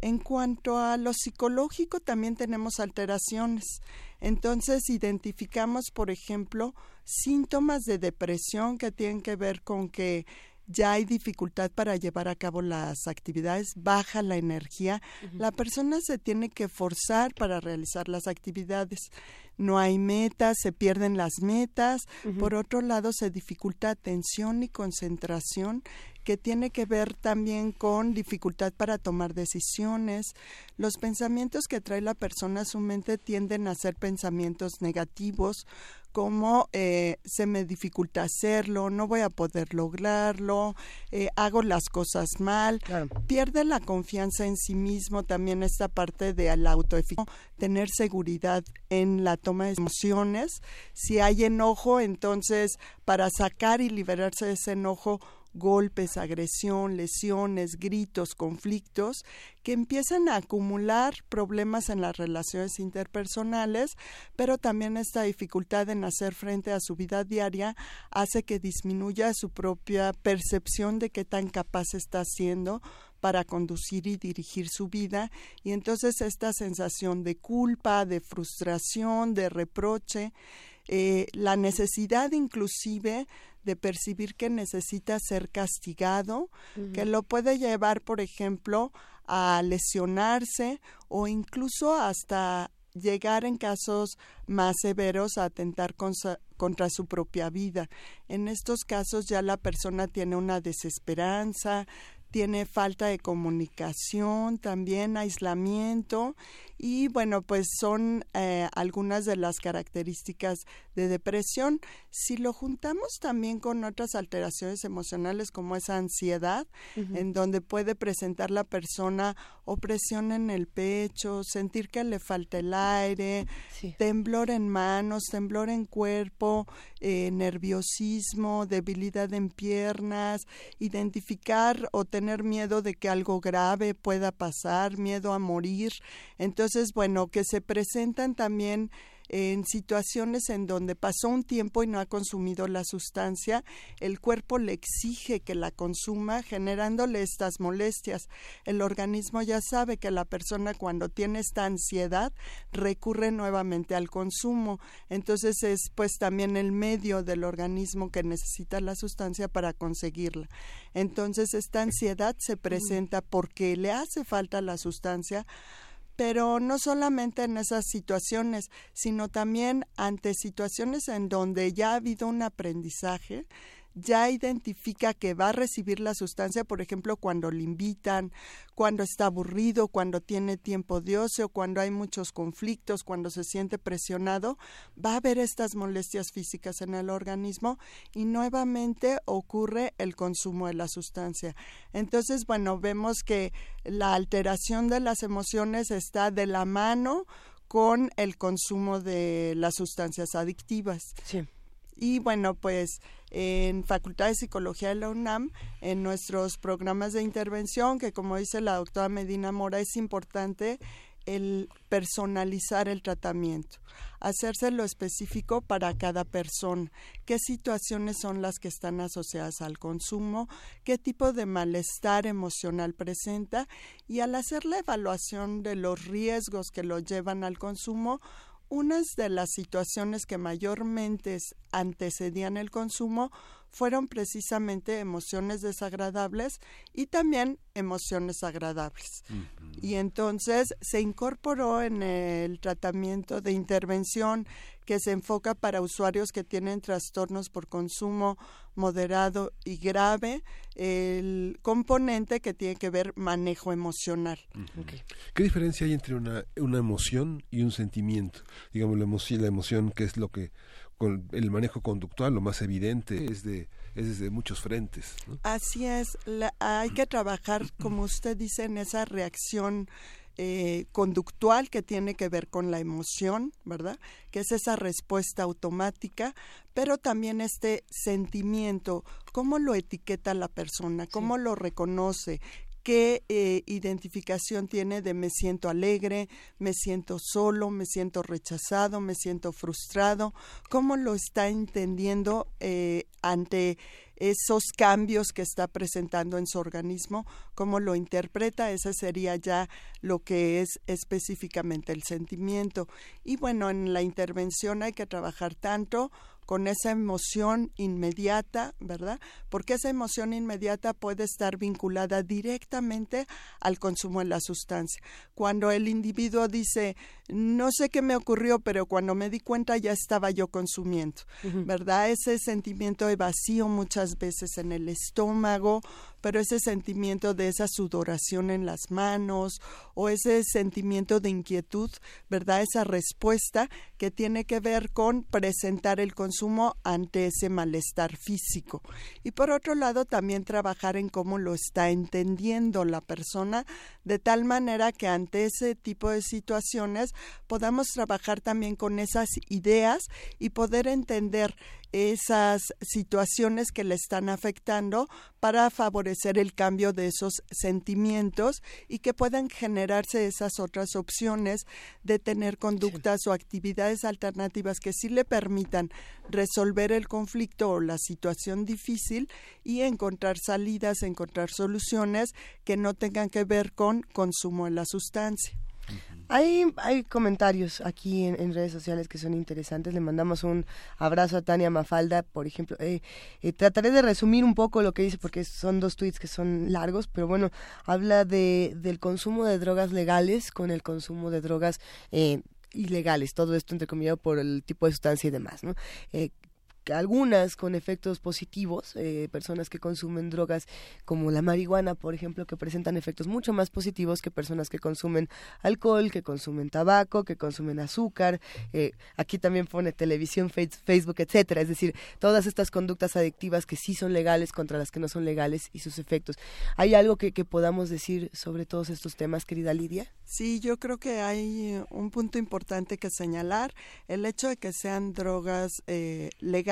En cuanto a lo psicológico, también tenemos alteraciones. Entonces, identificamos, por ejemplo, síntomas de depresión que tienen que ver con que ya hay dificultad para llevar a cabo las actividades, baja la energía, la persona se tiene que forzar para realizar las actividades. No hay metas, se pierden las metas. Por otro lado, se dificulta atención y concentración que tiene que ver también con dificultad para tomar decisiones. Los pensamientos que trae la persona a su mente tienden a ser pensamientos negativos, como eh, se me dificulta hacerlo, no voy a poder lograrlo, eh, hago las cosas mal, pierde la confianza en sí mismo, también esta parte de la autoeficacia, tener seguridad en la toma de emociones. Si hay enojo, entonces para sacar y liberarse de ese enojo, golpes, agresión, lesiones, gritos, conflictos, que empiezan a acumular problemas en las relaciones interpersonales, pero también esta dificultad en hacer frente a su vida diaria hace que disminuya su propia percepción de qué tan capaz está siendo para conducir y dirigir su vida. Y entonces esta sensación de culpa, de frustración, de reproche, eh, la necesidad inclusive de percibir que necesita ser castigado, que lo puede llevar, por ejemplo, a lesionarse o incluso hasta llegar en casos más severos a atentar contra su propia vida. En estos casos ya la persona tiene una desesperanza, tiene falta de comunicación, también aislamiento y bueno, pues son eh, algunas de las características de depresión. Si lo juntamos también con otras alteraciones emocionales como esa ansiedad, en donde puede presentar la persona opresión en el pecho, sentir que le falta el aire, temblor en manos, temblor en cuerpo, eh, nerviosismo, debilidad en piernas, identificar o tener miedo de que algo grave pueda pasar, miedo a morir. Entonces, bueno, que se presentan también en situaciones en donde pasó un tiempo y no ha consumido la sustancia, el cuerpo le exige que la consuma, generándole estas molestias. El organismo ya sabe que la persona cuando tiene esta ansiedad recurre nuevamente al consumo. Entonces es pues también el medio del organismo que necesita la sustancia para conseguirla. Entonces esta ansiedad se presenta porque le hace falta la sustancia pero no solamente en esas situaciones, sino también ante situaciones en donde ya ha habido un aprendizaje, ya identifica que va a recibir la sustancia, por ejemplo, cuando le invitan, cuando está aburrido, cuando tiene tiempo de ocio, cuando hay muchos conflictos, cuando se siente presionado, va a haber estas molestias físicas en el organismo y nuevamente ocurre el consumo de la sustancia. Entonces, bueno, vemos que la alteración de las emociones está de la mano con el consumo de las sustancias adictivas. Y bueno, pues en Facultad de Psicología de la UNAM, en nuestros programas de intervención, que como dice la doctora Medina Mora, es importante el personalizar el tratamiento, hacérselo específico para cada persona, qué situaciones son las que están asociadas al consumo, qué tipo de malestar emocional presenta y al hacer la evaluación de los riesgos que lo llevan al consumo, unas de las situaciones que mayormente antecedían el consumo fueron precisamente emociones desagradables y también emociones agradables. Y entonces se incorporó en el tratamiento de intervención que se enfoca para usuarios que tienen trastornos por consumo moderado y grave, el componente que tiene que ver manejo emocional. ¿Qué diferencia hay entre una, una emoción y un sentimiento? Digamos, la emoción, la emoción que es lo que, con el manejo conductual, lo más evidente, es de es desde muchos frentes. ¿no? Así es, la- hay que trabajar, como usted dice, en esa reacción eh, conductual que tiene que ver con la emoción, ¿verdad? Que es esa respuesta automática, pero también este sentimiento, cómo lo etiqueta la persona, cómo lo reconoce, qué eh, identificación tiene de me siento alegre, me siento solo, me siento rechazado, me siento frustrado, cómo lo está entendiendo eh, ante esos cambios que está presentando en su organismo, cómo lo interpreta, ese sería ya lo que es específicamente el sentimiento. Y bueno, en la intervención hay que trabajar tanto con esa emoción inmediata, ¿verdad? Porque esa emoción inmediata puede estar vinculada directamente al consumo de la sustancia. Cuando el individuo dice, no sé qué me ocurrió, pero cuando me di cuenta ya estaba yo consumiendo, ¿verdad? Ese sentimiento de vacío muchas veces en el estómago, pero ese sentimiento de esa sudoración en las manos o ese sentimiento de inquietud, ¿verdad? Esa respuesta que tiene que ver con presentar el consumo ante ese malestar físico. Y por otro lado, también trabajar en cómo lo está entendiendo la persona, de tal manera que ante ese tipo de situaciones podamos trabajar también con esas ideas y poder entender esas situaciones que le están afectando para favorecer el cambio de esos sentimientos y que puedan generarse esas otras opciones de tener conductas o actividades alternativas que sí le permitan resolver el conflicto o la situación difícil y encontrar salidas, encontrar soluciones que no tengan que ver con consumo de la sustancia. Hay, hay comentarios aquí en, redes sociales que son interesantes. Le mandamos un abrazo a Tania Mafalda, por ejemplo. Eh, eh, trataré de resumir un poco lo que dice porque son dos tweets que son largos, pero bueno, habla de, del consumo de drogas legales con el consumo de drogas eh, ilegales, todo esto entrecomillado por el tipo de sustancia y demás, ¿no? Eh, algunas con efectos positivos, eh, personas que consumen drogas como la marihuana, por ejemplo, que presentan efectos mucho más positivos que personas que consumen alcohol, que consumen tabaco, que consumen azúcar. Eh, aquí también pone televisión, Facebook, etcétera. Es decir, todas estas conductas adictivas que sí son legales contra las que no son legales y sus efectos. ¿Hay algo que, podamos decir sobre todos estos temas, querida Lidia? Sí, yo creo que hay eh, un punto importante que señalar. El hecho de que sean drogas legales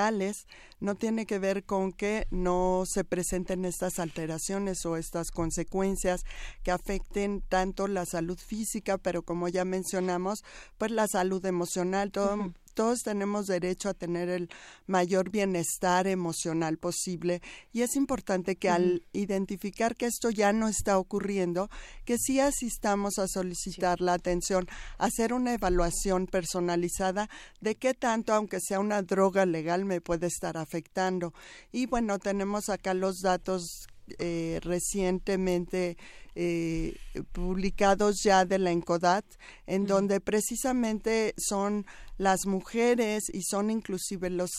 no tiene que ver con que no se presenten estas alteraciones o estas consecuencias que afecten tanto la salud física, pero como ya mencionamos, pues la salud emocional. Todo, todos tenemos derecho a tener el mayor bienestar emocional posible y es importante que al identificar que esto ya no está ocurriendo, que sí asistamos a solicitar la atención, hacer una evaluación personalizada de qué tanto, aunque sea una droga legal, me puede estar afectando. Y bueno, tenemos acá los datos eh, recientemente eh, publicados ya de la ENCODAT, en donde precisamente son las mujeres y son inclusive los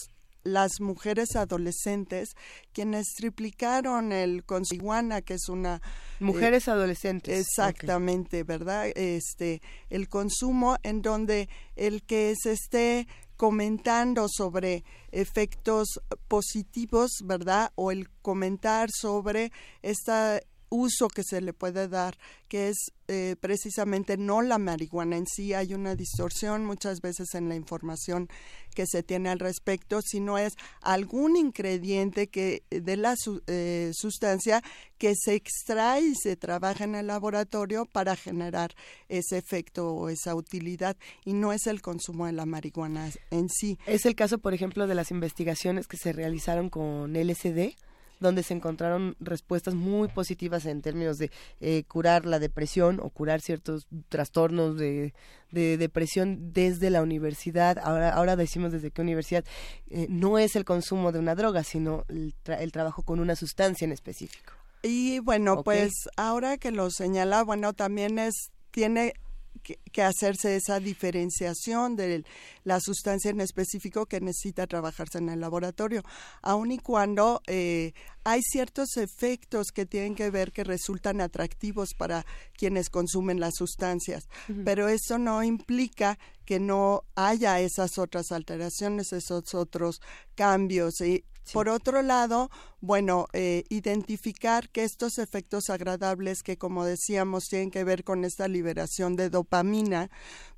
las mujeres adolescentes quienes triplicaron el consiguana que es una mujeres adolescentes exactamente verdad este el consumo en donde el que se esté comentando sobre efectos positivos, ¿verdad? O el comentar sobre este uso que se le puede dar, que es eh, precisamente no la marihuana en sí, hay una distorsión muchas veces en la información que se tiene al respecto, sino es algún ingrediente que de la eh, sustancia que se extrae y se trabaja en el laboratorio para generar ese efecto o esa utilidad y no es el consumo de la marihuana en sí. Es el caso, por ejemplo, de las investigaciones que se realizaron con LSD donde se encontraron respuestas muy positivas en términos de eh, curar la depresión o curar ciertos trastornos de, de depresión desde la universidad. Ahora, ahora decimos desde qué universidad. Eh, no es el consumo de una droga, sino el, tra- el trabajo con una sustancia en específico. Y bueno, pues ahora que lo señala, bueno, también es tiene que, que hacerse esa diferenciación de la sustancia en específico que necesita trabajarse en el laboratorio, aun y cuando eh, hay ciertos efectos que tienen que ver que resultan atractivos para quienes consumen las sustancias, pero eso no implica que no haya esas otras alteraciones, esos otros cambios. Y por otro lado, bueno, eh, identificar que estos efectos agradables que, como decíamos, tienen que ver con esta liberación de dopamina,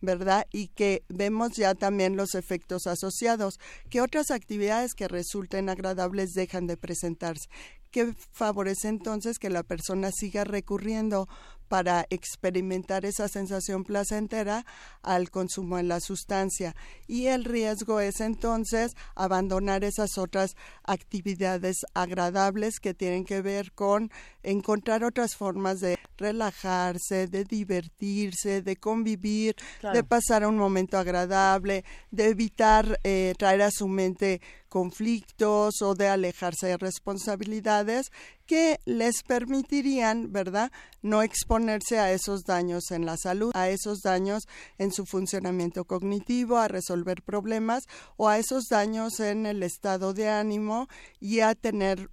¿verdad? Y que vemos ya también los efectos asociados, que otras actividades que resulten agradables dejan de presentarse que favorece entonces que la persona siga recurriendo para experimentar esa sensación placentera al consumo de la sustancia. Y el riesgo es entonces abandonar esas otras actividades agradables que tienen que ver con encontrar otras formas de relajarse, de divertirse, de convivir, Claro. de pasar un momento agradable, de evitar eh, traer a su mente conflictos o de alejarse de responsabilidades que les permitirían, ¿verdad?, no exponerse a esos daños en la salud, a esos daños en su funcionamiento cognitivo, a resolver problemas o a esos daños en el estado de ánimo y a tener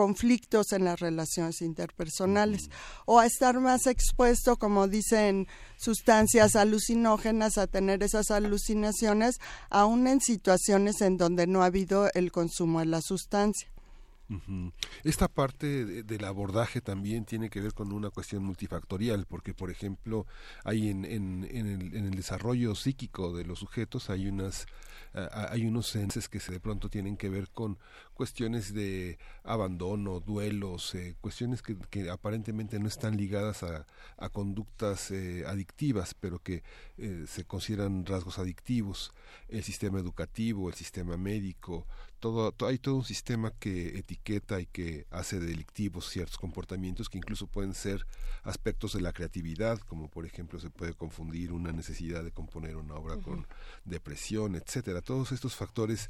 conflictos en las relaciones interpersonales o a estar más expuesto, como dicen sustancias alucinógenas, a tener esas alucinaciones, aún en situaciones en donde no ha habido el consumo de la sustancia. Esta parte de- del abordaje también tiene que ver con una cuestión multifactorial, porque por ejemplo hay en, en, en, el, en el desarrollo psíquico de los sujetos hay unas hay unos senses que se de pronto tienen que ver con cuestiones de abandono, duelos, eh, cuestiones que, que aparentemente no están ligadas a, a conductas eh, adictivas, pero que eh, se consideran rasgos adictivos. El sistema educativo, el sistema médico, todo, to- hay todo un sistema que etiqueta y que hace delictivos ciertos comportamientos que incluso pueden ser aspectos de la creatividad, como por ejemplo se puede confundir una necesidad de componer una obra con depresión, etcétera. Todos estos factores,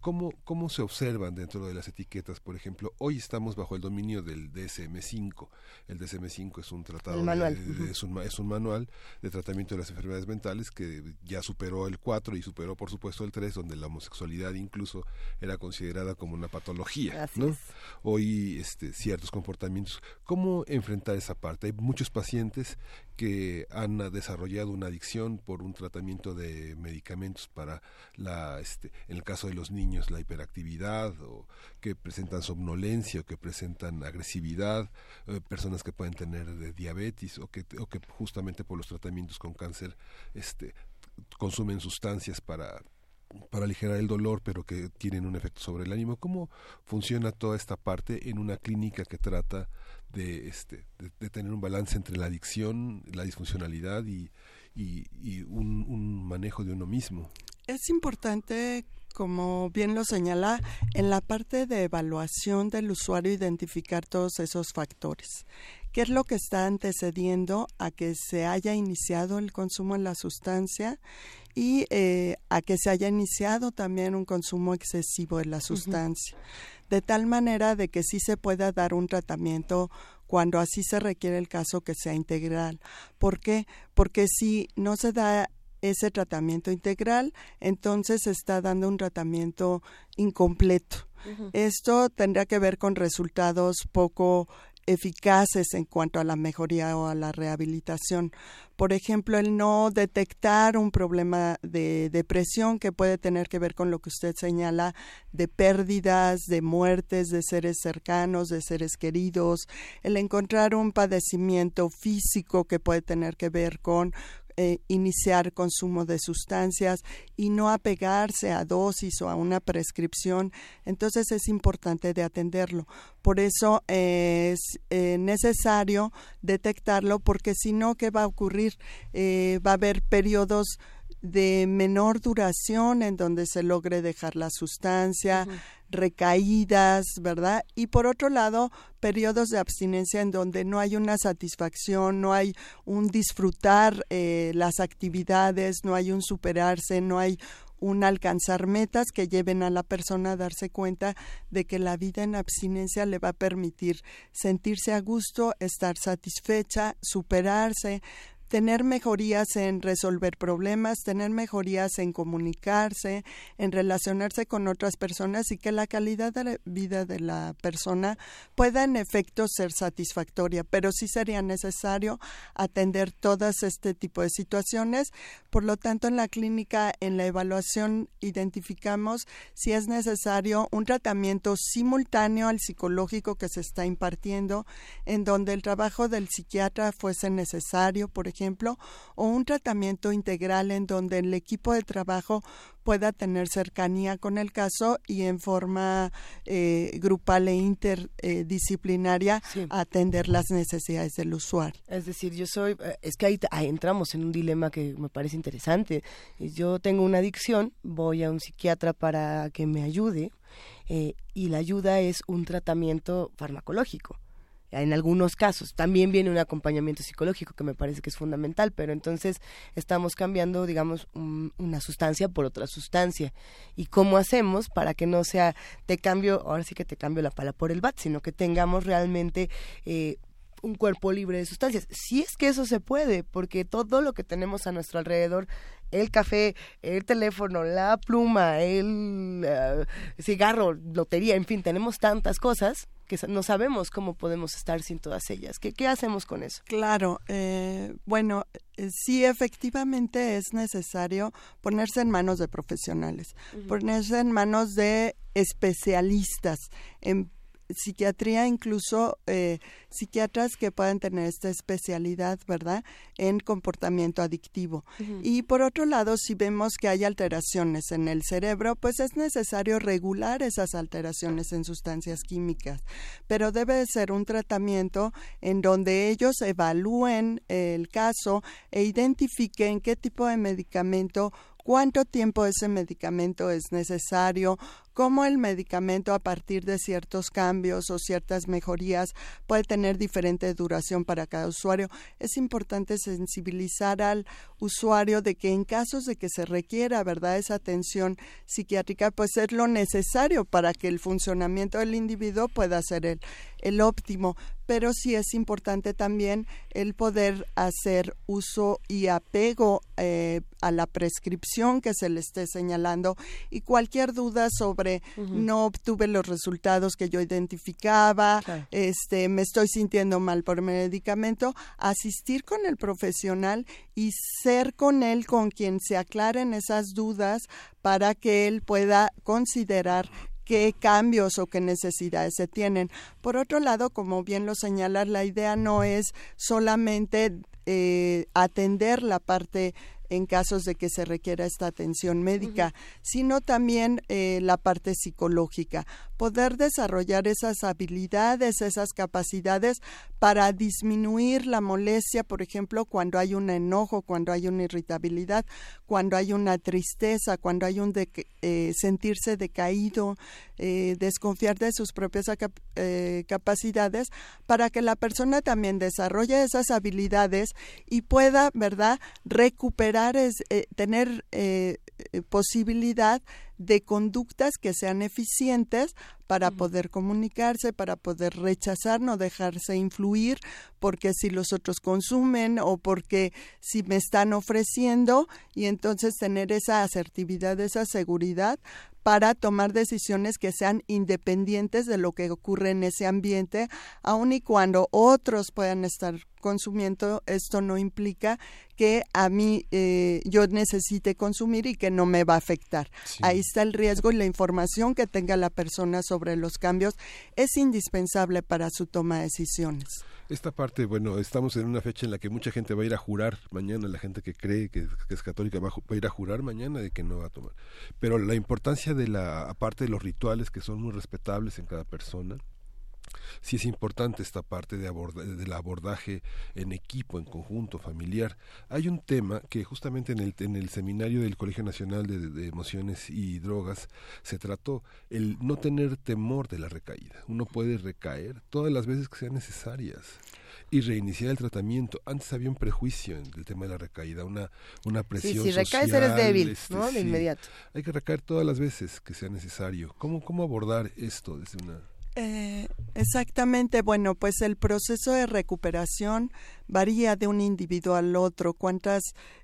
¿cómo, ¿cómo se observan dentro de las etiquetas? Por ejemplo, hoy estamos bajo el dominio del DSM-5. El DSM-5 es un tratado, de- de- es, un, ma- es un manual de tratamiento de las enfermedades mentales que ya superó el 4 y superó por supuesto el 3, donde la homosexualidad incluso era considerada como una patología. Así ¿no? es. Hoy este, ciertos comportamientos. ¿Cómo enfrentar esa parte? Hay muchos pacientes que han desarrollado una adicción por un tratamiento de medicamentos para la este en el caso de los niños la hiperactividad o que presentan somnolencia o que presentan agresividad eh, personas que pueden tener de diabetes o que o que justamente por los tratamientos con cáncer este consumen sustancias para para aligerar el dolor, pero que tienen un efecto sobre el ánimo. ¿Cómo funciona toda esta parte en una clínica que trata de, este, de, tener un balance entre la adicción, la disfuncionalidad y, y, y un, un manejo de uno mismo? Es importante, como bien lo señala, en la parte de evaluación del usuario identificar todos esos factores. ¿Qué es lo que está antecediendo a que se haya iniciado el consumo de la sustancia y eh, a que se haya iniciado también un consumo excesivo de la sustancia? De tal manera de que sí se pueda dar un tratamiento cuando así se requiere el caso que sea integral. ¿Por qué? Porque si no se da ese tratamiento integral, entonces se está dando un tratamiento incompleto. Esto tendrá que ver con resultados poco eficaces en cuanto a la mejoría o a la rehabilitación. Por ejemplo, el no detectar un problema de depresión que puede tener que ver con lo que usted señala de pérdidas, de muertes de seres cercanos, de seres queridos, el encontrar un padecimiento físico que puede tener que ver con eh, iniciar consumo de sustancias y no apegarse a dosis o a una prescripción, entonces es importante de atenderlo. Por eso es eh, necesario detectarlo porque si no, ¿qué va a ocurrir? Eh, va a haber periodos de menor duración en donde se logre dejar la sustancia, recaídas, ¿verdad? Y por otro lado, periodos de abstinencia en donde no hay una satisfacción, no hay un disfrutar eh, las actividades, no hay un superarse, no hay un alcanzar metas que lleven a la persona a darse cuenta de que la vida en abstinencia le va a permitir sentirse a gusto, estar satisfecha, superarse, tener mejorías en resolver problemas, tener mejorías en comunicarse, en relacionarse con otras personas y que la calidad de la vida de la persona pueda en efecto ser satisfactoria, pero sí sería necesario atender todas este tipo de situaciones. Por lo tanto, en la clínica, en la evaluación, identificamos si es necesario un tratamiento simultáneo al psicológico que se está impartiendo, en donde el trabajo del psiquiatra fuese necesario, por ejemplo, o un tratamiento integral en donde el equipo de trabajo pueda tener cercanía con el caso y en forma eh, grupal e interdisciplinaria atender las necesidades del usuario. Es decir, yo soy, eh, es que ahí, entramos en un dilema que me parece interesante. Yo tengo una adicción, voy a un psiquiatra para que me ayude eh, y la ayuda es un tratamiento farmacológico. En algunos casos también viene un acompañamiento psicológico que me parece que es fundamental, pero entonces estamos cambiando, digamos, un- una sustancia por otra sustancia. ¿Y cómo hacemos para que no sea te cambio, ahora sí que te cambio la pala por el bat, sino que tengamos realmente eh, un cuerpo libre de sustancias. Si es que eso se puede, porque todo lo que tenemos a nuestro alrededor, el café, el teléfono, la pluma, el eh, cigarro, lotería, en fin, tenemos tantas cosas que no sabemos cómo podemos estar sin todas ellas. ¿Qué, qué hacemos con eso? Claro, eh, bueno, eh, sí efectivamente es necesario ponerse en manos de profesionales, ponerse en manos de especialistas en psiquiatría, incluso eh, psiquiatras que puedan tener esta especialidad, ¿verdad?, en comportamiento adictivo. Y por otro lado, si vemos que hay alteraciones en el cerebro, pues es necesario regular esas alteraciones en sustancias químicas, pero debe de ser un tratamiento en donde ellos evalúen el caso e identifiquen qué tipo de medicamento cuánto tiempo ese medicamento es necesario, cómo el medicamento a partir de ciertos cambios o ciertas mejorías puede tener diferente duración para cada usuario. Es importante sensibilizar al usuario de que en casos de que se requiera, ¿verdad?, esa atención psiquiátrica, pues es lo necesario para que el funcionamiento del individuo pueda ser el, el óptimo pero sí es importante también el poder hacer uso y apego eh, a la prescripción que se le esté señalando y cualquier duda sobre no obtuve los resultados que yo identificaba, este me estoy sintiendo mal por medicamento, asistir con el profesional y ser con él con quien se aclaren esas dudas para que él pueda considerar qué cambios o qué necesidades se tienen. Por otro lado, como bien lo señalas, la idea no es solamente eh, atender la parte en casos de que se requiera esta atención médica, sino también eh, la parte psicológica, poder desarrollar esas habilidades, esas capacidades para disminuir la molestia, por ejemplo, cuando hay un enojo, cuando hay una irritabilidad, cuando hay una tristeza, cuando hay un eh, sentirse decaído, eh, desconfiar de sus propias capacidades, para que la persona también desarrolle esas habilidades y pueda, ¿verdad?, recuperar es eh, tener eh, eh, posibilidad de conductas que sean eficientes para poder comunicarse, para poder rechazar, no dejarse influir, porque si los otros consumen o porque si me están ofreciendo. Y entonces tener esa asertividad, esa seguridad para tomar decisiones que sean independientes de lo que ocurre en ese ambiente, aun y cuando otros puedan estar consumiendo, esto no implica que a mí eh, yo necesite consumir y que no me va a afectar. Ahí está el riesgo y la información que tenga la persona sobre los cambios es indispensable para su toma de decisiones. Esta parte, bueno, estamos en una fecha en la que mucha gente va a ir a jurar mañana, la gente que cree que, es católica va a, ir a jurar mañana de que no va a tomar. Pero la importancia de la, aparte de los rituales que son muy respetables en cada persona, sí es importante esta parte de del abordaje en equipo, en conjunto, familiar. Hay un tema que justamente en el, en el seminario del Colegio Nacional de, Emociones y Drogas se trató, el no tener temor de la recaída. Uno puede recaer todas las veces que sean necesarias y reiniciar el tratamiento. Antes había un prejuicio en el tema de la recaída, una, una presión. Sí, si recaes eres débil, este, ¿no? De inmediato. Hay que recaer todas las veces que sea necesario. ¿Cómo, cómo abordar esto desde una eh, exactamente, bueno, pues el proceso de recuperación varía de un individuo al otro, cuántas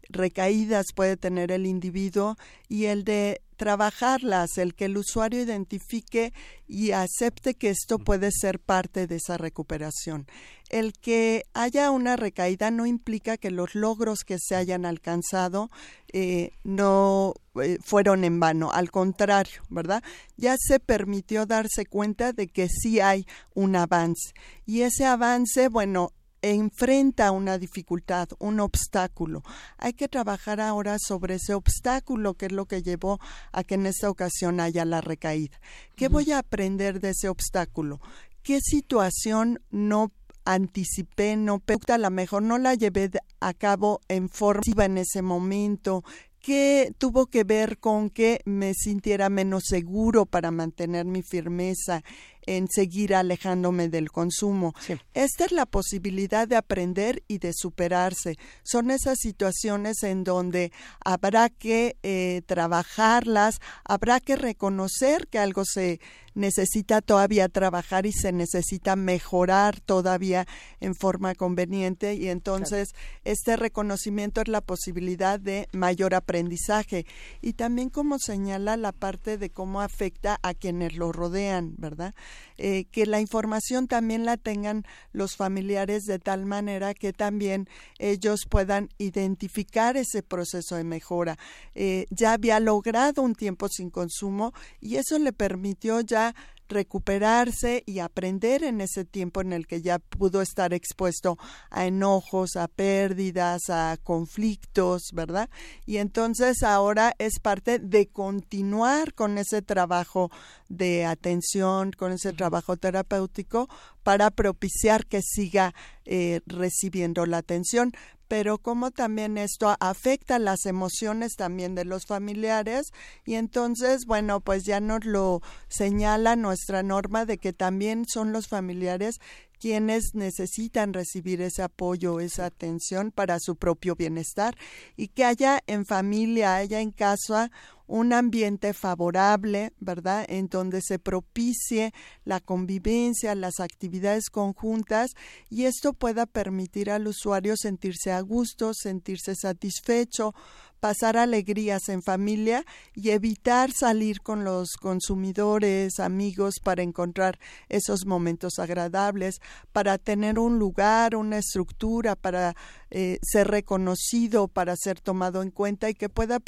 recaídas puede tener el individuo y el de trabajarlas, el que el usuario identifique y acepte que esto puede ser parte de esa recuperación. El que haya una recaída no implica que los logros que se hayan alcanzado eh, no eh, fueron en vano, al contrario, ¿verdad? Ya se permitió darse cuenta de que sí hay un avance y ese avance, bueno, enfrenta una dificultad, un obstáculo. Hay que trabajar ahora sobre ese obstáculo, que es lo que llevó a que en esta ocasión haya la recaída. ¿Qué voy a aprender de ese obstáculo? ¿Qué situación no anticipé, no a lo mejor no la llevé a cabo en forma en ese momento, que tuvo que ver con que me sintiera menos seguro para mantener mi firmeza en seguir alejándome del consumo. Esta es la posibilidad de aprender y de superarse. Son esas situaciones en donde habrá que eh, trabajarlas, habrá que reconocer que algo se necesita todavía trabajar y se necesita mejorar todavía en forma conveniente y entonces este reconocimiento es la posibilidad de mayor aprendizaje y también como señala la parte de cómo afecta a quienes lo rodean, ¿verdad? Eh, que la información también la tengan los familiares de tal manera que también ellos puedan identificar ese proceso de mejora. Eh, ya había logrado un tiempo sin consumo y eso le permitió ya recuperarse y aprender en ese tiempo en el que ya pudo estar expuesto a enojos, a pérdidas, a conflictos, ¿verdad? Y entonces ahora es parte de continuar con ese trabajo de atención, con ese trabajo terapéutico para propiciar que siga eh, recibiendo la atención pero como también esto afecta las emociones también de los familiares. Y entonces, bueno, pues ya nos lo señala nuestra norma de que también son los familiares quienes necesitan recibir ese apoyo, esa atención para su propio bienestar. Y que haya en familia, haya en casa un ambiente favorable, ¿verdad? En donde se propicie la convivencia, las actividades conjuntas y esto pueda permitir al usuario sentirse a gusto, sentirse satisfecho, pasar alegrías en familia y evitar salir con los consumidores, amigos para encontrar esos momentos agradables, para tener un lugar, una estructura, para eh, ser reconocido, para ser tomado en cuenta y que pueda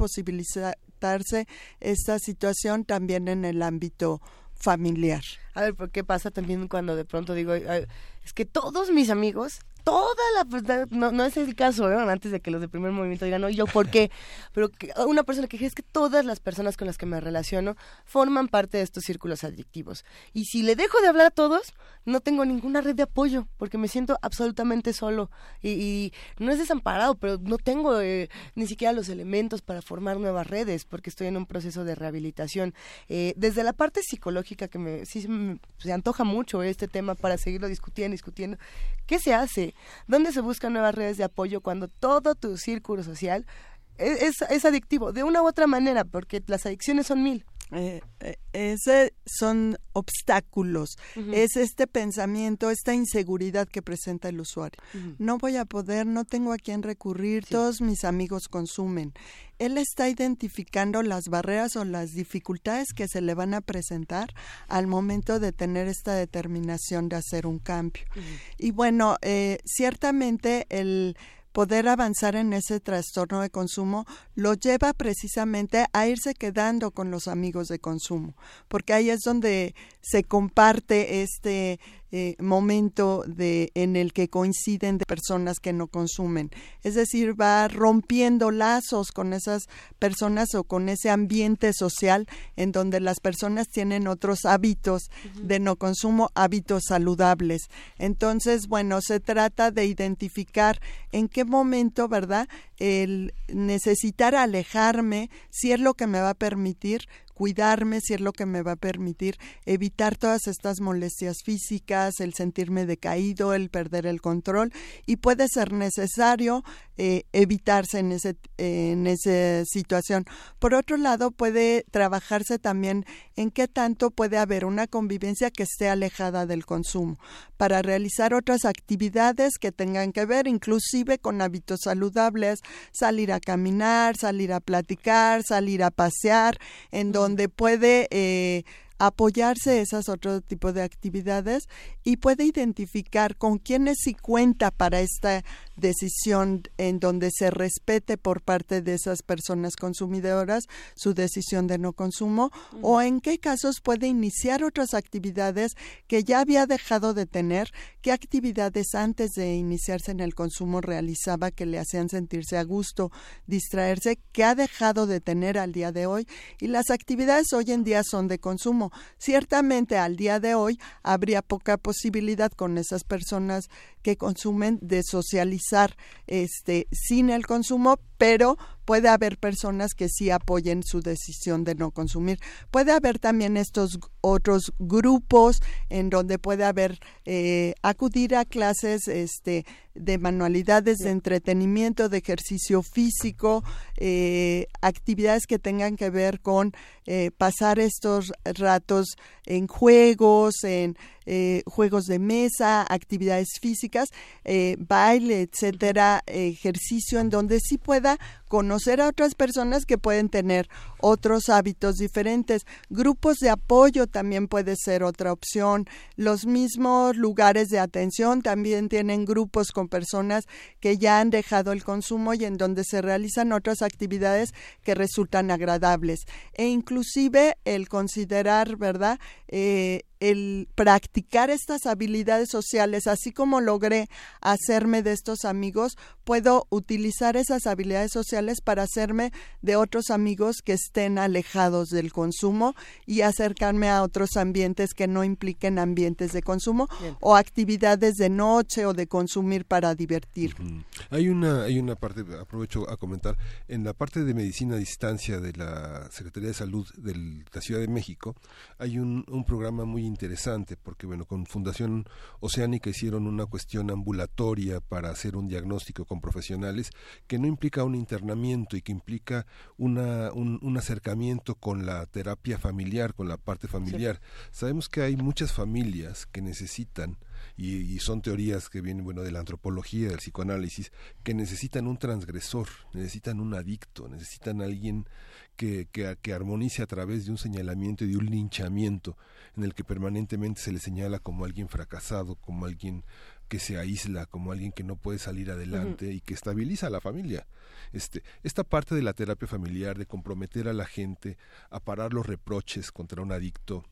esta situación también en el ámbito familiar. A ver, ¿por qué pasa también cuando de pronto digo, "Ay, es que todos mis amigos, toda la persona, no, no es el caso, ¿eh? antes de que los de primer movimiento digan, no, ¿y yo por qué? Pero que una persona que es que todas las personas con las que me relaciono forman parte de estos círculos adictivos. Y si le dejo de hablar a todos, no tengo ninguna red de apoyo, porque me siento absolutamente solo. Y, y no es desamparado, pero no tengo eh, ni siquiera los elementos para formar nuevas redes, porque estoy en un proceso de rehabilitación. Eh, desde la parte psicológica, que me, sí me- se antoja mucho este tema para seguirlo discutiendo, discutiendo, ¿qué se hace? ¿Dónde se buscan nuevas redes de apoyo cuando todo tu círculo social es, es, es adictivo, de una u otra manera, porque las adicciones son mil? Eh, eh, ese son obstáculos, es este pensamiento, esta inseguridad que presenta el usuario. No voy a poder, no tengo a quién recurrir, todos mis amigos consumen. Él está identificando las barreras o las dificultades que se le van a presentar al momento de tener esta determinación de hacer un cambio. Y bueno, eh, ciertamente el poder avanzar en ese trastorno de consumo lo lleva precisamente a irse quedando con los amigos de consumo, porque ahí es donde se comparte este eh, momento de en el que coinciden de personas que no consumen. Es decir, va rompiendo lazos con esas personas o con ese ambiente social en donde las personas tienen otros hábitos de no consumo, hábitos saludables. Entonces, bueno, se trata de identificar en qué momento, ¿verdad? El necesitar alejarme, si es lo que me va a permitir cuidarme, si es lo que me va a permitir evitar todas estas molestias físicas, el sentirme decaído, el perder el control y puede ser necesario eh, evitarse en ese en esa situación. Por otro lado, puede trabajarse también en qué tanto puede haber una convivencia que esté alejada del consumo para realizar otras actividades que tengan que ver inclusive con hábitos saludables, salir a caminar, salir a platicar, salir a pasear, en donde puede eh, apoyarse esas otro tipo de actividades y puede identificar con quiénes sí cuenta para esta decisión en donde se respete por parte de esas personas consumidoras su decisión de no consumo o en qué casos puede iniciar otras actividades que ya había dejado de tener, qué actividades antes de iniciarse en el consumo realizaba que le hacían sentirse a gusto, distraerse, que ha dejado de tener al día de hoy y las actividades hoy en día son de consumo. Ciertamente al día de hoy habría poca posibilidad con esas personas que consumen de socializar este sin el consumo, pero puede haber personas que sí apoyen su decisión de no consumir. Puede haber también estos otros grupos en donde puede haber eh, acudir a clases este de manualidades de entretenimiento, de ejercicio físico, eh, actividades que tengan que ver con eh, pasar estos ratos en juegos, en eh, juegos de mesa, actividades físicas, eh, baile, etcétera, ejercicio en donde sí pueda conocer a otras personas que pueden tener otros hábitos diferentes. Grupos de apoyo también puede ser otra opción. Los mismos lugares de atención también tienen grupos con personas que ya han dejado el consumo y en donde se realizan otras actividades que resultan agradables. E inclusive el considerar, ¿verdad? Eh, el practicar estas habilidades sociales, así como logré hacerme de estos amigos, puedo utilizar esas habilidades sociales para hacerme de otros amigos que estén alejados del consumo y acercarme a otros ambientes que no impliquen ambientes de consumo o actividades de noche o de consumir para divertir. Hay una, hay una parte, aprovecho a comentar, en la parte de medicina a distancia de la Secretaría de Salud de la Ciudad de México, hay un, un programa muy interesante porque bueno con Fundación Oceánica hicieron una cuestión ambulatoria para hacer un diagnóstico con profesionales que no implica un internamiento y que implica una, un, un acercamiento con la terapia familiar con la parte familiar. Sabemos que hay muchas familias que necesitan y, y, son teorías que vienen bueno de la antropología del psicoanálisis que necesitan un transgresor necesitan un adicto necesitan alguien que, que, que, armonice a través de un señalamiento y de un linchamiento en el que permanentemente se le señala como alguien fracasado, como alguien que se aísla, como alguien que no puede salir adelante uh -huh. y que estabiliza a la familia. Este, esta parte de la terapia familiar, de comprometer a la gente a parar los reproches contra un adicto,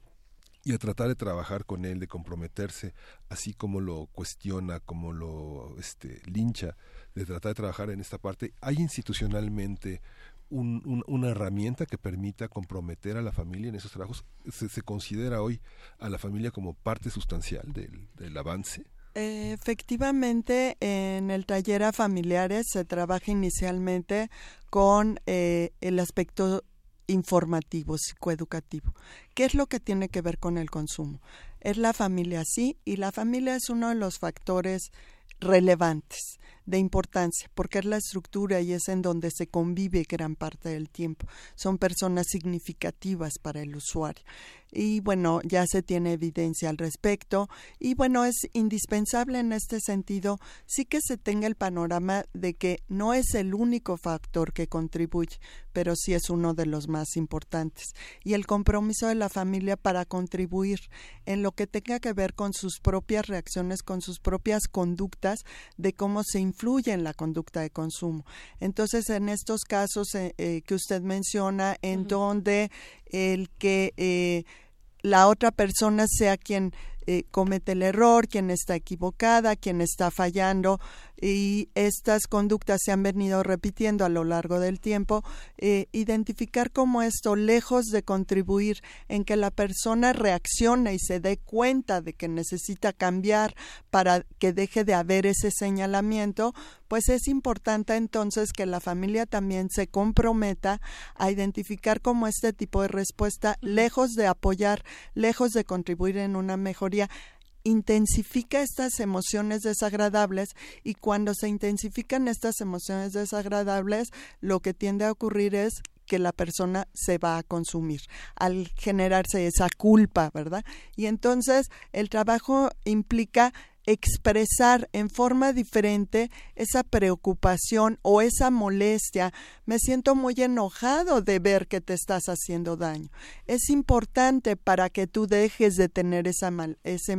y a tratar de trabajar con él, de comprometerse, así como lo cuestiona, como lo este, lincha, de tratar de trabajar en esta parte. Hay institucionalmente un, un, una herramienta que permita comprometer a la familia en esos trabajos. ¿Se, se considera hoy a la familia como parte sustancial del, del avance? Efectivamente, en el taller a familiares se trabaja inicialmente con eh, el aspecto informativo, psicoeducativo. ¿Qué es lo que tiene que ver con el consumo? Es la familia sí, y la familia es uno de los factores relevantes, de importancia, porque es la estructura y es en donde se convive gran parte del tiempo. Son personas significativas para el usuario. Y bueno, ya se tiene evidencia al respecto. Y bueno, es indispensable en este sentido sí que se tenga el panorama de que no es el único factor que contribuye, pero sí es uno de los más importantes. Y el compromiso de la familia para contribuir en lo que tenga que ver con sus propias reacciones, con sus propias conductas, de cómo se influye en la conducta de consumo. Entonces, en estos casos eh, eh, que usted menciona, en uh -huh. donde el que eh, la otra persona sea quien eh, comete el error, quien está equivocada, quien está fallando y estas conductas se han venido repitiendo a lo largo del tiempo, eh, identificar cómo esto, lejos de contribuir en que la persona reaccione y se dé cuenta de que necesita cambiar para que deje de haber ese señalamiento, pues es importante entonces que la familia también se comprometa a identificar cómo este tipo de respuesta, lejos de apoyar, lejos de contribuir en una mejoría, intensifica estas emociones desagradables y cuando se intensifican estas emociones desagradables, lo que tiende a ocurrir es que la persona se va a consumir al generarse esa culpa, ¿verdad? Y entonces el trabajo implica expresar en forma diferente esa preocupación o esa molestia. Me siento muy enojado de ver que te estás haciendo daño. Es importante para que tú dejes de tener esa mal, ese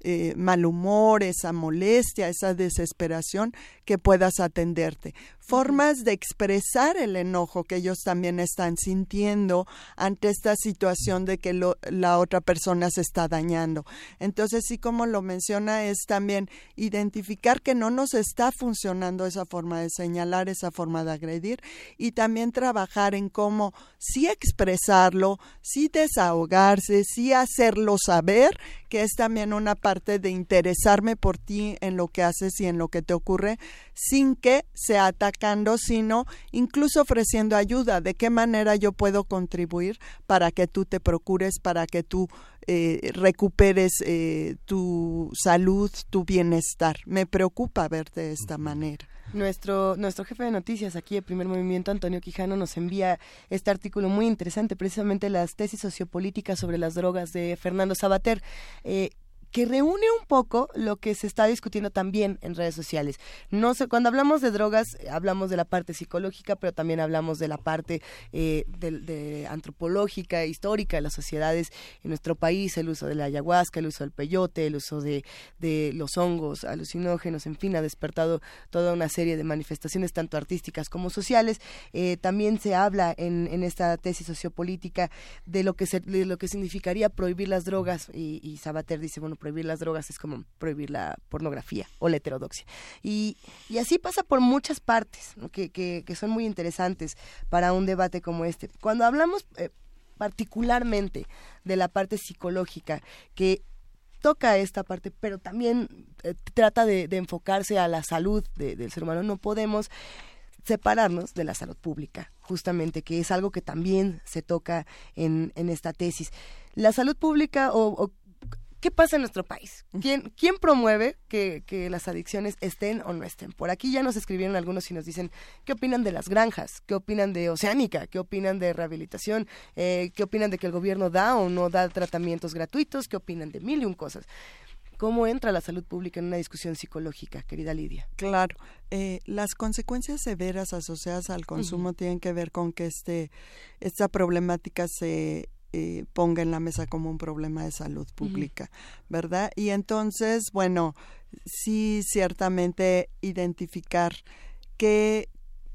eh, mal humor, esa molestia, esa desesperación, que puedas atenderte. Formas de expresar el enojo que ellos también están sintiendo ante esta situación de que lo, la otra persona se está dañando. Entonces, sí, como lo menciona, es también identificar que no nos está funcionando esa forma de señalar, esa forma de agredir y también trabajar en cómo sí expresarlo, sí desahogarse, sí hacerlo saber, que es también una parte de interesarme por ti en lo que haces y en lo que te ocurre, sin que sea atacando, sino incluso ofreciendo ayuda. ¿De qué manera yo puedo contribuir para que tú te procures, para que tú eh, recuperes eh, tu salud, tu bienestar? Me preocupa verte de esta manera. Nuestro, nuestro jefe de noticias aquí de Primer Movimiento, Antonio Quijano, nos envía este artículo muy interesante, precisamente las tesis sociopolíticas sobre las drogas de Fernando Sabater. Eh, que reúne un poco lo que se está discutiendo también en redes sociales. No sé, cuando hablamos de drogas, eh, hablamos de la parte psicológica, pero también hablamos de la parte eh, de, antropológica, histórica de las sociedades en nuestro país, el uso de la ayahuasca, el uso del peyote, el uso de, de los hongos alucinógenos, en fin, ha despertado toda una serie de manifestaciones tanto artísticas como sociales. Eh, también se habla en, en esta tesis sociopolítica de lo que se, lo que significaría prohibir las drogas y Sabater dice, bueno, prohibir las drogas es como prohibir la pornografía o la heterodoxia. Y, y así pasa por muchas partes que, que, que son muy interesantes para un debate como este. Cuando hablamos eh, particularmente de la parte psicológica, que toca esta parte, pero también eh, trata de, enfocarse a la salud de- del ser humano, no podemos separarnos de la salud pública, justamente, que es algo que también se toca en, en esta tesis. La salud pública o ¿Qué pasa en nuestro país? ¿Quién, quién promueve que, que las adicciones estén o no estén? Por aquí ya nos escribieron algunos y nos dicen qué opinan de las granjas, qué opinan de Oceánica, qué opinan de rehabilitación, eh, qué opinan de que el gobierno da o no da tratamientos gratuitos, qué opinan de mil y un cosas. ¿Cómo entra la salud pública en una discusión psicológica, querida Lidia? Claro, eh, las consecuencias severas asociadas al consumo tienen que ver con que este esta problemática se eh, ponga en la mesa como un problema de salud pública, ¿verdad? Y entonces, bueno, sí, ciertamente identificar qué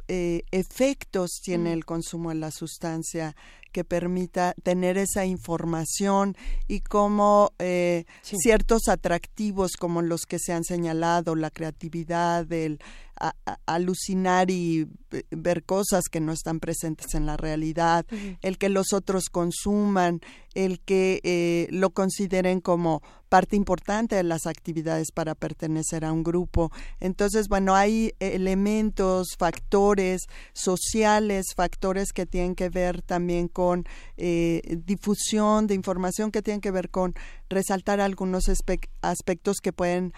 eh, efectos tiene el consumo de la sustancia que permita tener esa información y cómo eh, Sí. ciertos atractivos como los que se han señalado, la creatividad, el a- a- alucinar y eh, ver cosas que no están presentes en la realidad, el que los otros consuman, el que eh, lo consideren como parte importante de las actividades para pertenecer a un grupo. Entonces, bueno, hay elementos, factores sociales, factores que tienen que ver también con eh, difusión de información, que tienen que ver con resaltar algunos aspectos que pueden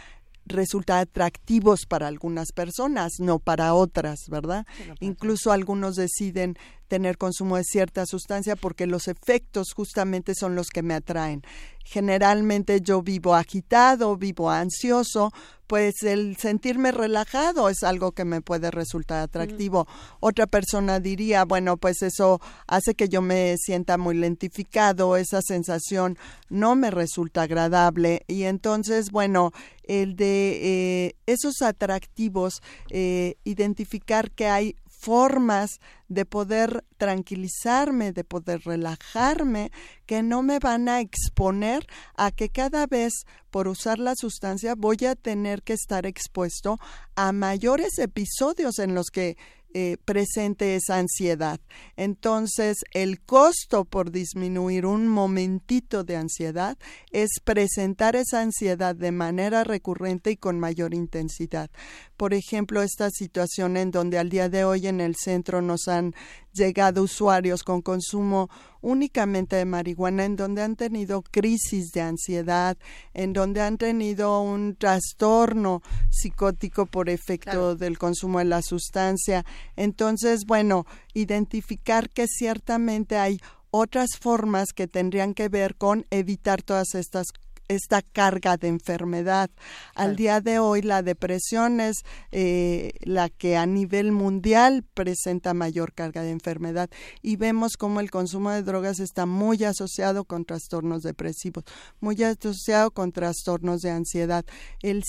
resultar atractivos para algunas personas, no para otras, ¿verdad? Incluso algunos deciden tener consumo de cierta sustancia porque los efectos justamente son los que me atraen. Generalmente yo vivo agitado, vivo ansioso, pues el sentirme relajado es algo que me puede resultar atractivo. Otra persona diría, bueno, pues eso hace que yo me sienta muy lentificado, esa sensación no me resulta agradable y entonces, bueno, el de eh, esos atractivos, eh, identificar que hay formas de poder tranquilizarme, de poder relajarme, que no me van a exponer a que cada vez por usar la sustancia voy a tener que estar expuesto a mayores episodios en los que eh, presente esa ansiedad. Entonces, el costo por disminuir un momentito de ansiedad es presentar esa ansiedad de manera recurrente y con mayor intensidad. Por ejemplo, esta situación en donde al día de hoy en el centro nos han llegado usuarios con consumo únicamente de marihuana, en donde han tenido crisis de ansiedad, en donde han tenido un trastorno psicótico por efecto del consumo de la sustancia. Entonces, bueno, identificar que ciertamente hay otras formas que tendrían que ver con evitar todas estas esta carga de enfermedad. Al día de hoy la depresión es eh, la que a nivel mundial presenta mayor carga de enfermedad y vemos como el consumo de drogas está muy asociado con trastornos depresivos, muy asociado con trastornos de ansiedad. El,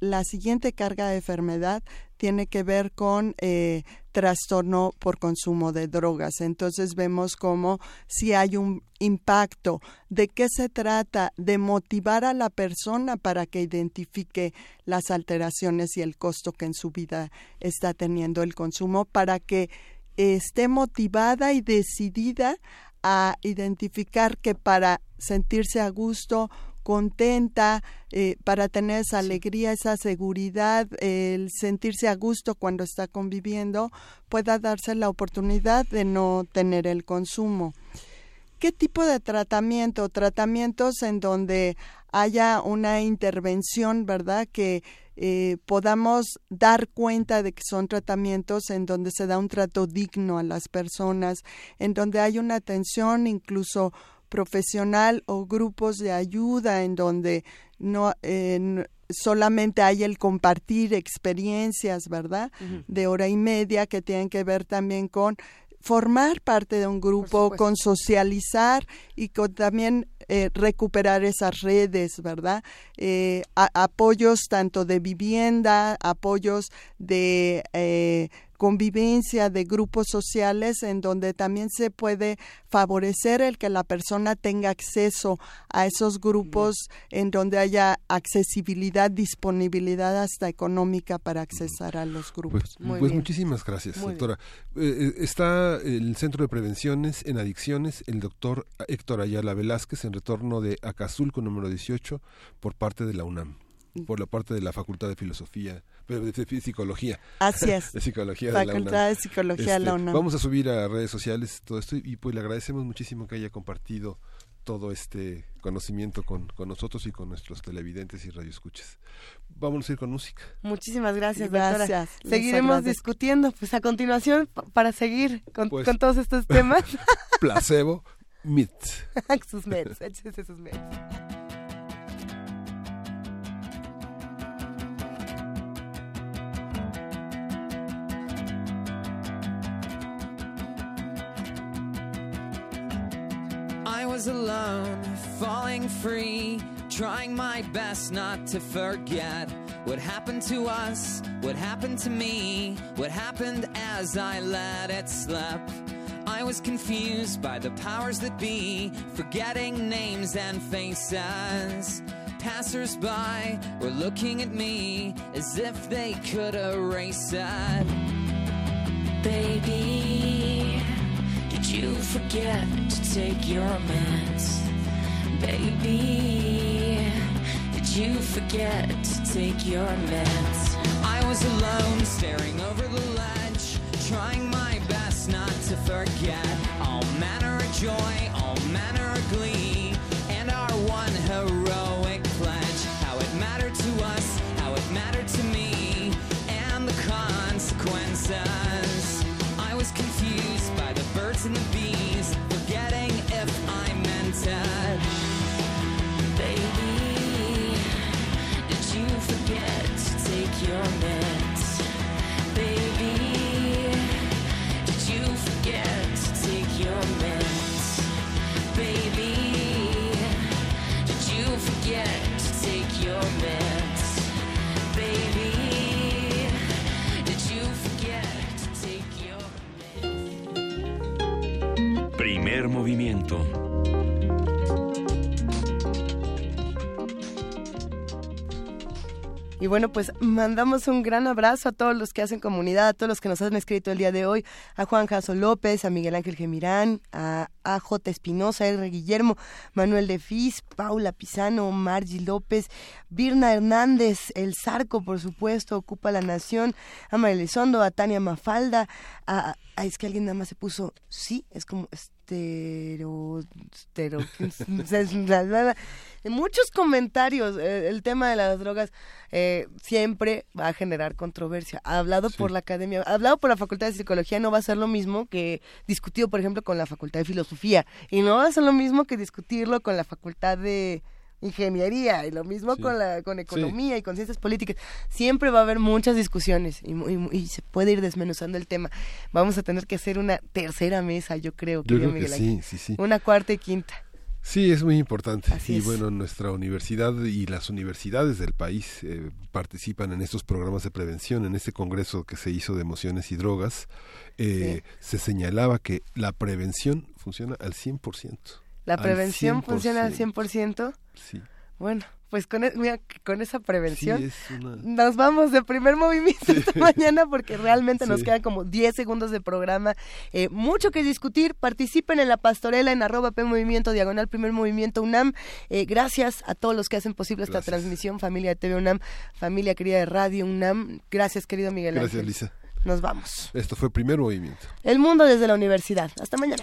la siguiente carga de enfermedad tiene que ver con eh, trastorno por consumo de drogas. Entonces vemos como si hay un impacto, de qué se trata, de motivar a la persona para que identifique las alteraciones y el costo que en su vida está teniendo el consumo, para que esté motivada y decidida a identificar que para sentirse a gusto contenta, eh, para tener esa alegría, esa seguridad, el sentirse a gusto cuando está conviviendo, pueda darse la oportunidad de no tener el consumo. ¿Qué tipo de tratamiento? Tratamientos en donde haya una intervención, ¿verdad? Que eh, podamos dar cuenta de que son tratamientos en donde se da un trato digno a las personas, en donde hay una atención incluso profesional o grupos de ayuda en donde no eh, solamente hay el compartir experiencias, ¿verdad? De hora y media que tienen que ver también con formar parte de un grupo, con socializar y con también eh, recuperar esas redes, ¿verdad? Eh, a- apoyos tanto de vivienda, apoyos de eh, convivencia de grupos sociales en donde también se puede favorecer el que la persona tenga acceso a esos grupos en donde haya accesibilidad, disponibilidad hasta económica para accesar a los grupos. Pues, pues muchísimas gracias, Muy doctora. Eh, eh, está el Centro de Prevenciones en Adicciones, el doctor Héctor Ayala Velázquez, en retorno de Acazulco número 18, por parte de la UNAM, por la parte de la Facultad de Filosofía, de, Psicología. Así es. de Psicología de la Facultad UNAM. de Psicología de la Este, UNAM. Vamos a subir a redes sociales todo esto y pues le agradecemos muchísimo que haya compartido todo este conocimiento con, con nosotros y con nuestros televidentes y radioescuchas. Vamos a ir con música. Muchísimas gracias, Gracias, doctora. Seguiremos discutiendo, pues a continuación, pa- para seguir con, Pues- con todos estos temas. Placebo, Mit. sus meds, échese sus meds. Was alone, falling free, trying my best not to forget what happened to us, what happened to me, what happened as I let it slip. I was confused by the powers that be, forgetting names and faces. Passers by were looking at me as if they could erase it. Baby, did you forget to take your meds? Baby, did you forget to take your meds? I was alone, staring over the ledge, trying my best not to forget all manner of joy, in the be. Primer movimiento. Y bueno, pues mandamos un gran abrazo a todos los que hacen comunidad, a todos los que nos han escrito el día de hoy, a Juan Jaso López, a Miguel Ángel Gemirán, a AJ Espinosa, R. Guillermo, Manuel de Fis, Paula Pisano, Margie López, Birna Hernández, El Zarco, por supuesto, Ocupa la Nación, a María Elizondo, a Tania Mafalda, a, a- es que alguien nada más se puso, sí, es como estero, muchos comentarios. eh, el tema de las drogas eh, siempre va a generar controversia. Hablado por la academia, hablado por la Facultad de Psicología, no va a ser lo mismo que discutido, por ejemplo, con la Facultad de Filosofía. Y no va a ser lo mismo que discutirlo con la Facultad de ingeniería y lo mismo con la con economía y con ciencias políticas siempre va a haber muchas discusiones y, y y se puede ir desmenuzando el tema vamos a tener que hacer una tercera mesa yo creo Yo querido creo que Miguel sí, sí, sí. una cuarta y quinta Sí, es muy importante. Así y es. bueno, nuestra universidad y las universidades del país eh, participan en estos programas de prevención. En este congreso que se hizo de emociones y drogas, eh, se señalaba que la prevención funciona al 100%. La Al prevención funciona al 100%. 100%. Sí. Bueno, pues con, e- mira, con esa prevención Sí, es una- nos vamos de primer movimiento esta mañana porque realmente nos Sí. quedan como 10 segundos de programa. Eh, mucho que discutir. Participen en la pastorela en arroba P Movimiento, diagonal primer movimiento UNAM. Eh, gracias a todos los que hacen posible esta Gracias. transmisión. Familia de TV UNAM, familia querida de Radio UNAM. Gracias, querido Miguel Gracias, Ángel. Lisa. Nos vamos. Esto fue primer movimiento. El mundo desde la universidad. Hasta mañana.